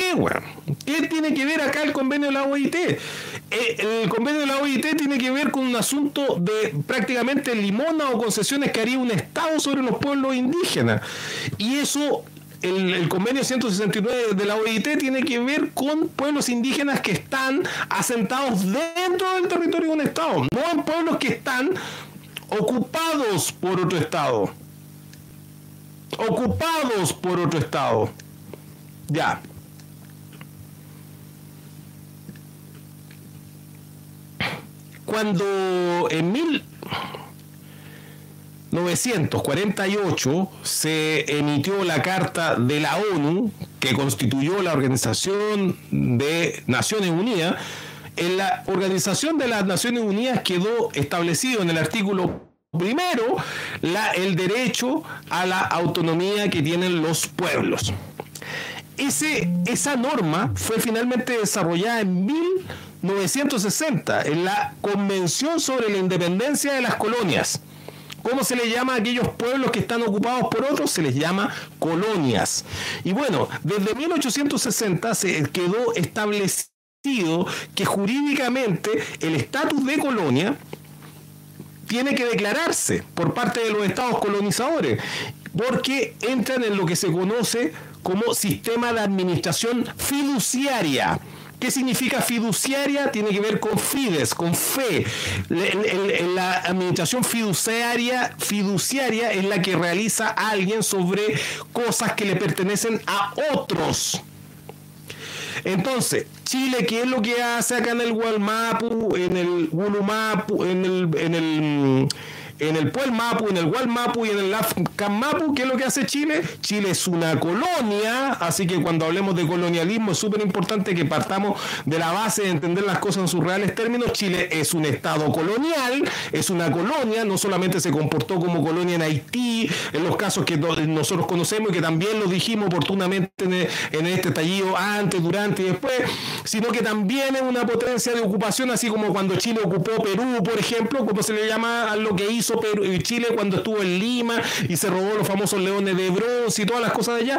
¿Qué tiene que ver acá el convenio de la OIT? Eh, el convenio de la OIT tiene que ver con un asunto de prácticamente limona o concesiones que haría un Estado sobre los pueblos indígenas. Y eso el, el, convenio 169 de la OIT tiene que ver con pueblos indígenas que están asentados dentro del territorio de un Estado, no en pueblos que están ocupados por otro Estado ocupados por otro Estado. Ya. Cuando en 1948 se emitió la Carta de la ONU que constituyó la Organización de Naciones Unidas, en la Organización de las Naciones Unidas quedó establecido en el artículo primero el derecho a la autonomía que tienen los pueblos. Esa norma fue finalmente desarrollada en 1960 en la Convención sobre la Independencia de las Colonias. ¿Cómo se le llama a aquellos pueblos que están ocupados por otros? Se les llama colonias. Y bueno, desde 1860 se quedó establecido que jurídicamente el estatus de colonia tiene que declararse por parte de los estados colonizadores, porque entran en lo que se conoce como sistema de administración fiduciaria. ¿Qué significa fiduciaria? Tiene que ver con fides, con fe. La, administración fiduciaria, fiduciaria es la que realiza alguien sobre cosas que le pertenecen a otros. Entonces, Chile, ¿qué es lo que hace acá en el Gualmapu, en el Wulumapu, en el, en el en el Puel Mapu, en el Wal Mapu y en el Afkan Mapu, ¿qué es lo que hace Chile? Chile es una colonia, así que cuando hablemos de colonialismo es súper importante que partamos de la base de entender las cosas en sus reales términos. Chile es un estado colonial, es una colonia, no solamente se comportó como colonia en Haití, en los casos que nosotros conocemos y que también lo dijimos oportunamente en este tallido antes, durante y después, sino que también es una potencia de ocupación, así como cuando Chile ocupó Perú, por ejemplo, como se le llama a lo que hizo Chile cuando estuvo en Lima y se robó los famosos leones de bronce y todas las cosas de allá.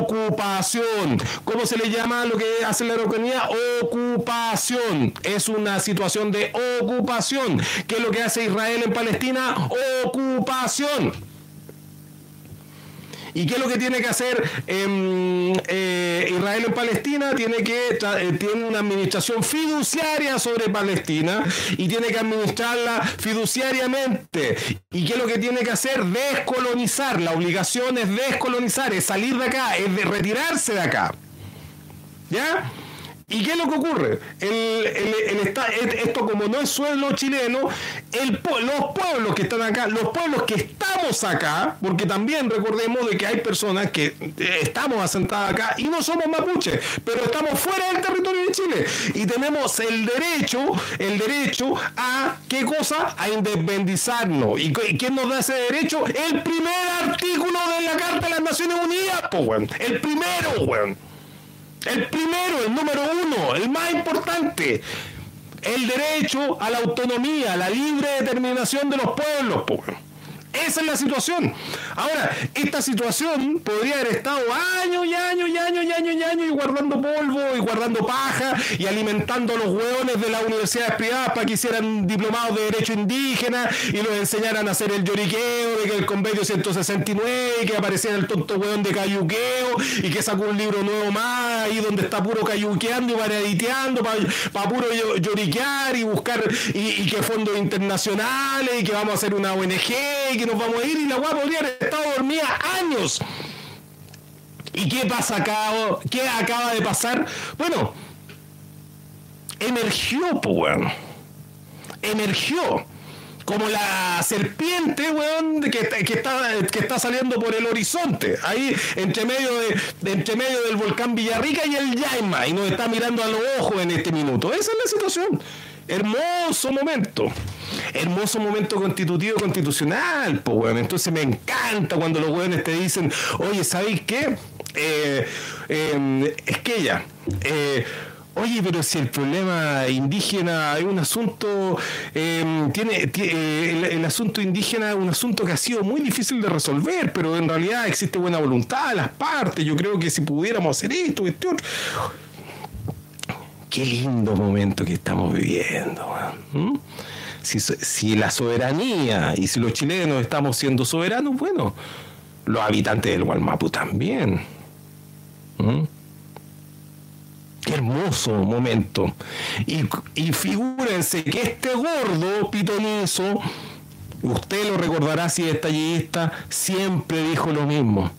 Ocupación. ¿Cómo se le llama lo que hace la Araucanía? Ocupación. Es una situación de ocupación. ¿Qué es lo que hace Israel en Palestina? Ocupación. ¿Y qué es lo que tiene que hacer em, eh, Israel en Palestina? Tiene que eh, tiene una administración fiduciaria sobre Palestina y tiene que administrarla fiduciariamente. ¿Y qué es lo que tiene que hacer? Descolonizar. La obligación es descolonizar, es salir de acá, es retirarse de acá. ¿Ya? ¿Y qué es lo que ocurre? esto como no es suelo chileno, los pueblos que están acá, los pueblos que estamos acá, porque también recordemos de que hay personas que eh, estamos asentadas acá y no somos mapuches, pero estamos fuera del territorio de Chile y tenemos el derecho, el derecho a qué cosa? A independizarnos. ¿Y quién nos da ese derecho? El primer artículo de la Carta de las Naciones Unidas, pues, El primero, weón. El primero, el número uno, el más importante. El derecho a la autonomía, a la libre determinación de los pueblos. Esa es la situación. Ahora, esta situación podría haber estado años y años y años y años y años y guardando polvo y guardando paja y alimentando a los hueones de las universidades privadas para que hicieran diplomados de derecho indígena y los enseñaran a hacer el lloriqueo de que el convenio 169 y que apareciera el tonto hueón de cayuqueo y que sacó un libro nuevo más ahí donde está puro cayuqueando y paraditeando para puro lloriquear y buscar y, que fondos internacionales y que vamos a hacer una ONG que nos vamos a ir y la guapa podría haber estado dormida años. ¿Y qué pasa acá? ¿Qué acaba de pasar? Bueno, emergió, pues, Emergió. Como la serpiente, weón, que, que, está, que está saliendo por el horizonte. Ahí, entre medio, de, entre medio del volcán Villarrica y el Yaima. Y nos está mirando a los ojos en este minuto. Esa es la situación. Hermoso momento. Hermoso momento constitutivo constitucional, pues, weón. Entonces me encanta cuando los weones te dicen, oye, ¿sabéis qué? Eh, em, es que ella. Eh, oye, pero si el problema indígena es un asunto, em, tiene, eh, el, asunto indígena es un asunto que ha sido muy difícil de resolver, pero en realidad existe buena voluntad de las partes. Yo creo que si pudiéramos hacer esto, esto, qué lindo momento que estamos viviendo. Si, la soberanía y si los chilenos estamos siendo soberanos, bueno, los habitantes del Gualmapu también. Qué hermoso momento. Y, y figúrense que este gordo pitonizo, usted lo recordará si es tallista, siempre dijo lo mismo.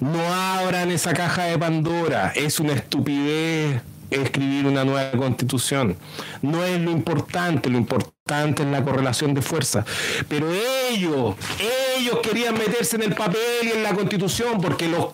No abran esa caja de Pandora, es una estupidez escribir una nueva constitución. No es lo importante, lo importante constante en la correlación de fuerzas. Pero ellos, ellos querían meterse en el papel y en la constitución porque los,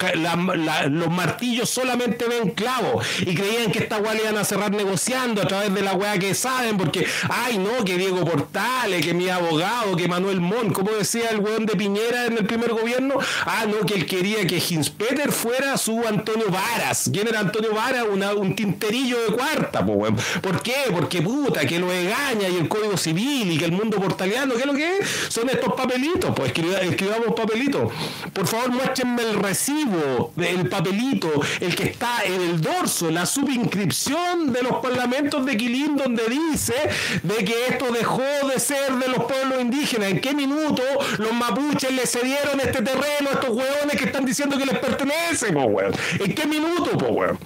los martillos solamente ven clavos y creían que esta weá le iban a cerrar negociando a través de la weá que saben porque, ay no, que Diego Portales, que mi abogado, que Manuel Mon, como decía el weón de Piñera en el primer gobierno, ah no, que él quería que Hinspeter fuera su Antonio Varas. ¿Quién era Antonio Varas? un tinterillo de cuarta, pues. ¿Por qué? Porque puta, que lo engaña y el Código Civil y que el mundo portaliano, ¿qué es lo que es? Son estos papelitos, pues escribamos papelitos. Por favor, muéstrenme el recibo del papelito, el que está en el dorso, la subinscripción de los parlamentos de Quilín, donde dice de que esto dejó de ser de los pueblos indígenas. ¿En qué minuto los mapuches le cedieron este terreno a estos hueones que están diciendo que les pertenece, po, weón? ¿En qué minuto, po, weón?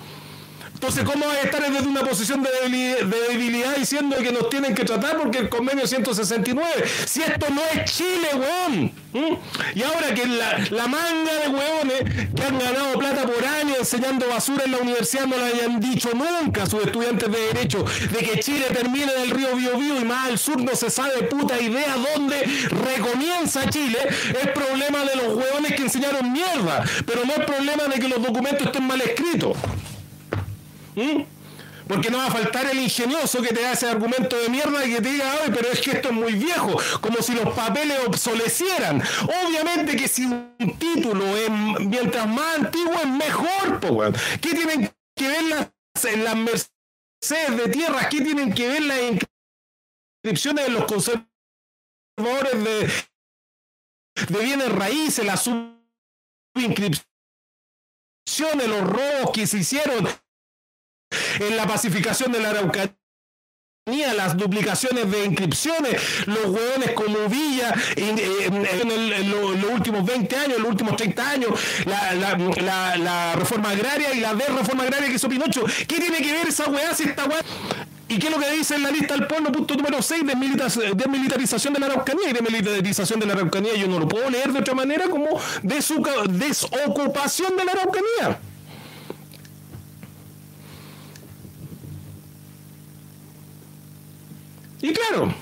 Entonces, ¿cómo va a estar desde una posición de debilidad, diciendo que nos tienen que tratar porque el convenio 169? Si esto no es Chile, weón. Y ahora que la, manga de weones que han ganado plata por año enseñando basura en la universidad no le hayan dicho nunca a sus estudiantes de Derecho de que Chile termine en el río Biobío y más al sur no se sabe puta idea dónde recomienza Chile, es problema de los weones que enseñaron mierda, pero no es problema de que los documentos estén mal escritos. ¿Mm? Porque no va a faltar el ingenioso que te da ese argumento de mierda y que te diga, ay, pero es que esto es muy viejo, como si los papeles obsolecieran. Obviamente que si un título es mientras más antiguo es mejor, ¿Qué tienen que ver las, las mercedes de tierras? ¿Qué tienen que ver las inscripciones de los conservadores de, de bienes raíces, las subinscripciones, los robos que se hicieron? En la pacificación de la Araucanía las duplicaciones de inscripciones, los hueones como Villa en, los últimos 20 años, los últimos 30 años, la, reforma agraria y la reforma agraria que hizo Pinocho. ¿Qué tiene que ver esa hueá si esta hueá? ¿Y qué es lo que dice en la lista del pueblo, punto número 6, desmilitarización de la Araucanía? Y desmilitarización de la Araucanía yo no lo puedo leer de otra manera como desocupación de la Araucanía. Y claro,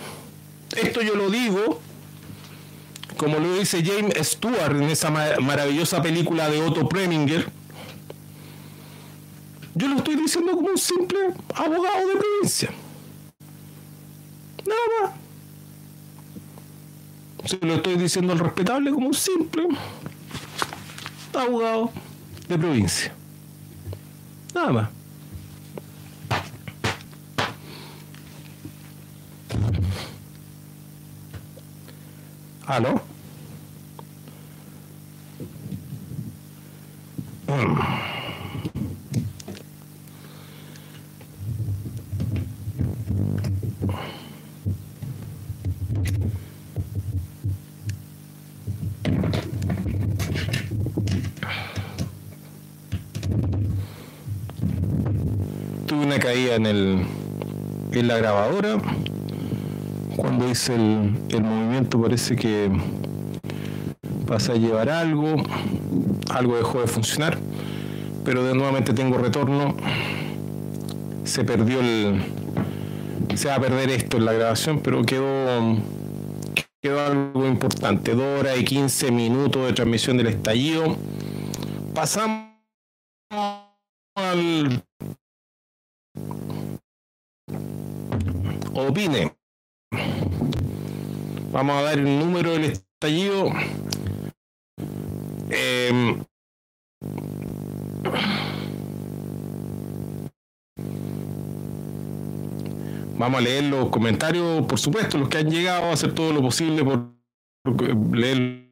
esto yo lo digo, como lo dice James Stewart en esa maravillosa película de Otto Preminger, yo lo estoy diciendo como un simple abogado de provincia. Nada más. Se lo estoy diciendo al respetable como un simple abogado de provincia. Nada más. ¿Aló? Tuve una caída en el en la grabadora cuando hice el, movimiento parece que pasa a llevar algo, algo dejó de funcionar, pero de nuevamente tengo retorno, se perdió el, se va a perder esto en la grabación, pero quedó, quedó algo importante, dos horas y 15 minutos de transmisión del estallido, pasamos al opine. Vamos a dar el número del estallido. Em, vamos a leer los comentarios, por supuesto, los que han llegado, hacer todo lo posible por leer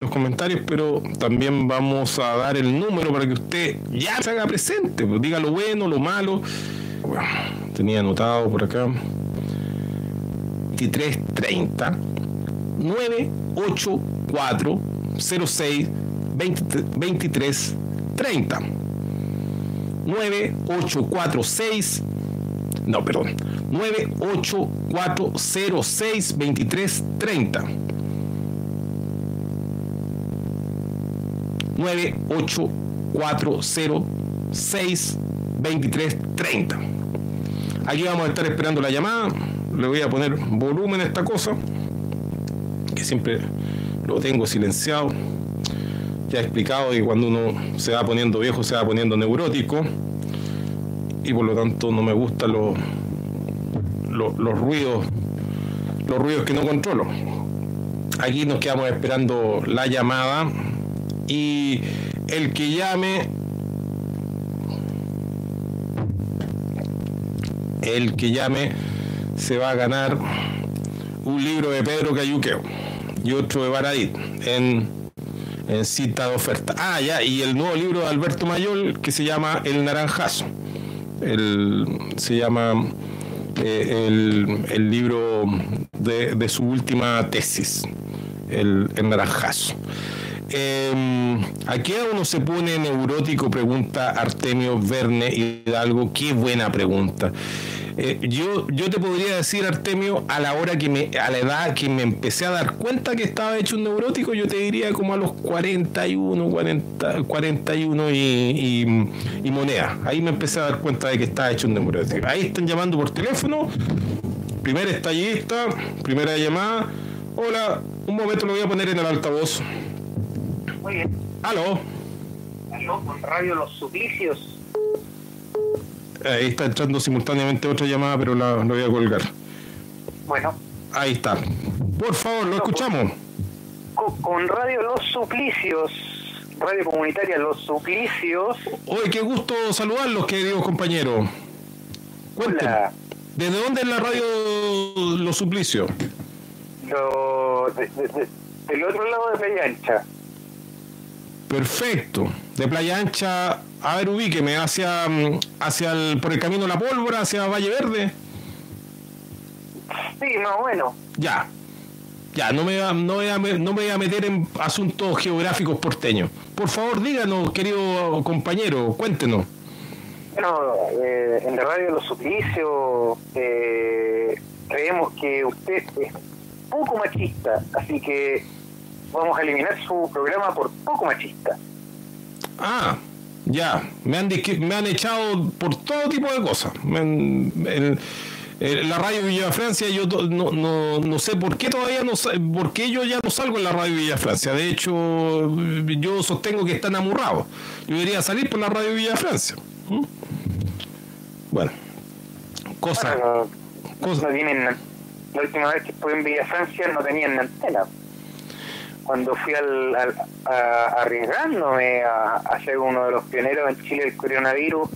los comentarios, pero también vamos a dar el número para que usted ya se haga presente, pues diga lo bueno, lo malo. tenía anotado por acá. 2330 984 06 23 30 9846 no, perdón, 98406 2330 9840 2330 Aquí vamos a estar esperando la llamada le voy a poner volumen a esta cosa, que siempre lo tengo silenciado. Ya he explicado que cuando uno se va poniendo viejo se va poniendo neurótico y por lo tanto no me gustan los, los, ruidos, los ruidos que no controlo. Aquí nos quedamos esperando la llamada y el que llame el que llame se va a ganar un libro de Pedro Cayuqueo y otro de Baradit en, en cita de oferta. Ah, ya, y el nuevo libro de Alberto Mayol que se llama El Naranjazo. El, se llama eh, el, libro de, su última tesis, El, el Naranjazo. Eh, ¿A qué uno se pone neurótico? Pregunta Artemio Verne Hidalgo. Qué buena pregunta. Eh, yo, yo te podría decir, Artemio, a la hora que me, a la edad que me empecé a dar cuenta que estaba hecho un neurótico, yo te diría como a los 41, 40, 41 y, y, moneda. Ahí me empecé a dar cuenta de que estaba hecho un neurótico. Ahí están llamando por teléfono. Primer estallista, primera llamada. Hola, un momento lo voy a poner en el altavoz. Muy bien. Aló. Aló, con Radio Los Suplicios. Ahí está entrando simultáneamente otra llamada, pero la, voy a colgar. Bueno. Ahí está. Por favor, lo escuchamos. Con, Radio Los Suplicios, Radio Comunitaria Los Suplicios. Oye, qué gusto saludarlos, queridos compañeros. Cuéntenme. ¿Desde dónde es la radio Los Suplicios? Lo, del otro lado de Playa Ancha. Perfecto. De Playa Ancha a ver, ubíqueme, hacia, mm, hacia el, por el camino de la pólvora, hacia Valle Verde. Sí, más o menos. Ya. Ya, no me, no, voy a, no me voy a meter en asuntos geográficos porteños. Por favor, díganos, querido compañero, cuéntenos. Bueno, eh, en la radio Los Suplicios eh, creemos que usted es poco machista, así que vamos a eliminar su programa por poco machista. Ah, ya, me han, me han echado por todo tipo de cosas. la radio Villa Francia, yo no, no, no, sé por qué todavía no por qué yo ya no salgo en la radio Villa Francia. De hecho, yo sostengo que están amurrados. Yo debería salir por la radio Villa Francia. ¿Mm? Bueno, cosas. Cosa. la última vez que estuve en Villa Francia no tenían antena cuando fui al, arriesgándome a, ser uno de los pioneros en Chile del coronavirus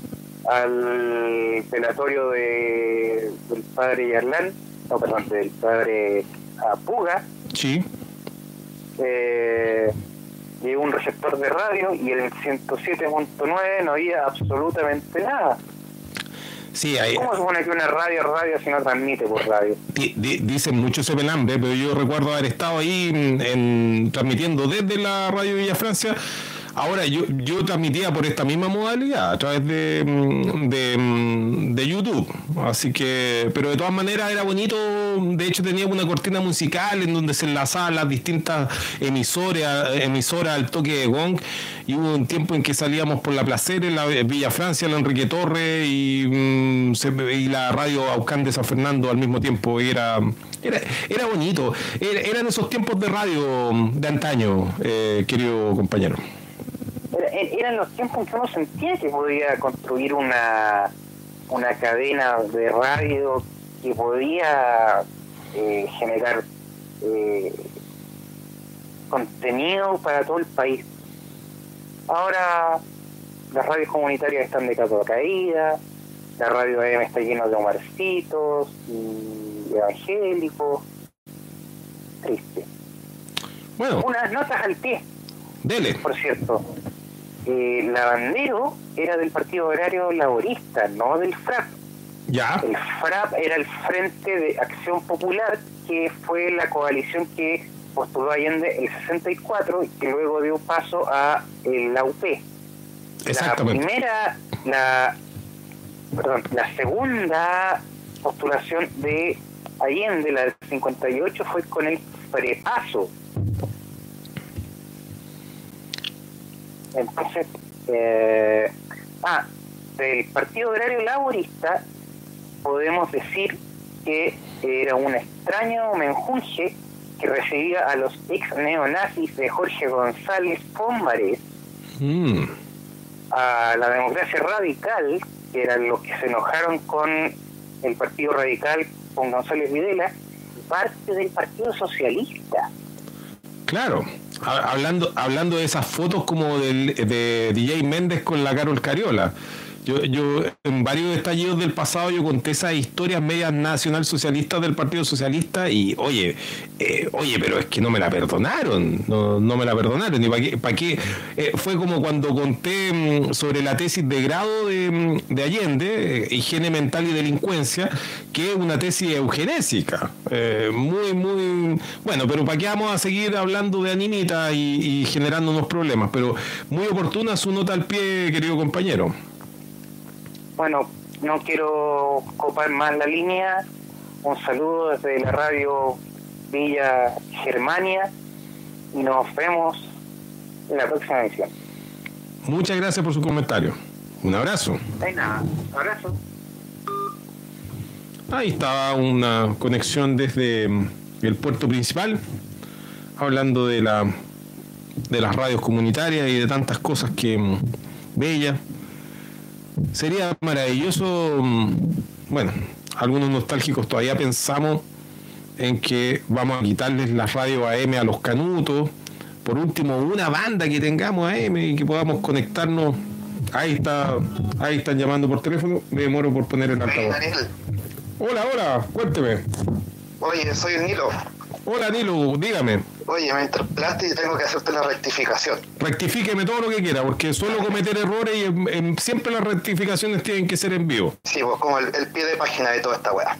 al velatorio de, del padre Yarlán, no, perdón, del padre Apuga. Sí. Eh, un receptor de radio y el 107.9 no había absolutamente nada. Sí, ¿Cómo se supone que una radio radio si no transmite por radio? dicen mucho ese pelambre, pero yo recuerdo haber estado ahí en, transmitiendo desde la radio Villa Francia Ahora, yo, yo transmitía por esta misma modalidad, a través de, mm, mm, de, YouTube. Así que, pero de todas maneras era bonito. De hecho, tenía una cortina musical en donde se enlazaban las distintas emisoras, emisoras al toque de gong. Y hubo un tiempo en que salíamos por la placera, en la Villa Francia, la Enrique Torres y, mm, y la radio Aucán de San Fernando al mismo tiempo. Y era, era, era bonito. eran esos tiempos de radio de antaño, eh, querido compañero eran los tiempos en que uno sentía que podía construir una, una cadena de radio que podía eh, generar eh, contenido para todo el país. Ahora las radios comunitarias están de capa caída, la radio AM está llena de omarcitos y evangélicos. Triste. Bueno. Unas notas al pie. Dele. Por cierto, eh, Lavandero era del Partido Agrario Laborista, no del FRAP. Ya. El FRAP era el Frente de Acción Popular, que fue la coalición que postuló Allende el 64 y que luego dio paso a la UP. La primera, la, perdón, la segunda postulación de Allende, la del 58, fue con el prepaso Entonces, eh, ah, del Partido Agrario Laborista podemos decir que era un extraño menjunje que recibía a los ex neonazis de Jorge González Pómbares, mm. a la democracia radical, que eran los que se enojaron con el Partido Radical, con González Videla, parte del Partido Socialista. Claro, hablando, hablando de esas fotos como del, de DJ Méndez con la Carol Cariola. Yo, yo en varios estallidos del pasado yo conté esas historias medias nacional-socialistas del Partido Socialista y oye, eh, oye, pero es que no me la perdonaron, no, no me la perdonaron. ¿Y para qué? Para qué? Eh, fue como cuando conté mm, sobre la tesis de grado de, mm, de Allende, eh, higiene mental y delincuencia, que es una tesis eugenésica. muy, muy... Bueno, pero ¿para qué vamos a seguir hablando de animita y, y generando unos problemas? Pero muy oportuna su nota al pie, querido compañero bueno, no quiero copar más la línea. Un saludo desde la radio Villa Germania y nos vemos en la próxima edición. Muchas gracias por su comentario. Un abrazo. De nada, abrazo. Ahí estaba una conexión desde mm, el puerto principal, hablando de la de las radios comunitarias y de tantas cosas que mm, bella Sería maravilloso, mm, bueno, algunos nostálgicos todavía pensamos en que vamos a quitarles la radio AM a los canutos, por último una banda que tengamos AM y que podamos conectarnos. Ahí está, ahí están llamando por teléfono, me demoro por poner el altavoz. Hola, hola, cuénteme. Oye, soy el Nilo. Hola Nilo, dígame. Oye, me interpelaste y tengo que hacerte la rectificación. Rectifíqueme todo lo que quiera, porque suelo cometer errores y siempre las rectificaciones tienen que ser en vivo. Sí, pues como el, pie de página de toda esta weá.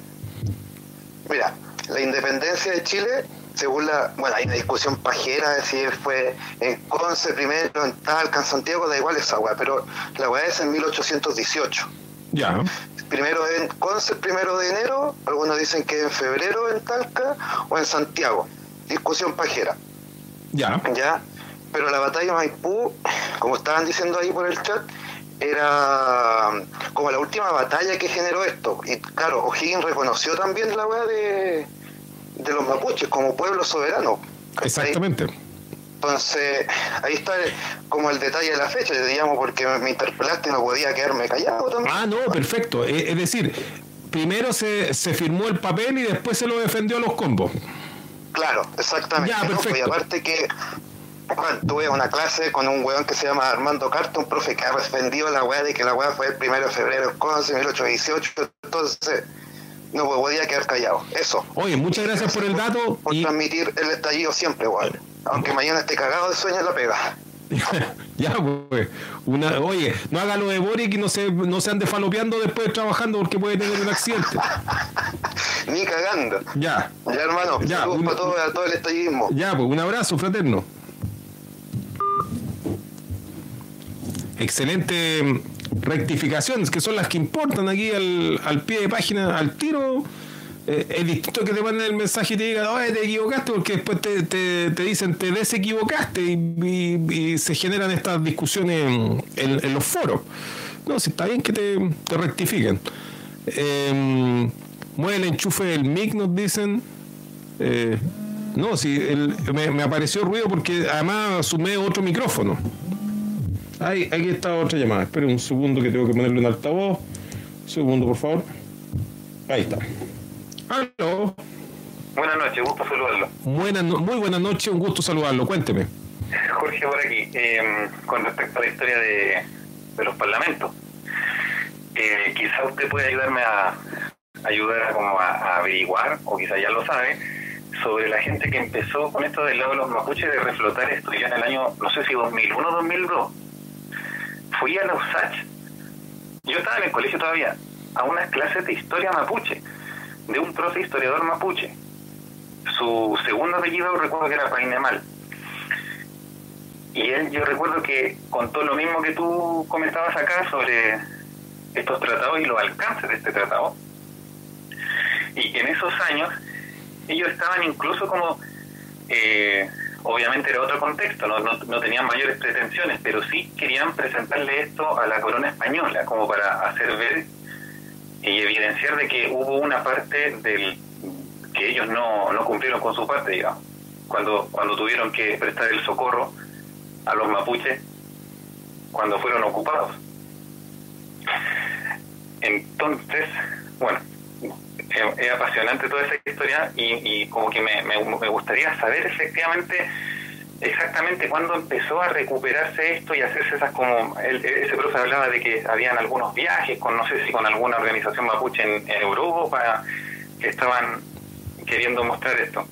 Mira, la independencia de Chile, según la. Bueno, hay una discusión pajera de si fue en Conce primero, en Talca, en Santiago, da igual esa weá, pero la weá es en 1818. Ya primero en Conce, primero de enero, algunos dicen que en febrero en Talca o en Santiago. Discusión pajera. Ya. Ya. Pero la batalla de Maipú, como estaban diciendo ahí por el chat, era como la última batalla que generó esto. Y claro, O'Higgins reconoció también la weá de, de los mapuches como pueblo soberano. Exactamente. Entonces, ahí está como el detalle de la fecha, digamos, porque me interpelaste y no podía quedarme callado también. Ah, no, perfecto. Es decir, primero se, se firmó el papel y después se lo defendió a los combos. Claro, exactamente. Ya, perfecto. Y aparte que tuve una clase con un weón que se llama Armando Carta, un profe que ha defendido la weá de que la weá fue el primero de febrero en 1818, entonces no podía quedar callado. Eso. Oye, muchas gracias por el dato. Por transmitir el estallido siempre, igual. Aunque mañana esté cagado de sueño la pega. ya, pues. Una, oye, no haga lo de Boric y no se, no se ande falopeando después trabajando porque puede tener un accidente. Ni cagando. Ya. Ya, hermano. Ya, para todo, todo el estallismo. Ya, pues un abrazo fraterno. Excelente rectificaciones, que son las que importan aquí al, al pie de página, al tiro eh, es distinto que te manden el mensaje y te digan, te equivocaste, porque después te, te, dicen, te desequivocaste y, se generan estas discusiones en, los foros. No, si está bien que te, rectifiquen. Eh, mueve el enchufe del mic, nos dicen. Eh, no, si me, apareció ruido porque además sumé otro micrófono. Ahí, aquí está otra llamada. Esperen un segundo que tengo que ponerle un altavoz. Un segundo, por favor. Ahí está. Aló. Buenas noches, gusto saludarlo. muy buenas noches, un gusto saludarlo. Cuénteme. Jorge, por aquí, em, con respecto a la historia de, los parlamentos. Eh, quizá usted puede ayudarme a ayudar a, como a, averiguar, o quizá ya lo sabe, sobre la gente que empezó con esto del lado de los mapuches de reflotar esto ya en el año, no sé si 2001 o 2002. Fui a la USACH. Yo estaba en el colegio todavía, a unas clases de historia mapuche de un profe historiador mapuche. Su segundo apellido recuerdo que era Painemal. Y él, yo recuerdo que contó lo mismo que tú comentabas acá sobre estos tratados y los alcances de este tratado. Y en esos años ellos estaban incluso como, eh, obviamente era otro contexto, no, no, no, tenían mayores pretensiones, pero sí querían presentarle esto a la corona española, como para hacer ver y evidenciar de que hubo una parte del que ellos no, no cumplieron con su parte, digamos, cuando, cuando tuvieron que prestar el socorro a los mapuches cuando fueron ocupados. Entonces, bueno, es, apasionante toda esa historia y, como que me, me, gustaría saber efectivamente exactamente cuándo empezó a recuperarse esto y hacerse esas como ese profe hablaba de que habían algunos viajes con no sé si con alguna organización mapuche en, en Europa que estaban queriendo mostrar esto.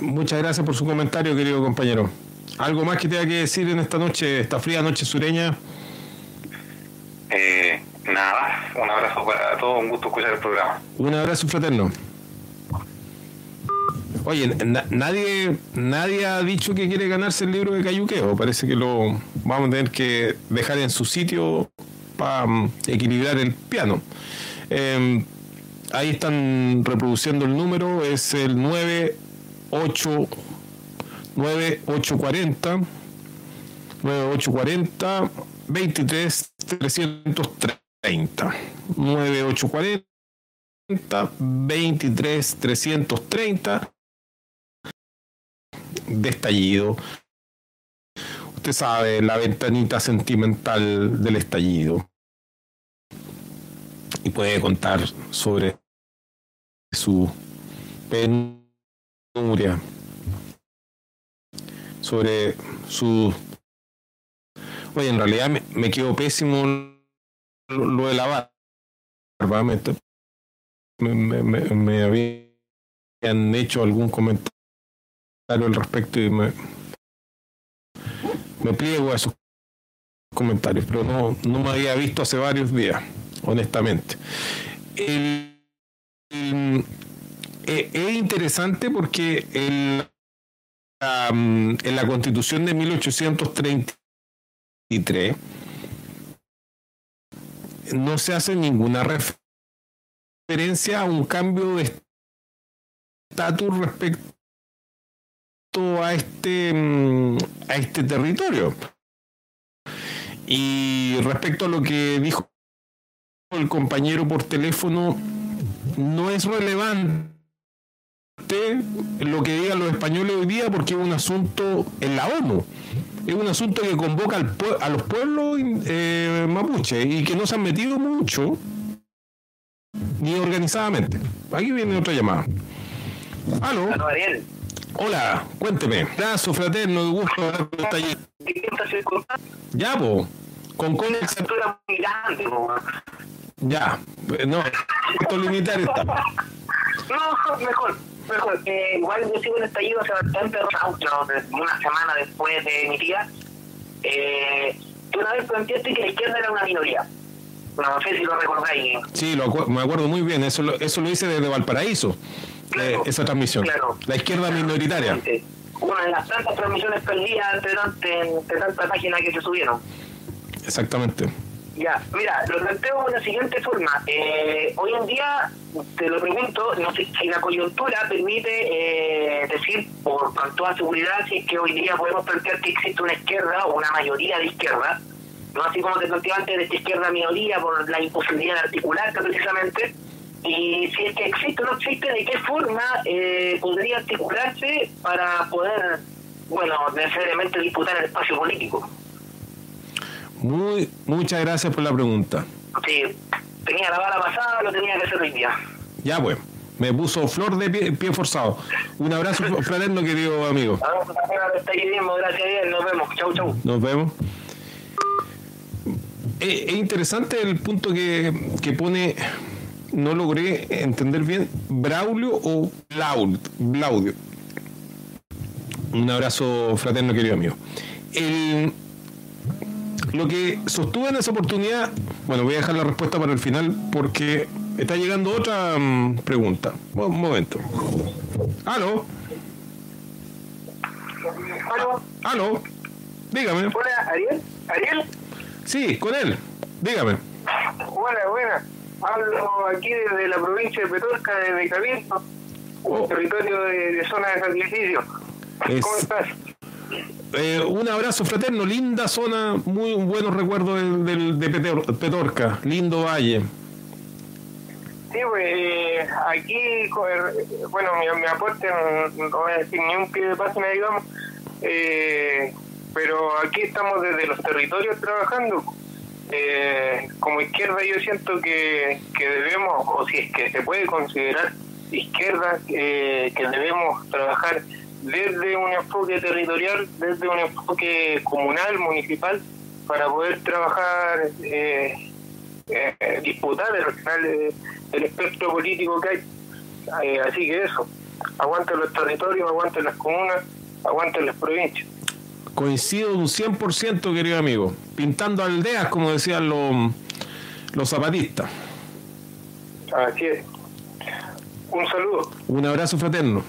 Muchas gracias por su comentario querido compañero. Algo más que tenga que decir en esta noche esta fría noche sureña eh, nada un abrazo para todos un gusto escuchar el programa un abrazo fraterno Oye, nadie, nadie ha dicho que quiere ganarse el libro de Cayuqueo. Parece que lo vamos a tener que dejar en su sitio para mm, equilibrar el piano. Em, ahí están reproduciendo el número, es el 98 9840 9840 23 330 9840 23 330 de estallido. Usted sabe, la ventanita sentimental del estallido. Y puede contar sobre su penuria, sobre su... Oye, en realidad me, quedó pésimo lo de la barba. Me, me, habían hecho algún comentario al respecto y me, me pliego a esos comentarios, pero no, no me había visto hace varios días, honestamente. Eh, es interesante porque en la constitución de 1833 no se hace ninguna referencia a un cambio de estatus respecto a este, mm, a este territorio. Y respecto a lo que dijo el compañero por teléfono, no es relevante lo que digan los españoles hoy día porque es un asunto en la ONU. Es un asunto que convoca al a los pueblos eh, mapuche y que no se han metido mucho ni organizadamente. Aquí viene otra llamada. Aló. Hola, cuénteme. Abrazo fraterno, de gusto Ya, po. Con con cintura muy grande, Ya, no, esto limitar está. No, mejor, mejor. Eh, igual yo sigo el estallido hace bastante una semana después de mi tía. Eh, una vez planteaste que la izquierda era una minoría. No sé si lo recordáis. Sí, lo me acuerdo muy bien. Eso lo, eso lo hice desde Valparaíso esa transmisión. La izquierda minoritaria. Una de las tantas transmisiones perdidas entre, entre, tantas páginas que se subieron. Exactamente. Ya, mira, lo planteo de la siguiente forma. Eh, hoy en día, te lo pregunto, no sé si la coyuntura permite eh, decir por, con toda seguridad si es que hoy día podemos plantear que existe una izquierda o una mayoría de izquierda, no así como te planteaba antes de esta izquierda minoría por la imposibilidad de articularse precisamente, y si es que existe o no existe, de qué forma eh, podría articularse para poder, bueno, necesariamente disputar el espacio político. Muy, muchas gracias por la pregunta. Sí, tenía la bala pasada, lo tenía que hacer hoy día. Ya pues, me puso flor de pie, forzado. Un abrazo fraterno, querido amigo. Gracias a Dios, nos vemos. Chau, chau. Nos vemos. Eh, es interesante el punto que, que pone no logré entender bien, Braulio o Blaudio. Un abrazo fraterno, querido amigo. Lo que sostuve en esa oportunidad, bueno, voy a dejar la respuesta para el final porque está llegando otra mm, pregunta. Un momento. ¿Aló? ¿Aló? ¿Aló? Dígame. Hola, ¿Ariel? ¿Ariel? Sí, con él. Dígame. Buena, buena. Hablo aquí desde la provincia de Petorca, de Cabildo, oh. territorio de, zona de sacrificio. ¿Cómo estás? Eh, un abrazo fraterno, linda zona, muy buenos recuerdos del, de Petorca, lindo valle. Sí, pues eh, aquí, bueno, mi, aporte, no, voy a decir ni un pie de página, digamos, eh, pero aquí estamos desde los territorios trabajando. Eh, como izquierda yo siento que, que debemos, o si es que se puede considerar izquierda, que debemos trabajar desde un enfoque territorial, desde un enfoque comunal, municipal, para poder trabajar, eh, eh, disputar eh, el espectro político que hay. Eh, así que eso, aguanten los territorios, aguanten las comunas, aguanten las provincias. Coincido un 100%, querido amigo. Pintando aldeas, como decían los, los zapatistas. Así es. Un saludo. Un abrazo fraterno.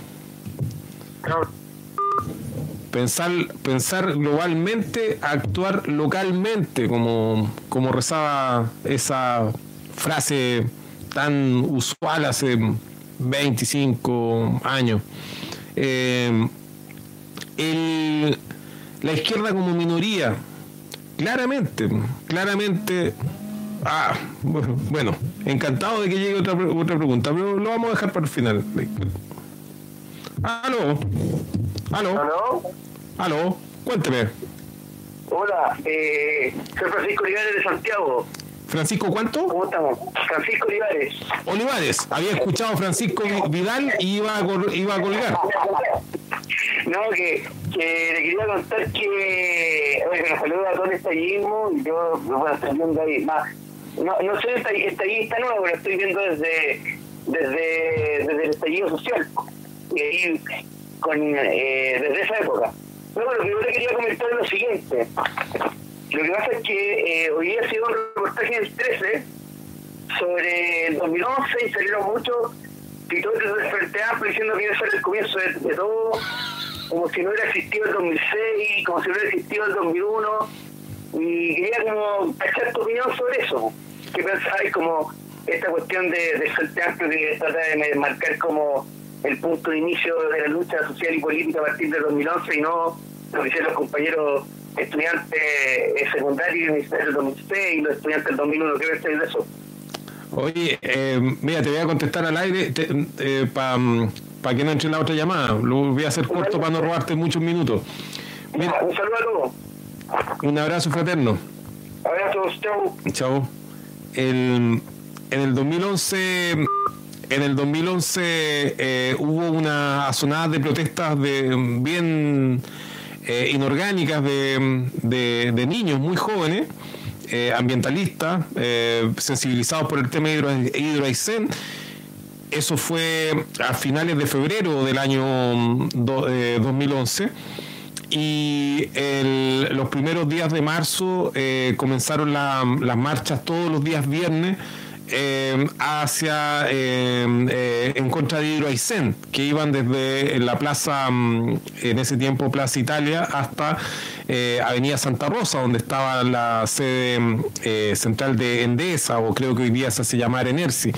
Pensar, pensar globalmente, actuar localmente, como, como rezaba esa frase tan usual hace 25 años. Eh, la izquierda como minoría, claramente, claramente. Ah, bueno, encantado de que llegue otra, otra pregunta, pero lo vamos a dejar para el final. Aló. Aló. Aló. Aló. Cuénteme. Hola, eh, soy Francisco Olivares de Santiago. Francisco, ¿cuánto? ¿Cómo estamos? Francisco Olivares. Olivares, había escuchado a Francisco Vidal y iba a, iba a colgar. No, que, que le quería contar que, oye, me saluda a todo el estallismo y yo, bueno, estoy viendo ahí, más, no, no soy estallista nuevo, pero estoy viendo desde, desde, desde el estallido social y ahí con, eh, desde esa época. Luego lo que yo le quería comentar es lo siguiente. Lo que pasa es que eh, hoy ha sido un reportaje en el 13 sobre el 2011 y salieron muchos titulares del Frente Amplio diciendo que iba a ser el comienzo de, todo, como si no hubiera existido el 2006, como si no hubiera existido el 2001. Y quería como echar tu opinión sobre eso. ¿Qué pensáis como esta cuestión de, del Frente Amplio que trata de marcar como el punto de inicio de la lucha social y política a partir del 2011 y no lo que hicieron los compañeros estudiantes secundarios del 2006 y los estudiantes del 2001. ¿Qué ves de eso? Oye, eh, mira, te voy a contestar al aire eh, para pa que no entre la otra llamada. Lo voy a hacer corto para no robarte muchos minutos. Mira, un saludo a todos. Un abrazo fraterno. Abrazos, chao. Chao. El, en el 2011 en el 2011 eh, hubo una azonada de protestas bien eh, inorgánicas de, niños muy jóvenes, eh, ambientalistas, sensibilizados por el tema de hidroaicén. Eso fue a finales de febrero del año 2011 y los primeros días de marzo comenzaron las marchas todos los días viernes eh, hacia eh, eh, en contra de Hidroaicén, que iban desde la plaza, mm, en ese tiempo Plaza Italia, hasta Avenida Santa Rosa, donde estaba la sede central de Endesa, o creo que hoy día se hace llamar Enersi.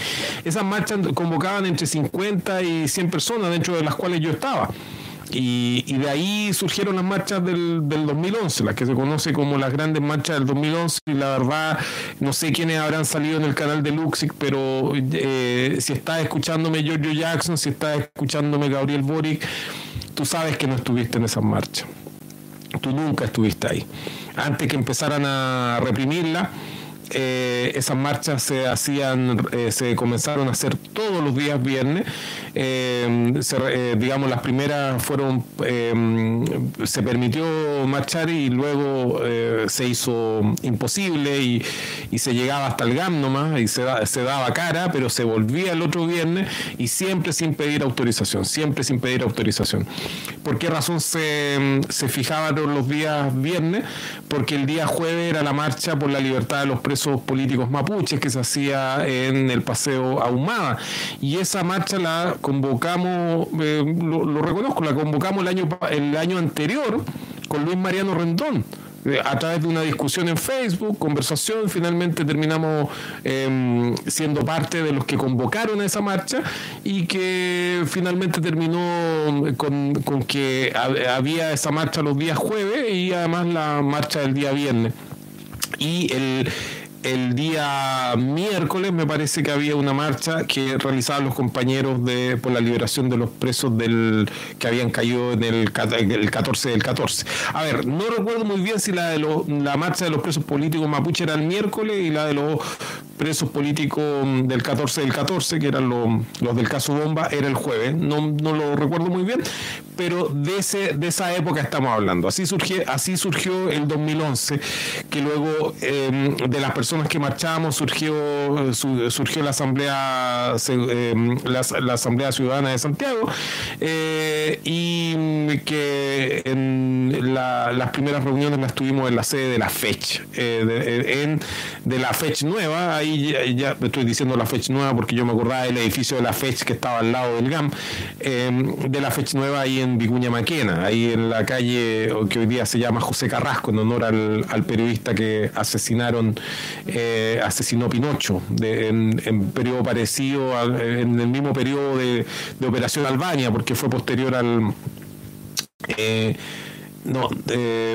Esas marchas convocaban entre 50 y 100 personas, dentro de las cuales yo estaba. Y, de ahí surgieron las marchas del, del 2011, las que se conoce como las grandes marchas del 2011. Y la verdad, no sé quiénes habrán salido en el canal de Luxic, pero eh, si estás escuchándome Giorgio Jackson, si estás escuchándome Gabriel Boric, tú sabes que no estuviste en esas marchas. Tú nunca estuviste ahí. Antes que empezaran a reprimirla, eh, esas marchas se hacían, eh, se comenzaron a hacer todos los días viernes. Eh, digamos, las primeras fueron, se permitió marchar y luego se hizo imposible y, se llegaba hasta el GAM nomás y se, se daba cara, pero se volvía el otro viernes y siempre sin pedir autorización, siempre sin pedir autorización. ¿Por qué razón se, se fijaban los días viernes? Porque el día jueves era la marcha por la libertad de los presos políticos mapuches que se hacía en el Paseo Ahumada. Y esa marcha la convocamos, eh, lo, reconozco, la convocamos el año, el año anterior con Luis Mariano Rendón eh, a través de una discusión en Facebook, conversación, finalmente terminamos em, siendo parte de los que convocaron a esa marcha y que finalmente terminó con, con que había esa marcha los días jueves y además la marcha del día viernes. Y el el día miércoles me parece que había una marcha que realizaban los compañeros de por la liberación de los presos del que habían caído en el, el 14 del 14. A ver, no recuerdo muy bien si la de la marcha de los presos políticos mapuche era el miércoles y la de los presos políticos del 14 del 14, que eran los, del caso Bomba, era el jueves. No, no lo recuerdo muy bien, pero de ese de esa época estamos hablando. Así surgió, así surgió el 2011, que luego em, de las personas que marchamos surgió, surgió la Asamblea, eh, la, Asamblea Ciudadana de Santiago eh, y que en las primeras reuniones las tuvimos en la sede de la FECH, eh, en, de la FECH nueva, ahí ya, estoy diciendo la FECH nueva porque yo me acordaba del edificio de la FECH que estaba al lado del GAM, de la FECH nueva ahí en Vicuña Maquena, ahí en la calle que hoy día se llama José Carrasco, en honor al, al periodista que asesinaron eh, asesinó Pinocho, en, periodo parecido, en el mismo periodo de, Operación Albania, porque fue posterior al... Eh, no,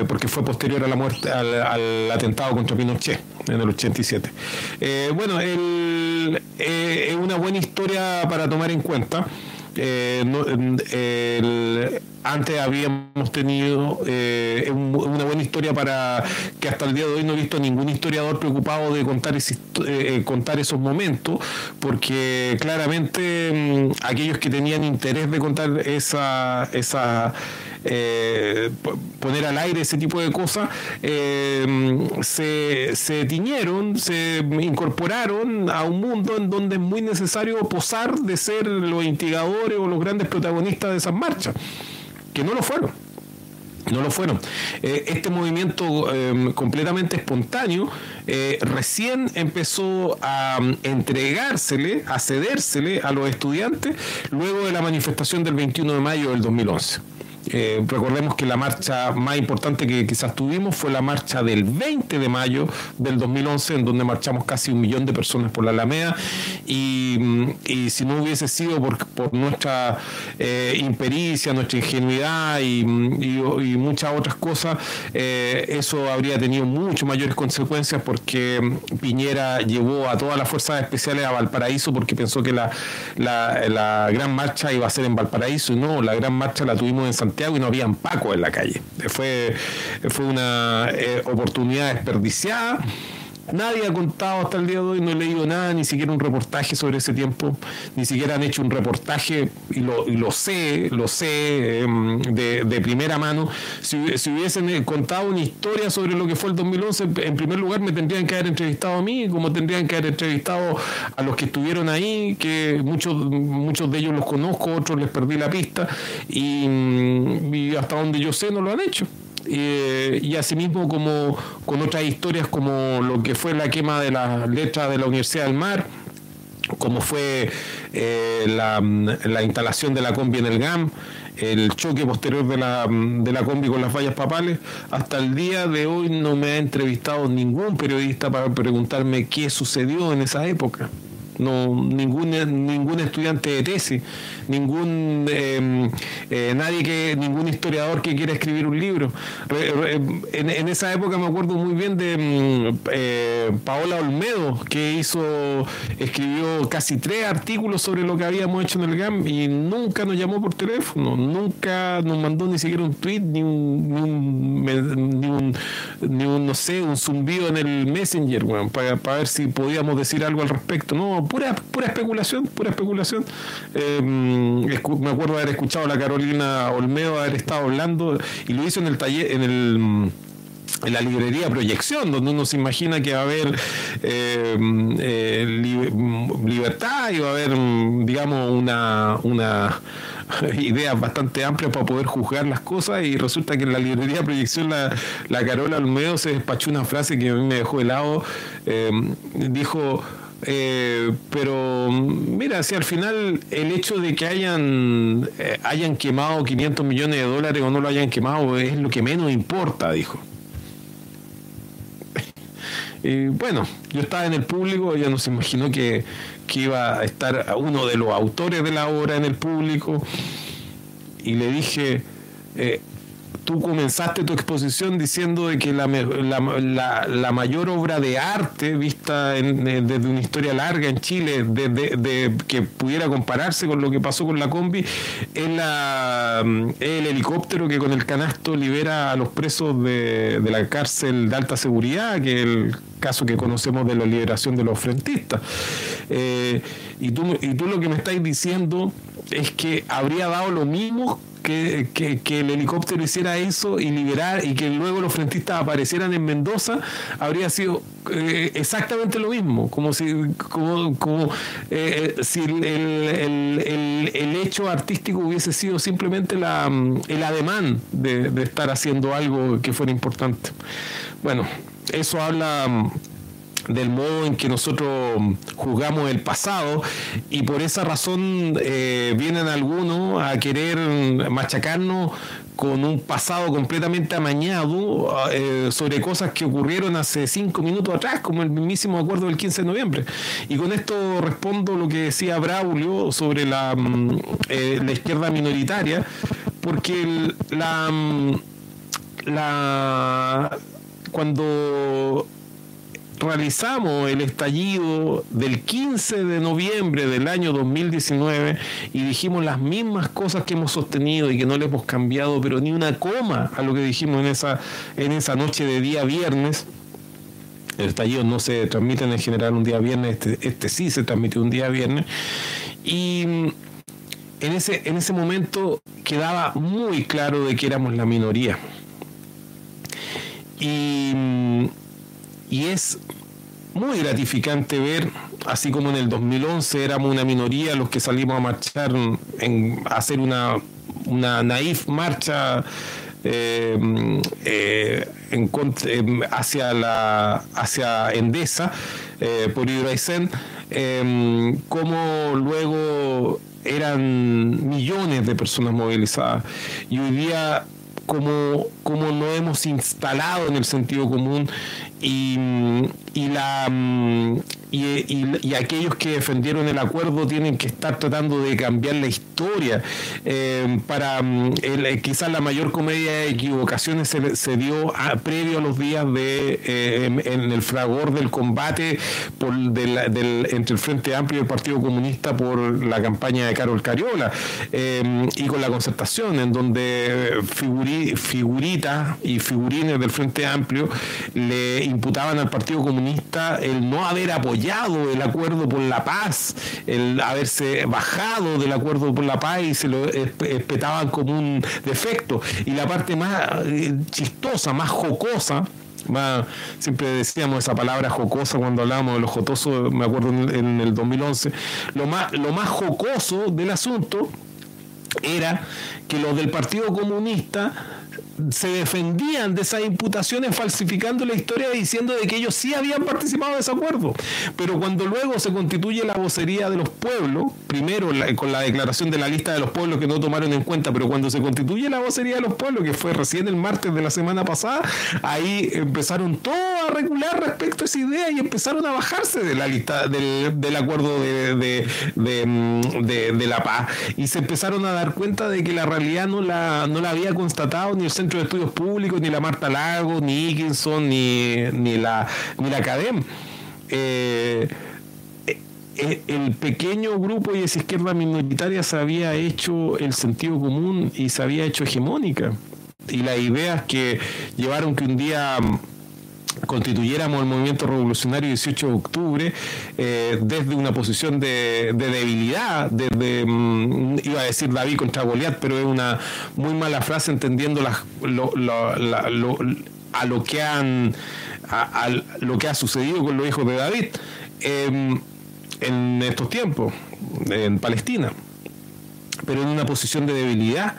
porque fue posterior a la muerte, al, atentado contra Pinochet en el 87. Eh, bueno, es una buena historia para tomar en cuenta. Eh, antes habíamos tenido eh, una buena historia para que hasta el día de hoy no he visto ningún historiador preocupado de contar, eh, contar esos momentos, porque claramente mm, aquellos que tenían interés de contar esa, esa eh, poner al aire ese tipo de cosas, eh, se, se tiñeron, se incorporaron a un mundo en donde es muy necesario posar de ser los instigadores o los grandes protagonistas de esas marchas, que no lo fueron. No lo fueron. Eh, este movimiento completamente espontáneo recién empezó a entregársele, a cedérsele a los estudiantes luego de la manifestación del 21 de mayo del 2011. Eh, recordemos que la marcha más importante que quizás tuvimos fue la marcha del 20 de mayo del 2011, en donde marchamos casi un millón de personas por la Alameda. Y, mm, si no hubiese sido por, nuestra eh, impericia, nuestra ingenuidad y, mm, muchas otras cosas, eh, eso habría tenido mucho mayores consecuencias porque mm, Piñera llevó a todas las fuerzas especiales a Valparaíso porque pensó que la, la gran marcha iba a ser en Valparaíso. Y no, la gran marcha la tuvimos en Santiago y no habían Paco en la calle. Fue, fue una eh, oportunidad desperdiciada Nadie ha contado hasta el día de hoy, no he leído nada, ni siquiera un reportaje sobre ese tiempo, ni siquiera han hecho un reportaje, y lo, lo sé, lo sé em, de, primera mano. Si, hubiesen eh, contado una historia sobre lo que fue el 2011, en primer lugar me tendrían que haber entrevistado a mí, como tendrían que haber entrevistado a los que estuvieron ahí, que muchos, muchos de ellos los conozco, otros les perdí la pista, y, mm, y hasta donde yo sé no lo han hecho. Eh, y asimismo como con otras historias como lo que fue la quema de las letras de la Universidad del Mar, como fue eh, la, la, instalación de la combi en el GAM, el choque posterior de la, de la combi con las vallas papales, hasta el día de hoy no me ha entrevistado ningún periodista para preguntarme qué sucedió en esa época no ningún ningún estudiante de tesis ningún em, eh, nadie que ningún historiador que quiera escribir un libro. En, esa época me acuerdo muy bien de em, eh, Paola Olmedo que hizo escribió casi tres artículos sobre lo que habíamos hecho en el GAM y nunca nos llamó por teléfono nunca nos mandó ni siquiera un tweet ni un, ni un, ni un, no sé un zumbido en el messenger para, para ver si podíamos decir algo al respecto. No pura, pura especulación, pura especulación. Em, me acuerdo haber escuchado a la Carolina Olmedo haber estado hablando y lo hizo en el taller, en el en la librería Proyección, donde uno se imagina que va a haber em, eh, libertad y va a haber, digamos, una, una idea bastante amplia para poder juzgar las cosas y resulta que en la librería Proyección la, la Carola Olmedo se despachó una frase que a mí me dejó helado, em, dijo eh, pero mira, si al final el hecho de que hayan, eh, hayan quemado 500 millones de dólares o no lo hayan quemado es lo que menos importa, dijo. Y bueno, yo estaba en el público, ella no se imaginó que, que iba a estar uno de los autores de la obra en el público y le dije, eh, tú comenzaste tu exposición diciendo de que la, la, mayor obra de arte vista desde una historia larga en Chile, de, que pudiera compararse con lo que pasó con la combi, es, la, el helicóptero que con el canasto libera a los presos de, la cárcel de alta seguridad, que es el caso que conocemos de la liberación de los frentistas. Eh, y, tú, y tú lo que me estáis diciendo es que habría dado lo mismo que, el helicóptero hiciera eso y liberar y que luego los frentistas aparecieran en Mendoza, habría sido eh, exactamente lo mismo, como si, como, como eh, eh, si el, el, hecho artístico hubiese sido simplemente la, el ademán de, de estar haciendo algo que fuera importante. Bueno, eso habla del modo en que nosotros juzgamos el pasado y por esa razón eh, vienen algunos a querer machacarnos con un pasado completamente amañado eh, sobre cosas que ocurrieron hace cinco minutos atrás, como el mismísimo acuerdo del 15 de noviembre. Y con esto respondo lo que decía Braulio sobre la, mm, eh, la izquierda minoritaria, porque la, mm, la cuando realizamos el estallido del 15 de noviembre del año 2019 y dijimos las mismas cosas que hemos sostenido y que no le hemos cambiado, pero ni una coma a lo que dijimos en esa, en esa noche de día viernes. El estallido no se transmite en general un día viernes, este, este sí se transmite un día viernes. Y en ese, en ese momento quedaba muy claro de que éramos la minoría. Y y es muy gratificante ver, así como en el 2011 éramos una minoría los que salimos a marchar, en, a hacer una, una naif marcha eh, eh, eh, hacia, la, hacia Endesa por Hidroaicén, como luego eran millones de personas movilizadas. Y hoy día como, como no hemos instalado en el sentido común y, y la, y, aquellos que defendieron el acuerdo tienen que estar tratando de cambiar la historia. Eh, para mm, quizás la mayor comedia de equivocaciones se, dio previo a los días de eh, en, el fragor del combate por, del, entre el Frente Amplio y el Partido Comunista por la campaña de Carol Cariola eh, y con la concertación, en donde figuritas y figurines del Frente Amplio le imputaban al Partido Comunista el no haber apoyado el acuerdo por la paz, el haberse bajado del acuerdo por la paz y se lo espetaban como un defecto. Y la parte más eh, chistosa, más jocosa, más, siempre decíamos esa palabra jocosa cuando hablábamos de los jocosos, me acuerdo en, el 2011, lo más, lo más jocoso del asunto era que los del Partido Comunista se defendían de esas imputaciones falsificando la historia diciendo de que ellos sí habían participado de ese acuerdo. Pero cuando luego se constituye la vocería de los pueblos, primero con la declaración de la lista de los pueblos que no tomaron en cuenta, pero cuando se constituye la vocería de los pueblos, que fue recién el martes de la semana pasada, ahí empezaron todos a regular respecto a esa idea y empezaron a bajarse de la lista del, acuerdo de, de, la paz. Y se empezaron a dar cuenta de que la realidad no la, no la había constatado ni el Centro de Estudios Públicos, ni la Marta Lago, ni Higginson, ni, ni, la, ni la Academ. Eh, eh, el pequeño grupo y esa izquierda minoritaria se había hecho el sentido común y se había hecho hegemónica. Y las ideas que llevaron que un día constituyéramos el movimiento revolucionario 18 de octubre eh, desde una posición de, debilidad, desde, mm, iba a decir David contra Goliat, pero es una muy mala frase entendiendo a lo que han lo que ha sucedido con los hijos de David em, en estos tiempos en Palestina, pero en una posición de debilidad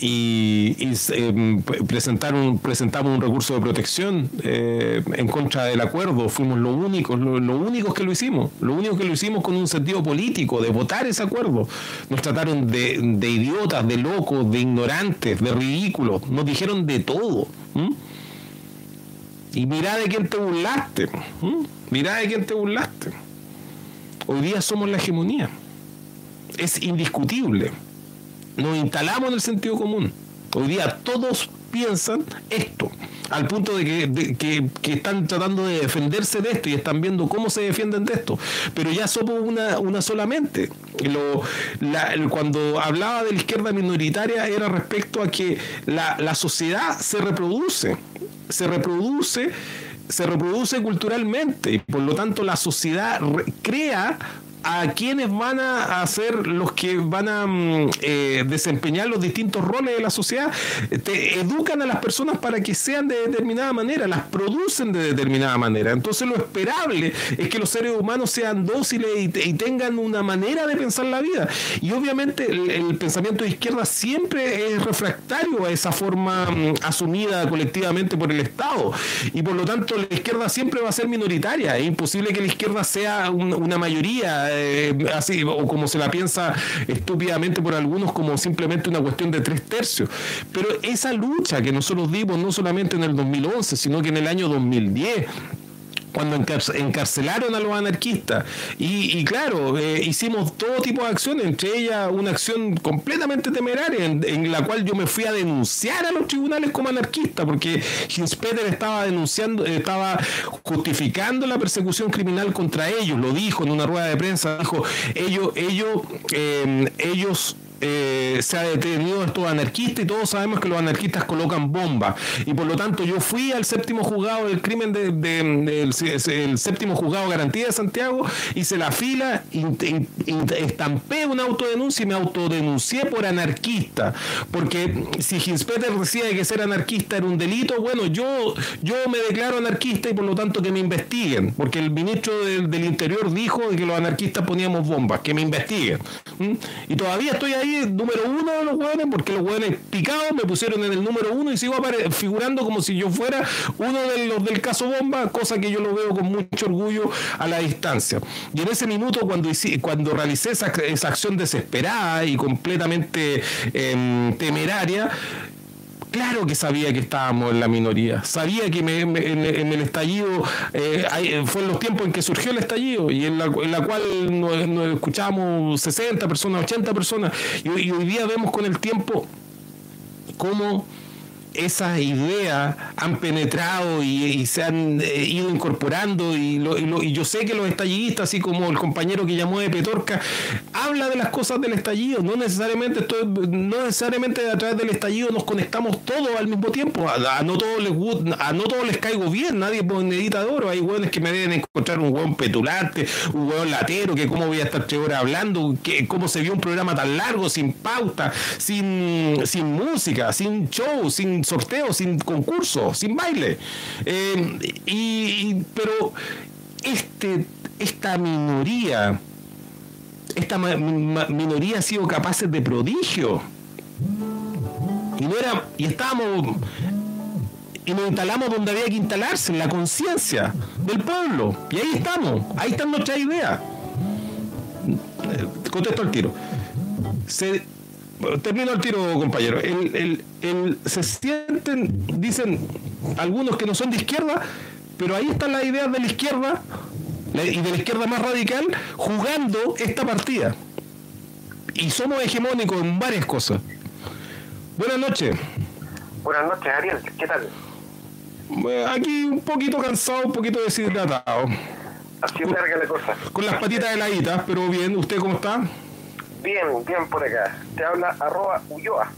y, em, presentaron, presentamos un recurso de protección eh, en contra del acuerdo. Fuimos los únicos, los lo únicos que lo hicimos, lo único que lo hicimos con un sentido político, de votar ese acuerdo. Nos trataron de, de idiotas, de locos, de ignorantes, de ridículos, nos dijeron de todo. Y mira de quién te burlaste. Mira de quién te burlaste. Hoy día somos la hegemonía. Es indiscutible. Nos instalamos en el sentido común. Hoy día todos piensan esto, al punto de que, están tratando de defenderse de esto y están viendo cómo se defienden de esto. Pero ya somos una, una solamente. Cuando hablaba de la izquierda minoritaria era respecto a que la, la sociedad se reproduce, se reproduce se reproduce culturalmente y por lo tanto la sociedad crea a quienes van a ser los que van a mm, eh, desempeñar los distintos roles de la sociedad, te educan a las personas para que sean de determinada manera, las producen de determinada manera. Entonces lo esperable es que los seres humanos sean dóciles y, tengan una manera de pensar la vida. Y obviamente el, pensamiento de izquierda siempre es refractario a esa forma mm, asumida colectivamente por el Estado. Y por lo tanto la izquierda siempre va a ser minoritaria. Es imposible que la izquierda sea una mayoría eh, así, o como se la piensa estúpidamente por algunos como simplemente una cuestión de tres tercios. Pero esa lucha que nosotros dimos no solamente en el 2011, sino que en el año 2010 cuando encarcelaron a los anarquistas. Y, claro, eh, hicimos todo tipo de acciones, entre ellas una acción completamente temeraria, en, la cual yo me fui a denunciar a los tribunales como anarquista, porque Hinspeter estaba denunciando, estaba justificando la persecución criminal contra ellos, lo dijo en una rueda de prensa, dijo, ellos, ellos, eh, ellos eh, se ha detenido estos anarquistas y todos sabemos que los anarquistas colocan bombas. Y por lo tanto yo fui al séptimo juzgado del crimen del de, el séptimo juzgado garantía de Santiago, hice la fila, estampé una autodenuncia y me autodenuncié por anarquista. Porque si Hinspeter decía que ser anarquista era un delito, bueno, yo, yo me declaro anarquista y por lo tanto que me investiguen. Porque el ministro del, Interior dijo que los anarquistas poníamos bombas, que me investiguen. Y todavía estoy ahí número uno de los hueones, porque los hueones picados me pusieron en el número uno y sigo figurando como si yo fuera uno de los del caso bomba, cosa que yo lo veo con mucho orgullo a la distancia. Y en ese minuto, cuando, cuando realicé esa, esa acción desesperada y completamente em, temeraria, Claro que sabía que estábamos en la minoría. Sabía que en, el estallido, eh, fue en los tiempos en que surgió el estallido y en la, cual nos, escuchamos 60 personas, 80 personas. y hoy día vemos con el tiempo cómo esas ideas han penetrado y, se han eh, ido incorporando y, yo sé que los estallidistas, así como el compañero que llamó de Petorca, habla de las cosas del estallido, no necesariamente no necesariamente a través del estallido nos conectamos todos al mismo tiempo, a, no todos les a no todos les caigo bien, nadie necesita de oro, hay hueones que me deben encontrar un hueón petulante, un hueón latero, que cómo voy a estar tres horas hablando, que cómo se vio un programa tan largo, sin pauta, sin, sin música, sin show, sin sorteo, sin concurso, sin baile. Eh, y, pero este, esta minoría, esta minoría ha sido capaz de prodigio. Y no era, y estábamos y nos instalamos donde había que instalarse, en la conciencia del pueblo. Y ahí estamos, ahí está nuestra idea. Eh, contesto al tiro. Se, termino el tiro, compañero. El, el, se sienten, dicen algunos que no son de izquierda, pero ahí están las ideas de la izquierda y de la izquierda más radical jugando esta partida. Y somos hegemónicos en varias cosas. Buenas noches. Buenas noches, Ariel. ¿Qué tal? Aquí un poquito cansado, un poquito deshidratado. Así larga la cosa. Con las patitas de heladitas, pero bien. ¿Usted cómo está? Bien, bien por acá. Te habla arroba Ulloa.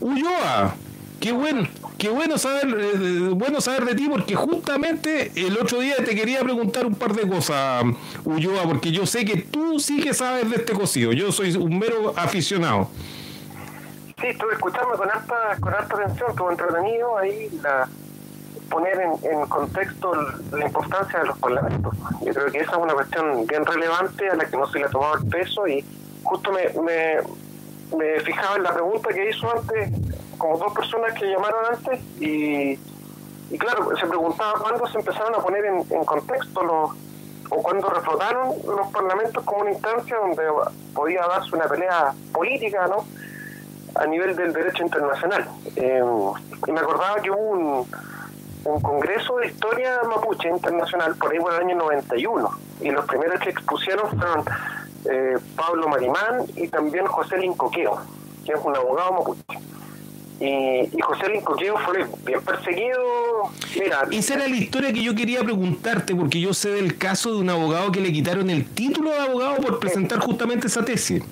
Ulloa, qué bueno, qué bueno saber, eh, bueno saber de ti porque justamente el otro día te quería preguntar un par de cosas, Ulloa, porque yo sé que tú sí que sabes de este cocido. Yo soy un mero aficionado. Sí, estuve escuchando con alta, con alta atención, estuvo entretenido ahí la, poner en, en, contexto la importancia de los parlamentos. Yo creo que esa es una cuestión bien relevante a la que no se le ha tomado el peso y justo me, me, fijaba en la pregunta que hizo antes, como dos personas que llamaron antes, y, y claro, se preguntaba cuándo se empezaron a poner en, contexto los o cuándo reflotaron los parlamentos como una instancia donde podía darse una pelea política, ¿no? A nivel del derecho internacional. Eh, y me acordaba que hubo un, un congreso de historia mapuche internacional por ahí por el año 91 y los primeros que expusieron fueron eh, Pablo Marimán y también José Lincoqueo, que es un abogado mapuche. Y, y José Lincoqueo fue bien perseguido. Mira, Esa era la historia que yo quería preguntarte, porque yo sé del caso de un abogado que le quitaron el título de abogado por presentar justamente esa tesis.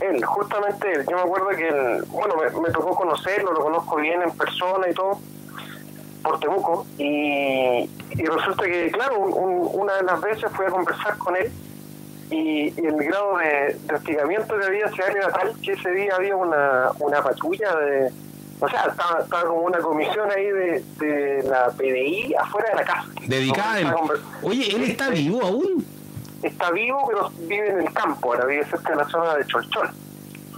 Él, justamente él. Yo me acuerdo que, él, bueno, me, me, tocó conocerlo, lo conozco bien en persona y todo, por Temuco. Y, y resulta que, claro, un, una de las veces fui a conversar con él y, y el grado de, de hostigamiento que había hacia él era tal que ese día había una, una patrulla de. O sea, estaba, estaba como una comisión ahí de, de la PDI afuera de la casa. Dedicada. Oye, ¿él está vivo aún? está vivo, pero vive en el campo, ahora vive cerca de la zona de Cholchol.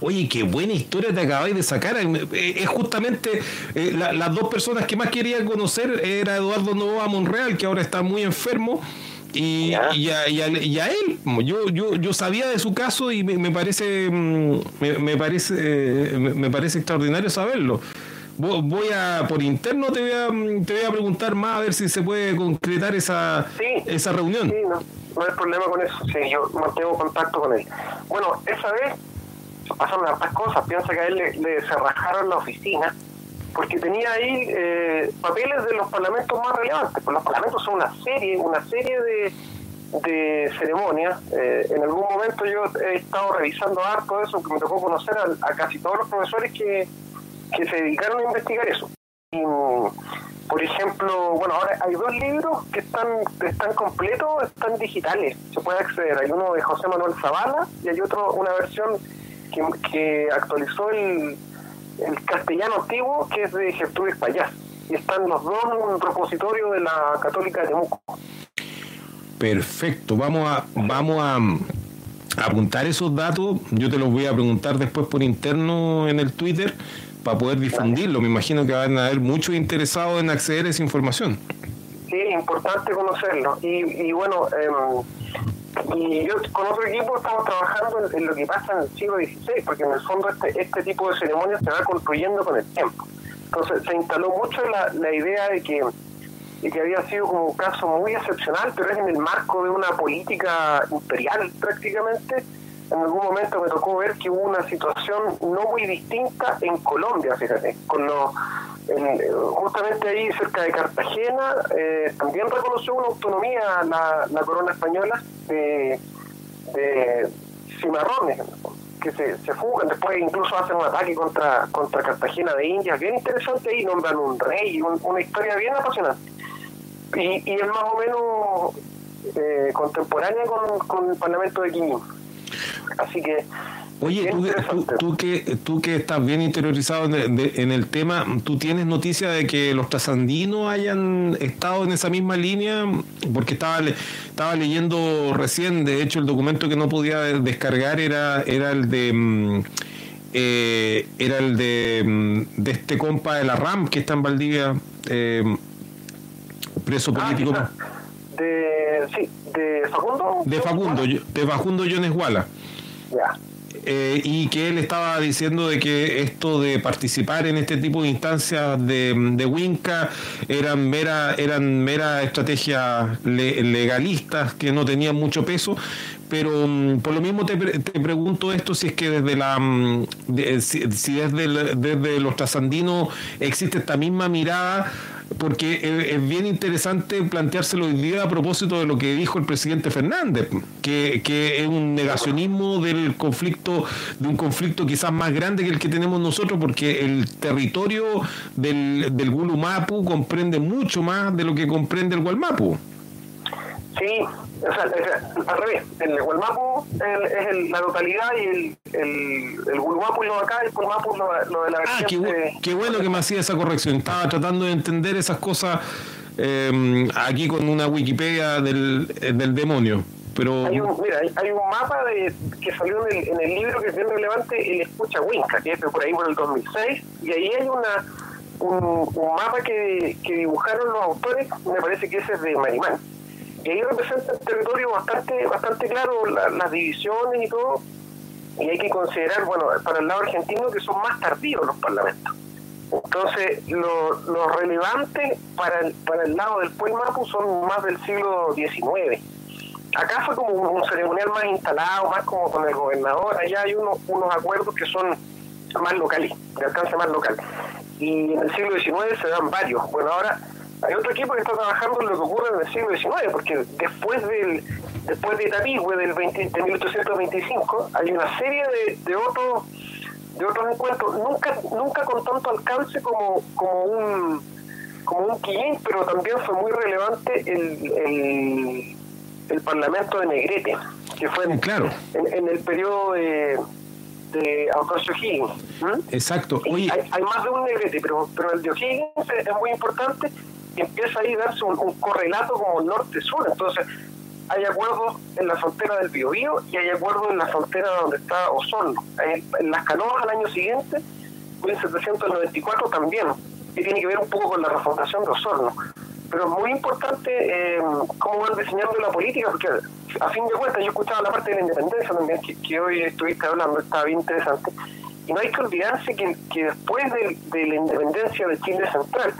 Oye, qué buena historia te acabáis de sacar. Es justamente eh, la, las dos personas que más quería conocer era Eduardo Novoa Monreal, que ahora está muy enfermo, y, y, a, y, a, y, a, él. Yo, yo, yo sabía de su caso y me, me parece me, me parece eh, me parece extraordinario saberlo. Voy a, por interno te voy a, te voy a preguntar más a ver si se puede concretar esa, sí, esa reunión. Sí, no, no hay problema con eso, sí, yo mantengo contacto con él. Bueno, esa vez pasaron hartas cosas, piensa que a él le, le cerrajaron la oficina porque tenía ahí eh, papeles de los parlamentos más relevantes, pues los parlamentos son una serie, una serie de, de ceremonias. Eh, en algún momento yo he estado revisando harto eso, que me tocó conocer a, a casi todos los profesores que que se dedicaron a investigar eso. Y, por ejemplo, bueno, ahora hay dos libros que están están completos, están digitales, se puede acceder. Hay uno de José Manuel Zavala y hay otro, una versión que, que actualizó el, el castellano antiguo, que es de Gertrudis Payás. Y están los dos en un repositorio de la Católica de Temuco. Perfecto, vamos a, vamos a apuntar esos datos. Yo te los voy a preguntar después por interno en el Twitter para poder difundirlo. Me imagino que van a haber muchos interesados en acceder a esa información. Sí, es importante conocerlo. Y, y bueno, eh, y yo con otro equipo estamos trabajando en, lo que pasa en el siglo XVI, porque en el fondo este, este tipo de ceremonias se va construyendo con el tiempo. Entonces se instaló mucho la, la idea de que, de que había sido como un caso muy excepcional, pero es en el marco de una política imperial prácticamente, en algún momento me tocó ver que hubo una situación no muy distinta en Colombia, fíjate, con los, en, justamente ahí cerca de Cartagena, eh, también reconoció una autonomía la, la corona española de, de cimarrones, que se, se fugan, después incluso hacen un ataque contra, contra Cartagena de Indias, bien interesante ahí, nombran un rey, un, una historia bien apasionante. Y, y es más o menos eh, contemporánea con, el Parlamento de Quimín. Así que. Oye, tú, tú, tú, que, tú que estás bien interiorizado en el, en el, tema, ¿tú tienes noticia de que los trasandinos hayan estado en esa misma línea? Porque estaba, estaba leyendo recién, de hecho, el documento que no podía descargar era, era el de. Eh, era el de, de este compa de la RAM que está en Valdivia, eh, preso político. Ah, de, sí, de Facundo. De Facundo, de Facundo Jones Walla. Ya. Eh, y que él estaba diciendo de que esto de participar en este tipo de instancias de, de Winca eran mera eran mera estrategias le, legalistas que no tenían mucho peso pero um, por lo mismo te, te, pregunto esto si es que desde la um, de, si, si, desde, desde los trasandinos existe esta misma mirada porque es bien interesante planteárselo hoy día a propósito de lo que dijo el presidente Fernández, que, que es un negacionismo del conflicto, de un conflicto quizás más grande que el que tenemos nosotros, porque el territorio del, del comprende mucho más de lo que comprende el Gualmapu. Sí, o sea, al revés, el Gualmapu es el, la totalidad y el, el, el Gulmapu lo acá, el Gualmapu lo, lo de la Ah, qué, de... qué, bueno que me hacía esa corrección. Estaba tratando de entender esas cosas eh, aquí con una Wikipedia del, del demonio. Pero... Hay un, mira, hay, hay un mapa de, que salió en el, en el, libro que es bien relevante, el Escucha Winca, que es de por ahí por el 2006, y ahí hay una un, un mapa que, que dibujaron los autores, me parece que ese es de Marimán y ahí representa el territorio bastante bastante claro, la, las divisiones y todo, y hay que considerar, bueno, para el lado argentino que son más tardíos los parlamentos. Entonces, lo, lo relevante para el, para el lado del pueblo Mapu son más del siglo XIX. Acá fue como un, ceremonial más instalado, más como con el gobernador. Allá hay unos, unos acuerdos que son más locales, de alcance más local. Y en el siglo XIX se dan varios. Bueno, ahora hay otro equipo que está trabajando en lo que ocurre en el siglo XIX, porque después del después de Tapigüe del 20, de 1825 hay una serie de, de otros de otros encuentros, nunca nunca con tanto alcance como como un como un Quillín, pero también fue muy relevante el, el, el Parlamento de Negrete, que fue en, claro. en, el periodo de, de Ambrosio Higgins. Exacto. Hay, hay, más de un Negrete, pero, pero el de O'Higgins es muy importante empieza ahí a darse un, correlato como norte-sur. Entonces, hay acuerdos en la frontera del Biobío y hay acuerdos en la frontera donde está Osorno. En, las canoas al año siguiente, en 1794 también, y tiene que ver un poco con la refundación de Osorno. Pero es muy importante eh, cómo van diseñando la política, porque a fin de cuentas yo escuchaba la parte de la independencia también, que, hoy estuviste hablando, estaba bien interesante. Y no hay que olvidarse que, que después de, de la independencia de Chile Central,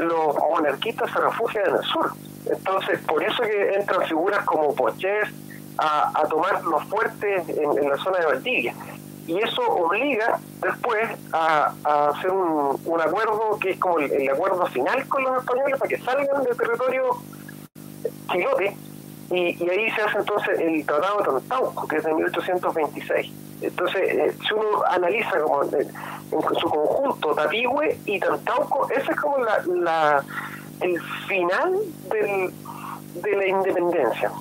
los monarquistas se refugian en el sur. Entonces, por eso que entran figuras como Poches a, tomar los fuertes en, la zona de Valdivia. Y eso obliga después a, hacer un, acuerdo que es como el, acuerdo final con los españoles para que salgan del territorio chilote. Y, y ahí se hace entonces el Tratado de Tantauco, que es de 1826. Entonces, eh, si uno analiza como en su conjunto Tapigüe y Tantauco, ese es como la, el final del, de la independencia.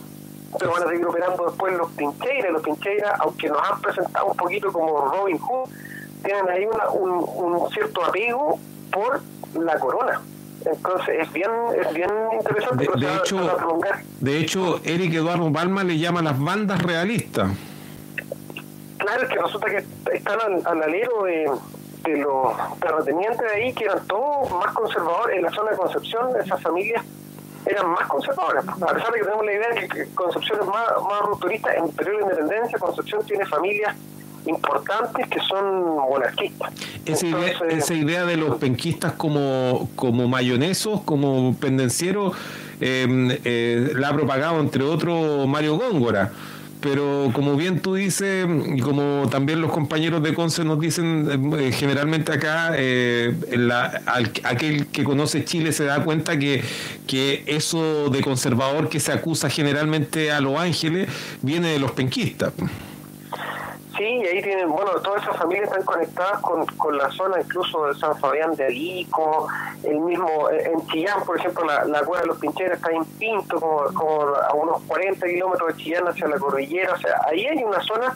Pero van a seguir operando después los Pincheiras. Los Pincheiras, aunque nos han presentado un poquito como Robin Hood, tienen ahí un, un cierto apego por la corona. Entonces es bien, es bien interesante. De, de hecho, de hecho, Eric Eduardo Balma le llama las bandas realistas. Claro, es que resulta que están al, alero de, de los terratenientes de ahí, que eran todos más conservadores. En la zona de Concepción, esas familias eran más conservadoras. A pesar de que tenemos la idea de que Concepción es más, más rupturista, en el periodo de independencia Concepción tiene familias importantes que son monarquistas. Esa, idea, esa idea de los penquistas como, como mayonesos, como pendencieros, eh, eh, la ha propagado entre otros Mario Góngora pero como bien tú dices, y como también los compañeros de Conce nos dicen, eh, generalmente acá, eh, la, aquel que conoce Chile se da cuenta que, que eso de conservador que se acusa generalmente a los ángeles viene de los penquistas. Sí, y ahí tienen, bueno, todas esas familias están conectadas con, con la zona incluso de San Fabián de Alico, el mismo, eh, en Chillán, por ejemplo, la, la cueva de los Pincheros está en Pinto, como, como a unos 40 kilómetros de Chillán hacia la cordillera, o sea, ahí hay una zona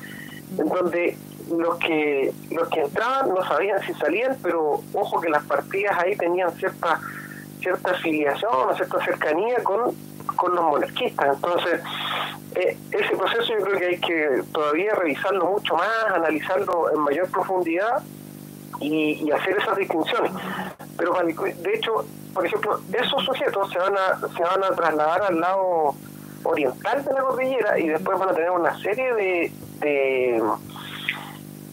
en donde los que los que entraban no sabían si salían, pero ojo que las partidas ahí tenían cierta cierta afiliación, cierta cercanía con con los monarquistas. Entonces, eh, ese proceso yo creo que hay que todavía revisarlo mucho más, analizarlo en mayor profundidad y, hacer esas distinciones. Pero de hecho, por ejemplo, esos sujetos se van a se van a trasladar al lado oriental de la cordillera y después van a tener una serie de de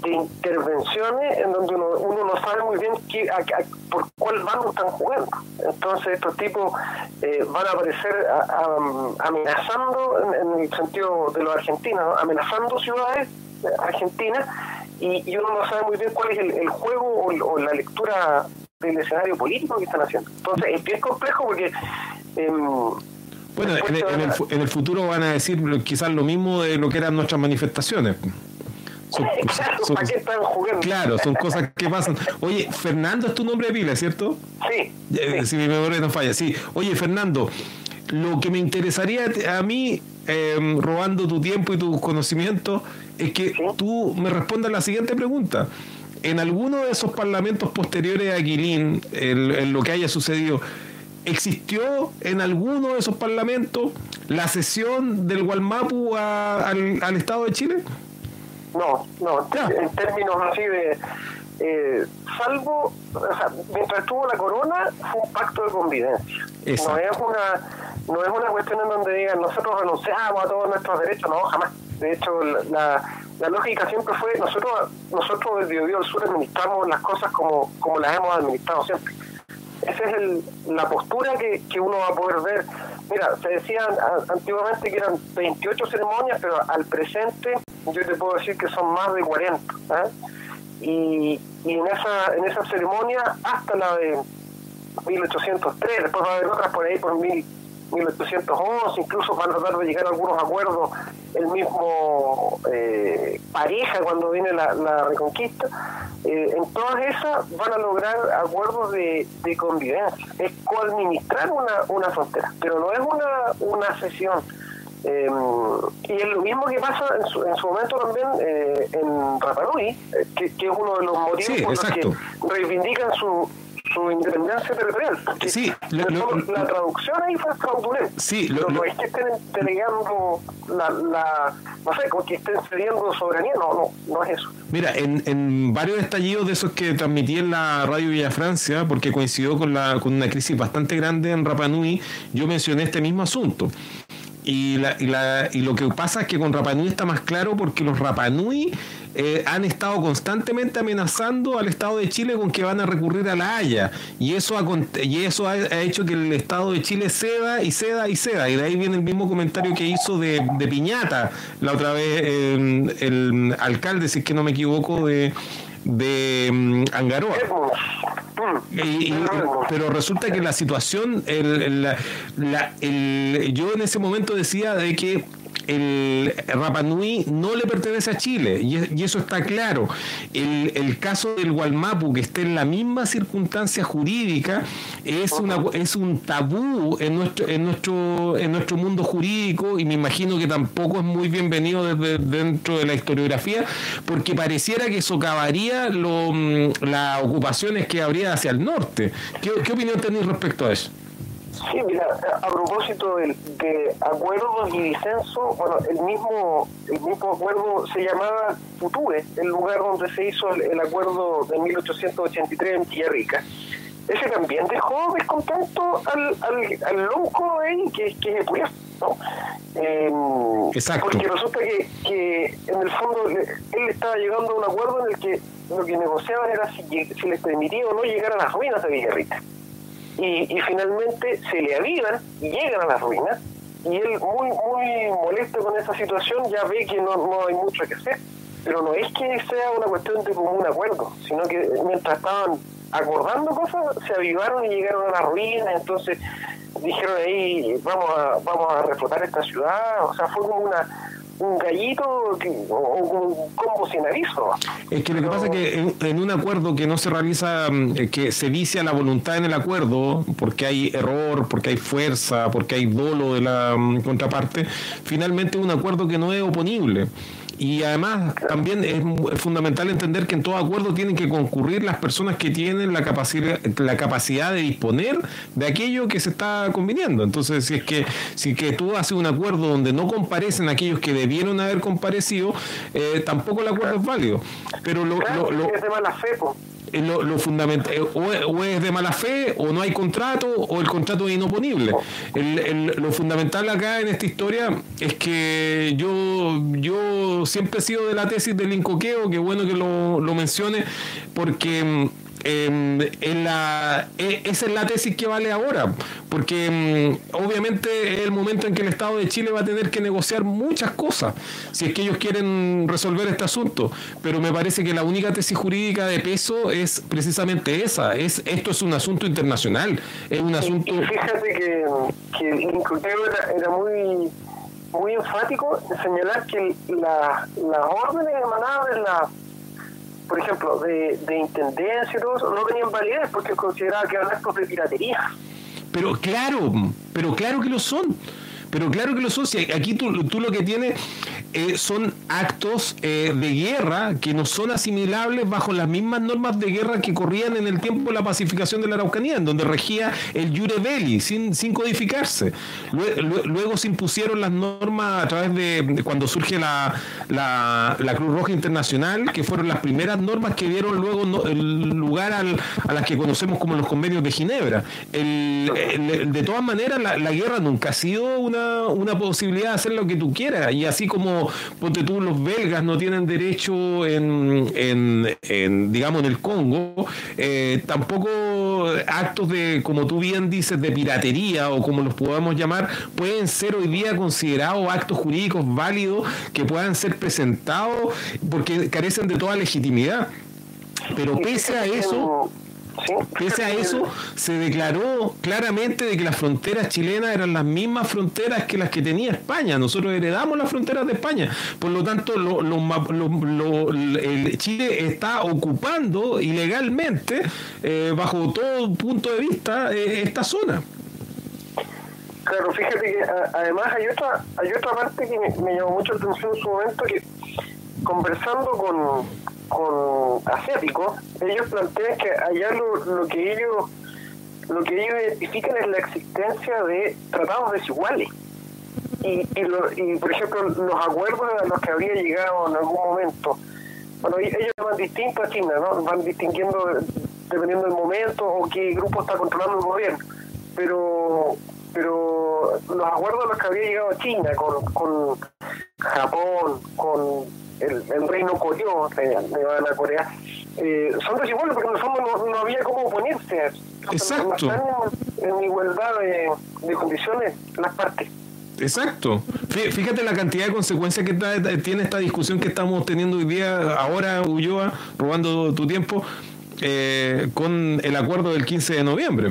intervenciones en donde uno, uno no sabe muy bien qué, por cuál bando están jugando. Entonces estos tipos eh, van a aparecer amenazando en, el sentido de los argentinos, amenazando ciudades eh, argentinas y, uno no sabe muy bien cuál es el, juego o, la lectura del escenario político que están haciendo. Entonces es bien complejo porque... Em, bueno, en, el, en el futuro van a decir quizás lo mismo de lo que eran nuestras manifestaciones. Claro, son cosas que pasan. Oye, Fernando es tu nombre de pila, ¿cierto? Sí. Si mi memoria no falla, sí. Oye, Fernando, lo que me interesaría a mí, em, robando tu tiempo y tus conocimientos, es que tú me respondas la siguiente pregunta. En alguno de esos parlamentos posteriores a Aquilín, en, lo que haya sucedido, ¿existió en alguno de esos parlamentos la cesión del Gualmapu al, al Estado de Chile? No, no, en términos así de... Eh, salvo, o sea, mientras tuvo la corona, fue un pacto de convivencia. No es una no es una cuestión en donde digan nosotros renunciamos a todos nuestros derechos, no, jamás. De hecho, la, la lógica siempre fue, nosotros nosotros del Biobío del Sur administramos las cosas como, como las hemos administrado siempre. Esa es el, la postura que, que uno va a poder ver. Mira, se decía antiguamente que eran 28 ceremonias, pero al presente yo te puedo decir que son más de 40. ¿eh? Y, y en esa en esa ceremonia, hasta la de 1803, después va a haber otras por ahí por mil 1811, incluso van a tratar de llegar a algunos acuerdos, el mismo eh, pareja cuando viene la, reconquista, eh, en todas esas van a lograr acuerdos de, convivencia, es coadministrar una, una frontera, pero no es una, una sesión. Em, y es lo mismo que pasa en su, en su momento también eh, en Rapanui, que, que, es uno de los motivos por los que reivindican su, su independencia territorial. Sí, la traducción ahí fue fraudulenta. Sí, no es que estén entregando la, la, no sé, como que estén cediendo soberanía, no, no, no es eso. Mira, en, en varios estallidos de esos que transmití en la radio Villa Francia, porque coincidió con, la, con una crisis bastante grande en Rapanui, yo mencioné este mismo asunto. Y, la, y, la, y lo que pasa es que con Rapanui está más claro porque los Rapanui eh, han estado constantemente amenazando al Estado de Chile con que van a recurrir a la Haya. Y eso ha, y eso ha, hecho que el Estado de Chile ceda y ceda y ceda. Y de ahí viene el mismo comentario que hizo de, Piñata la otra vez el alcalde, si es que no me equivoco, de, de mm, Angaroa. pero resulta que la situación, el, yo en ese momento decía de que el Rapa Nui no le pertenece a Chile y, eso está claro. El, caso del Gualmapu, que esté en la misma circunstancia jurídica, es, una, es un tabú en nuestro, en, nuestro, en nuestro mundo jurídico y me imagino que tampoco es muy bienvenido desde dentro de la historiografía, porque pareciera que socavaría lo, mm, las ocupaciones que habría hacia el norte. ¿Qué, qué opinión tenéis respecto a eso? Sí, mira, a propósito de, de, acuerdos y disenso, bueno, el mismo el mismo acuerdo se llamaba Futube, el lugar donde se hizo el, acuerdo de 1883 en Villarrica. Ese también dejó descontento al, al, al lonco ahí, que, que es de ¿no? Eh, Exacto. Porque resulta que, que en el fondo él estaba llegando a un acuerdo en el que lo que negociaban era si, si les permitía o no llegar a las ruinas de Villarrica y, finalmente se le avivan y llegan a las ruinas y él muy muy molesto con esa situación ya ve que no, no hay mucho que hacer. Pero no es que sea una cuestión de común acuerdo sino que mientras estaban acordando cosas se avivaron y llegaron a las ruinas. Entonces dijeron ahí vamos a vamos a reflotar esta ciudad. O sea fue como una un gallito o un combo. Es que lo que pasa es que en, un acuerdo que no se realiza, mm, eh, que se vicia la voluntad en el acuerdo, porque hay error, porque hay fuerza, porque hay dolo de la mm, contraparte, finalmente es un acuerdo que no es oponible. Y además también es fundamental entender que en todo acuerdo tienen que concurrir las personas que tienen la capacidad, la capacidad de disponer de aquello que se está conviniendo. Entonces, si es que, si que tú haces un acuerdo donde no comparecen aquellos que debieron haber comparecido, eh, tampoco el acuerdo es válido. Pero lo, lo, lo, es de mala fe, lo, lo fundamental, eh, o, es de mala fe, o no hay contrato, o el contrato es inoponible. El, lo fundamental acá en esta historia es que yo, yo siempre he sido de la tesis del incoqueo, que bueno que lo, lo mencione, porque en la, e, esa es la tesis que vale ahora, porque mm, obviamente es el momento en que el Estado de Chile va a tener que negociar muchas cosas, si es que ellos quieren resolver este asunto, pero me parece que la única tesis jurídica de peso es precisamente esa, es esto es un asunto internacional, es un asunto... fíjate que, que el era, era muy muy enfático en señalar que la, las órdenes emanadas de la por ejemplo, de, de intendencia y todo eso, no tenían validez porque consideraba que eran actos de piratería. Pero claro, pero claro que lo son. Pero claro que lo son. aquí tú, tú lo que tienes eh, son actos eh, de guerra que no son asimilables bajo las mismas normas de guerra que corrían en el tiempo de la pacificación de la Araucanía, en donde regía el Jure Belli, sin, sin codificarse. Luego, se impusieron las normas a través de, cuando surge la, la, Cruz Roja Internacional, que fueron las primeras normas que dieron luego lugar a las que conocemos como los convenios de Ginebra. de todas maneras, la, la guerra nunca ha sido una, una posibilidad de hacer lo que tú quieras, y así como ponte tú, los belgas no tienen derecho en, en, digamos, en el Congo, eh, tampoco actos de, como tú bien dices, de piratería o como los podamos llamar, pueden ser hoy día considerados actos jurídicos válidos que puedan ser presentados porque carecen de toda legitimidad. Pero pese a eso, Pese a eso, se declaró claramente de que las fronteras chilenas eran las mismas fronteras que las que tenía España. Nosotros heredamos las fronteras de España. Por lo tanto, Chile está ocupando ilegalmente, eh, bajo todo punto de vista, eh, esta zona. Claro, fíjate que además hay otra, hay otra parte que me, me llamó mucho la atención en su momento, que conversando con con asiáticos, ellos plantean que allá lo, que ellos lo que ellos identifican es la existencia de tratados desiguales. Y, y, por ejemplo, los acuerdos a los que habría llegado en algún momento, bueno, ellos van distintos a China, ¿no? Van distinguiendo dependiendo del momento o qué grupo está controlando el gobierno. Pero pero los acuerdos a los que habría llegado China con, con Japón, con el, reino coreano de, de Corea, eh, son desiguales porque en el fondo no, había cómo oponerse. Exacto. No están en, igualdad de, condiciones las partes. Exacto. Fíjate la cantidad de consecuencias que tiene esta discusión que estamos teniendo hoy día, ahora Ulloa, robando tu tiempo, eh, con el acuerdo del 15 de noviembre,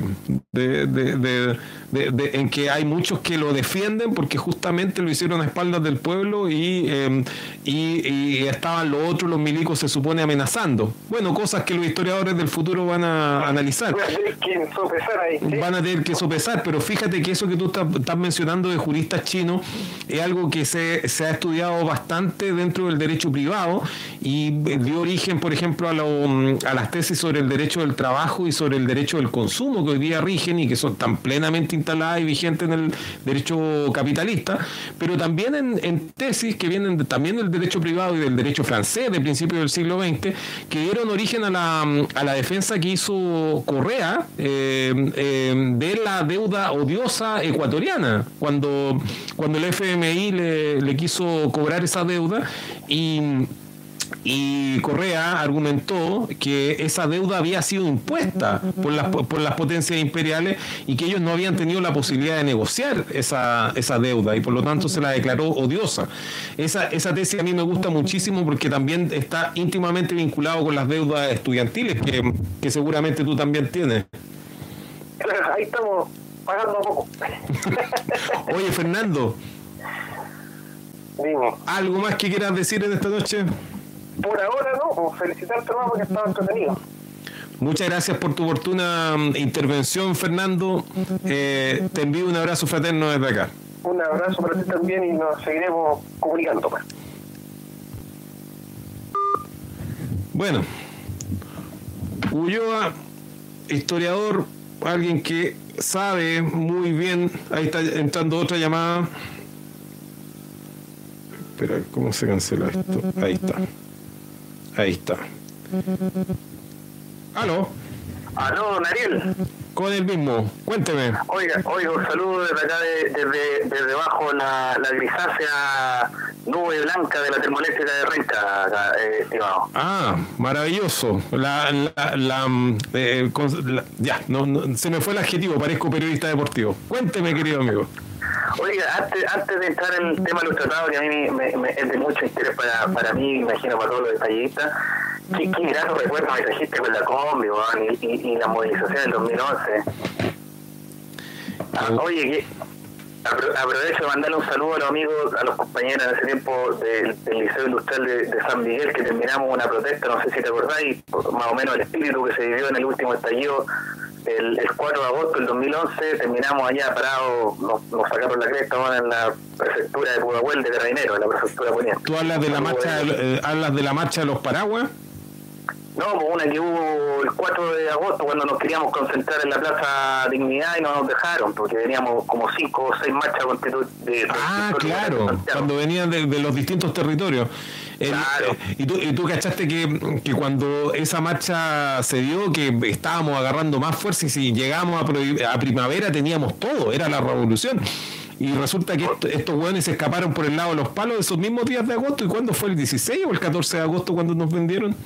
de, de, en que hay muchos que lo defienden porque justamente lo hicieron a espaldas del pueblo y, em, y, estaban los otros, los milicos, se supone amenazando. Bueno, cosas que los historiadores del futuro van a analizar. Van a tener que sopesar, pero fíjate que eso que tú estás, mencionando de juristas chinos es algo que se, se, ha estudiado bastante dentro del derecho privado y dio origen, por ejemplo, a, a las tesis sobre el derecho del trabajo y sobre el derecho del consumo que hoy día rigen y que son tan plenamente instalada y vigente en el derecho capitalista, pero también en, tesis que vienen también del derecho privado y del derecho francés de principios del siglo XX, que dieron origen a la, a la defensa que hizo Correa eh, eh, de la deuda odiosa ecuatoriana, cuando, cuando el FMI le, le quiso cobrar esa deuda y y Correa argumentó que esa deuda había sido impuesta por las, por las potencias imperiales y que ellos no habían tenido la posibilidad de negociar esa, esa deuda y por lo tanto se la declaró odiosa. Esa, esa tesis a mí me gusta muchísimo porque también está íntimamente vinculado con las deudas estudiantiles que, que seguramente tú también tienes. Ahí estamos pagando un poco. Oye, Fernando. ¿Algo más que quieras decir en esta noche? Por ahora no, felicitarte más porque estaba entretenido. Muchas gracias por tu oportuna mm, intervención, Fernando. Eh, te envío un abrazo fraterno desde acá. Un abrazo para ti también y nos seguiremos comunicando. Pues. Bueno, Ulloa, historiador, alguien que sabe muy bien, ahí está entrando otra llamada. Espera, ¿cómo se cancela esto? Ahí está. Ahí está. ¿Aló? Aló, Nariel. Con el mismo, cuénteme. Oiga, oiga, un saludo desde acá, desde, desde abajo la, la grisácea nube blanca de la termoeléctrica de Renca, eh, estimado. Ah, maravilloso. La, la, eh, ya, no, se me fue el adjetivo, parezco periodista deportivo. Cuénteme, querido amigo. Oiga, antes, antes de entrar en el tema de los tratados, que a mí me, es de mucho interés para, para mí, imagino para todos los detallistas, qué, qué gran recuerdo me trajiste con la combi, y, y, la movilización del 2011. Ah, oye, que aprovecho de mandarle un saludo a los amigos, a los compañeros en ese tiempo del, Liceo Industrial de, San Miguel, que terminamos una protesta, no sé si te acordáis, más o menos el espíritu que se vivió en el último estallido el, el 4 de agosto del 2011 terminamos allá parados, nos, nos sacaron la cresta bueno, en la prefectura de Pudahuel de Carabinero, en la prefectura poniente. ¿Tú hablas de la marcha, eh, hablas de la marcha de los paraguas? No, pues una que hubo el 4 de agosto cuando nos queríamos concentrar en la Plaza Dignidad y no nos dejaron, porque veníamos como cinco o seis marchas constitu- de, de- Ah, claro, cuando venían de, de los distintos territorios. El- Claro. y, tú, y tú cachaste que, que cuando esa marcha se dio, que estábamos agarrando más fuerza y si llegamos a, a primavera teníamos todo, era la revolución. Y resulta que esto- estos hueones se escaparon por el lado de los palos esos mismos días de agosto. ¿Y cuándo fue el 16 o el 14 de agosto cuando nos vendieron?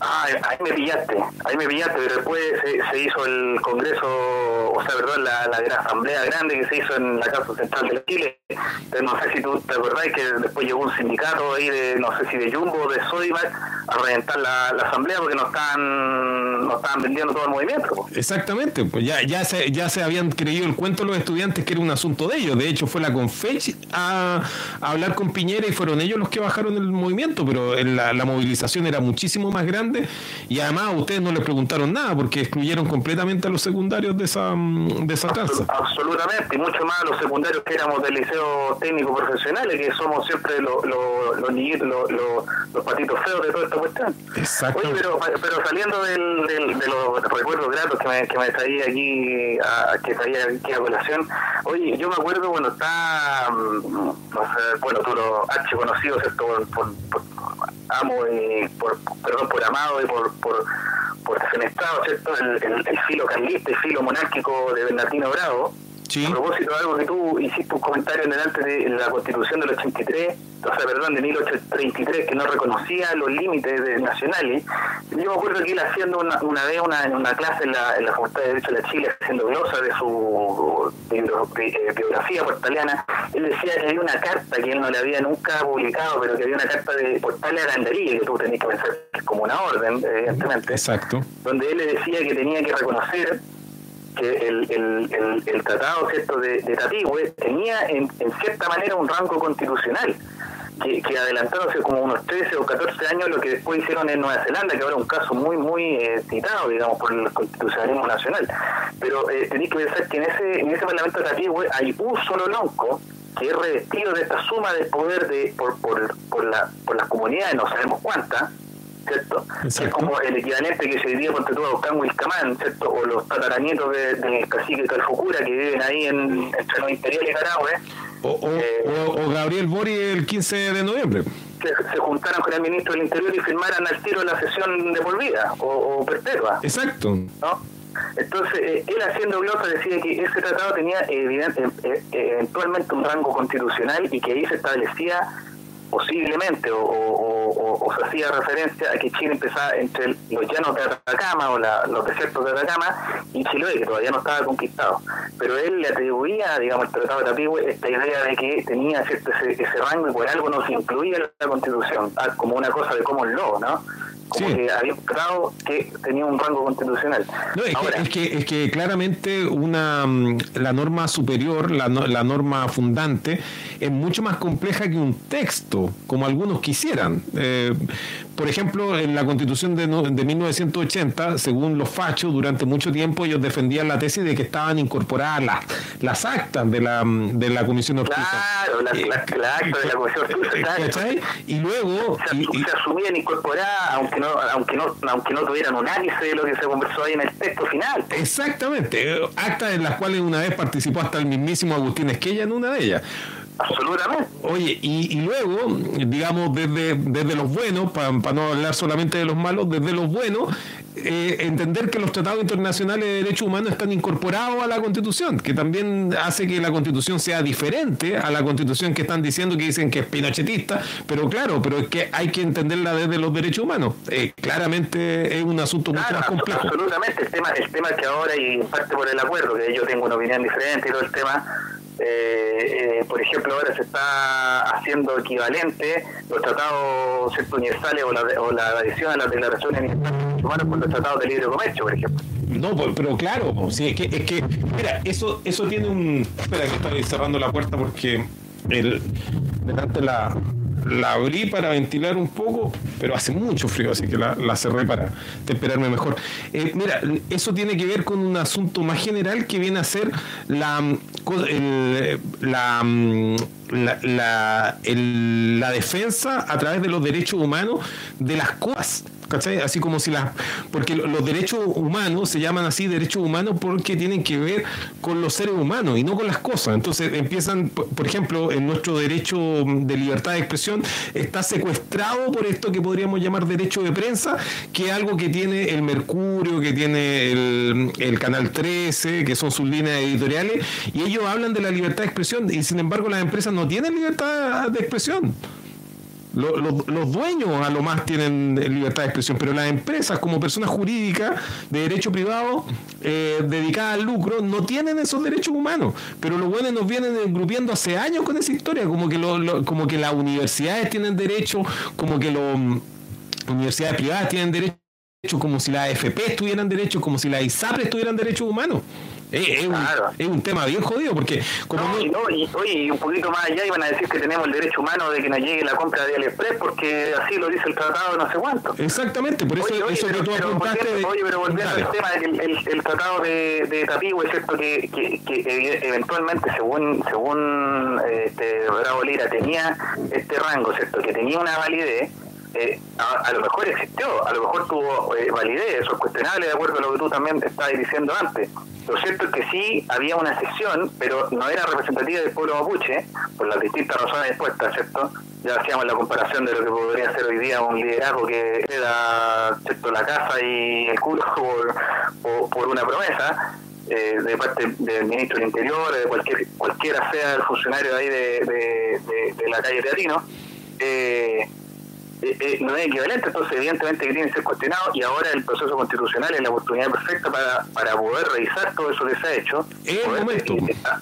Ah, ahí me pillaste, ahí me pillaste, pero después se, se hizo el congreso, o sea, perdón, la, la gran asamblea grande que se hizo en la Casa Central de Chile. Entonces, no sé si tú te acordás que después llegó un sindicato ahí de, no sé si de Jumbo o de Sodimac a reventar la, la asamblea porque no estaban, no estaban vendiendo todo el movimiento. Exactamente, pues ya, ya, se, ya se habían creído el cuento los estudiantes que era un asunto de ellos. De hecho, fue la Confech a, hablar con Piñera y fueron ellos los que bajaron el movimiento, pero la, la movilización era muchísimo más grande y además a ustedes no les preguntaron nada porque excluyeron completamente a los secundarios de esa, mm, de esa tranza. Absolutamente, y mucho más los secundarios que éramos del liceo técnico profesionales, que somos siempre los, los, los patitos feos de toda esta cuestión. Exacto. Oye, pero, pero saliendo del, del- de los recuerdos gratos que me, que me traía aquí, a, que traía aquí a colación, oye, yo me acuerdo cuando estaba, mm, no sé, bueno, tú lo has conocido, ¿cierto? Por amo y por, perdón, por amado y por, por, por defenestrado, ¿cierto? El, filo carlista y filo monárquico de Bernardino Bravo. Sí. A propósito de algo que tú hiciste un comentario en delante de la constitución del 83, o sea, perdón, de 1833, que no reconocía los límites de- nacionales. Yo me acuerdo que él haciendo una, una vez una, una clase en la, en la Facultad de Derecho de la Chile, haciendo glosa de su eh, biografía portaliana, él decía que había una carta que él no le había nunca publicado, pero que había una carta de portal a Grandería, que tú tenés que pensar que es como una orden, evidentemente Exacto. donde él le decía que tenía que reconocer que el, el, el, tratado cierto de, de Tatigüe tenía en, cierta manera un rango constitucional que, que adelantándose como unos 13 o 14 años lo que después hicieron en Nueva Zelanda, que ahora es un caso muy, muy eh, citado, digamos, por el constitucionalismo nacional. Pero eh, tenéis que pensar que en ese, en ese Parlamento de Tatigüe hay un solo lonco que es revestido de esta suma de poder de por, por, por, la, por las comunidades, no sabemos cuántas, ¿cierto? Que es Exacto. como el equivalente que se vivía con todo Ocán Wilcamán, ¿cierto? O los tataranietos de- del cacique Calfucura que viven ahí en, entre los imperiales Carahue, O, o, o- o Gabriel Bori el 15 de noviembre. que se juntaran con el ministro del Interior y firmaran al tiro la sesión de por vida o, perpetua, Exacto. ¿no? Entonces, eh, él haciendo glosa decía que ese tratado tenía evidente- eh, eh, eventualmente un rango constitucional y que ahí se establecía posiblemente o, o- o- o se hacía referencia a que Chile empezaba entre el- los llanos de Atacama o la- los desiertos de Atacama y Chiloé, que todavía no estaba conquistado. Pero él le atribuía, digamos, al Tratado de Tapigüe esta idea de que tenía cierto ese, ese rango y por algo no se incluía en la Constitución, ah, como una cosa de common law, ¿no? Como Sí. que había un tratado que tenía un rango constitucional. No, es, Ahora, que, es, que, es que claramente una mm, la norma superior, la, la norma fundante, es mucho más compleja que un texto, como algunos quisieran. Eh, por ejemplo, en la constitución de, no- de 1980, según los fachos, durante mucho tiempo ellos defendían la tesis de que estaban incorporadas las, las actas de la, de la Comisión Ortiz. Claro, la, la, la acta de la Comisión Ortiz, claro. ¿Cachai? Y luego... se, y- y- se asumían incorporadas aunque no aunque no aunque no tuvieran un ápice de lo que se conversó ahí en el texto final Exactamente, eh, actas en las cuales una vez participó hasta el mismísimo Agustín Esquella en una de ellas. Absolutamente Oye, y, y luego, digamos, desde, desde los buenos, para no hablar solamente de los malos, desde los buenos, eh, entender que los tratados internacionales de derechos humanos están incorporados a la Constitución, que también hace que la Constitución sea diferente a la Constitución que están diciendo que dicen que es pinochetista, pero claro, pero es que hay que entenderla desde los derechos humanos. Eh, claramente es un asunto mucho más complejo. absolutamente el tema el tema que ahora y en parte por el acuerdo que yo tengo una opinión diferente y todo el tema eh, eh, por ejemplo ahora se está haciendo equivalente los tratados universales o la, o la adhesión a las declaraciones universales humanos con los tratados de libre comercio por ejemplo No, pues, pero claro, pues, sí, es que, es que, mira, eso, eso tiene un. Espera, que estoy cerrando la puerta porque el, delante la, la abrí para ventilar un poco, pero hace mucho frío, así que la, cerré para temperarme mejor. Eh, mira, eso tiene que ver con un asunto más general que viene a ser la, la, la, la defensa a través de los derechos humanos de las cosas ¿cachai? Así como si las... Porque los derechos humanos se llaman así derechos humanos porque tienen que ver con los seres humanos y no con las cosas. Entonces empiezan, por ejemplo, en nuestro derecho de libertad de expresión está secuestrado por esto que podríamos llamar derecho de prensa, que es algo que tiene el Mercurio, que tiene el, el Canal 13, que son sus líneas editoriales, y ellos hablan de la libertad de expresión y sin embargo las empresas no tienen libertad de expresión. Los, dueños a lo más tienen libertad de expresión, pero las empresas como personas jurídicas de derecho privado eh, dedicadas al lucro no tienen esos derechos humanos. Pero los buenos nos vienen engrupiendo hace años con esa historia, como que, como que las universidades tienen derecho, como que las universidades privadas tienen derecho, como si las AFP tuvieran derecho, como si las ISAPRES tuvieran derechos humanos. Es, un, tema bien jodido porque como no, y, oye, un poquito más allá iban a decir que tenemos el derecho humano de que nos llegue la compra de AliExpress porque así lo dice el tratado no sé cuánto. Exactamente, por eso, eso pero, que tú pero, Oye, pero volviendo al tema del el, tratado de, de es cierto que, que, que, eventualmente, según según este, Bravo Lira, tenía este rango, ¿cierto? Que tenía una validez eh, a, lo mejor existió, a lo mejor tuvo eh, validez, eso es cuestionable de acuerdo a lo que tú también estabas diciendo antes. Lo cierto es que sí había una sección, pero no era representativa del pueblo mapuche, por las distintas razones expuestas, ¿cierto? Ya hacíamos la comparación de lo que podría ser hoy día un liderazgo que era ¿cierto? la casa y el culo por, por, una promesa. Eh, de parte del ministro del Interior, de cualquier, cualquiera sea el funcionario de ahí de, de, de, la calle Teatino, eh, eh, eh, no es equivalente, entonces evidentemente que tiene que ser cuestionado y ahora el proceso constitucional es la oportunidad perfecta para, para poder revisar todo eso que se ha hecho.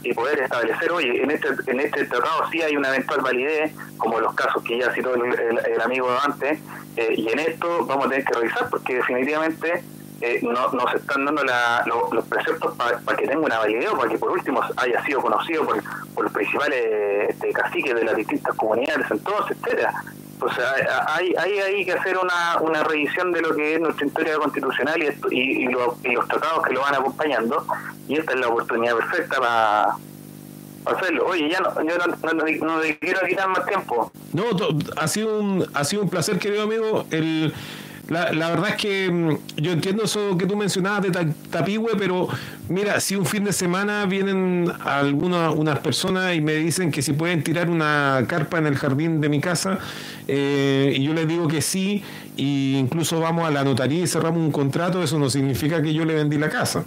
Y, poder, establecer, oye, en este, en este tratado sí hay una eventual validez, como los casos que ya citó el, amigo antes, eh, y en esto vamos a tener que revisar porque definitivamente eh, no, nos están dando la, los preceptos para que tenga una validez o para que por último haya sido conocido por, por los principales este, caciques de las distintas comunidades entonces, etcétera o sea, hay, hay, hay que hacer una, una revisión de lo que es nuestra historia constitucional y, y, los tratados que lo van acompañando, y esta es la oportunidad perfecta para hacerlo. Oye, ya no, yo no, no, quiero quitar más tiempo. No, ha sido un, ha sido un placer, querido amigo. El la, la, verdad es que mm, yo entiendo eso que tú mencionabas de Tapigüe, pero mira, si un fin de semana vienen algunas unas personas y me dicen que si pueden tirar una carpa en el jardín de mi casa, eh, y yo les digo que sí, e incluso vamos a la notaría y cerramos un contrato, eso no significa que yo le vendí la casa.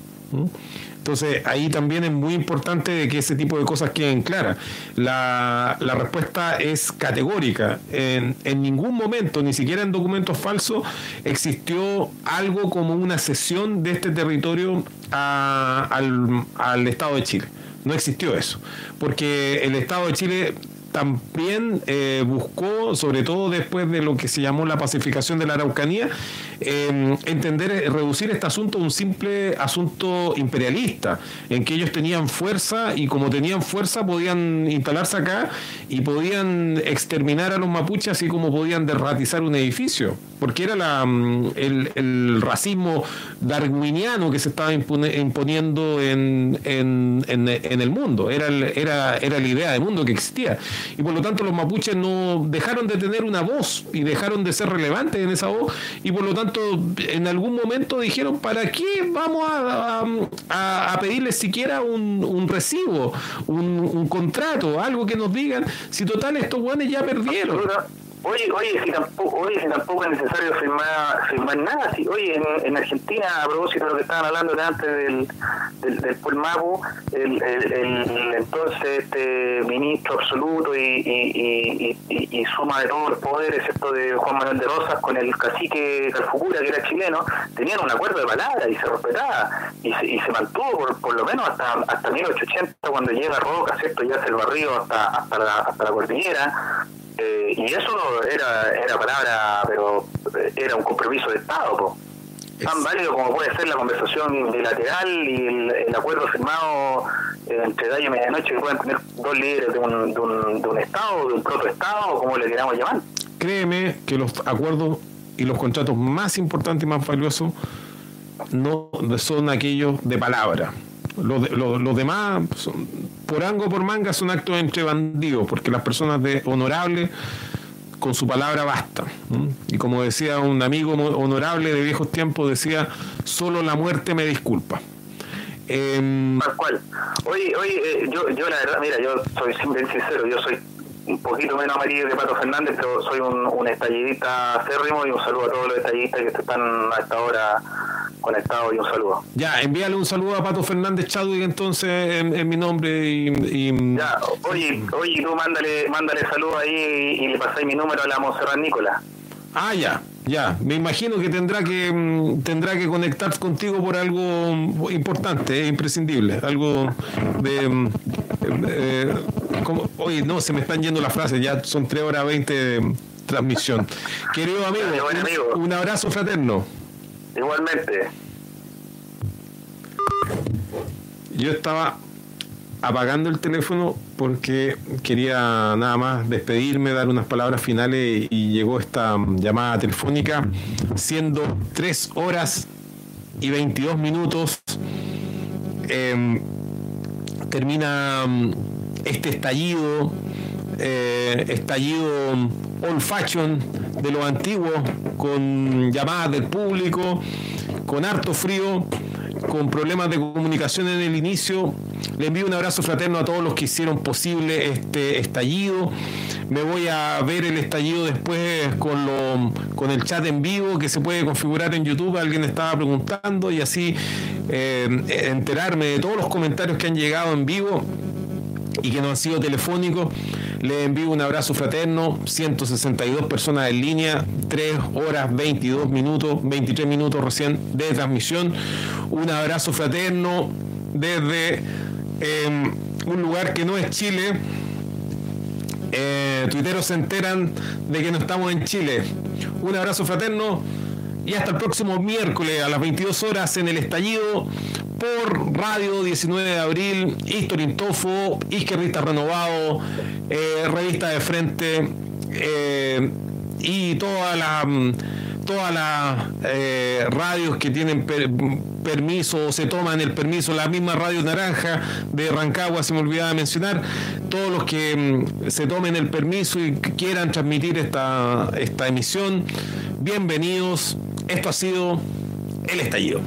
Entonces ahí también es muy importante que ese tipo de cosas queden claras. La, respuesta es categórica. En, ningún momento, ni siquiera en documentos falsos, existió algo como una cesión de este territorio al, al Estado de Chile. No existió eso. Porque el Estado de Chile también eh, buscó, sobre todo después de lo que se llamó la pacificación de la Araucanía, eh, entender, reducir este asunto a un simple asunto imperialista, en que ellos tenían fuerza y como tenían fuerza podían instalarse acá y podían exterminar a los mapuches así como podían derratizar un edificio, porque era la, mm, el, racismo darwiniano que se estaba imponiendo en, en, en, el mundo, era, era, era la idea de mundo que existía. Y por lo tanto los mapuches no dejaron de tener una voz y dejaron de ser relevantes en esa voz y por lo tanto en algún momento dijeron ¿para qué vamos a, a, pedirles siquiera un, recibo, un, un, contrato, algo que nos digan si total estos guanes ya perdieron? Oye, oye, si tampoco, oye, si tampoco es necesario firmar, firmar nada. Si, oye, en, Argentina, a propósito de lo que estaban hablando antes del, del, del el, el, entonces este ministro absoluto y, y, y, y, suma de todos los poderes, excepto de Juan Manuel de Rosas, con el cacique Calfucura, que era chileno, tenían un acuerdo de palabra y se respetaba. Y se, y se mantuvo por, por lo menos hasta, hasta 1880, cuando llega Roca, ¿cierto? Ya hace el barrio hasta, hasta, la, hasta la cordillera eh, y eso era, era palabra, pero eh, era un compromiso de Estado, tan válido como puede ser la conversación bilateral y el, acuerdo firmado entre día y medianoche que pueden tener dos líderes de un, de un, de un Estado, de un protoestado, o como le queramos llamar. Créeme que los acuerdos y los contratos más importantes y más valiosos no son aquellos de palabra. Los, los, demás, por ango por manga, son actos entre bandidos, porque las personas de honorables con su palabra basta. Y como decía un amigo honorable de viejos tiempos, decía, solo la muerte me disculpa. Eh, Tal cual. Eh, yo, yo la verdad, mira, yo soy bien sincero, yo soy un poquito menos amarillo que Pato Fernández, pero soy un, un estallidista acérrimo y un saludo a todos los estallidistas que están a esta hora conectados y un saludo. Ya, envíale un saludo a Pato Fernández Chadwick entonces en, mi nombre y, Ya, oye, oye, tú mándale, mándale saludo ahí y, le pasáis mi número a la Monserrat Nicola. Ah, ya, ya. Me imagino que tendrá que mm, tendrá que conectar contigo por algo importante, eh, imprescindible, algo de, mm, eh, oye, no, se me están yendo las frases, ya son 3 horas 20 de transmisión. Querido amigo, un abrazo fraterno. Igualmente. Yo estaba apagando el teléfono porque quería nada más despedirme, dar unas palabras finales y llegó esta llamada telefónica siendo 3 horas y 22 minutos. Em, termina mm, este estallido, eh, estallido old fashion de lo antiguo, con llamadas del público, con harto frío, con problemas de comunicación en el inicio. Le envío un abrazo fraterno a todos los que hicieron posible este estallido. Me voy a ver el estallido después con, lo, con el chat en vivo que se puede configurar en YouTube. Alguien estaba preguntando y así eh, enterarme de todos los comentarios que han llegado en vivo y que no han sido telefónicos. Les envío un abrazo fraterno, 162 personas en línea, 3 horas 22 minutos, 23 minutos recién de transmisión. Un abrazo fraterno desde em, un lugar que no es Chile. Eh, tuiteros se enteran de que no estamos en Chile. Un abrazo fraterno y hasta el próximo miércoles a las 22 horas en el estallido por Radio 19 de Abril, History Intofo, Izquierdista Renovado, eh, Revista de Frente eh, y todas las todas las eh, radios que tienen permiso o se toman el permiso, la misma Radio Naranja de Rancagua, se me olvidaba mencionar, todos los que mm, se tomen el permiso y quieran transmitir esta, esta emisión, bienvenidos. Esto ha sido El Estallido.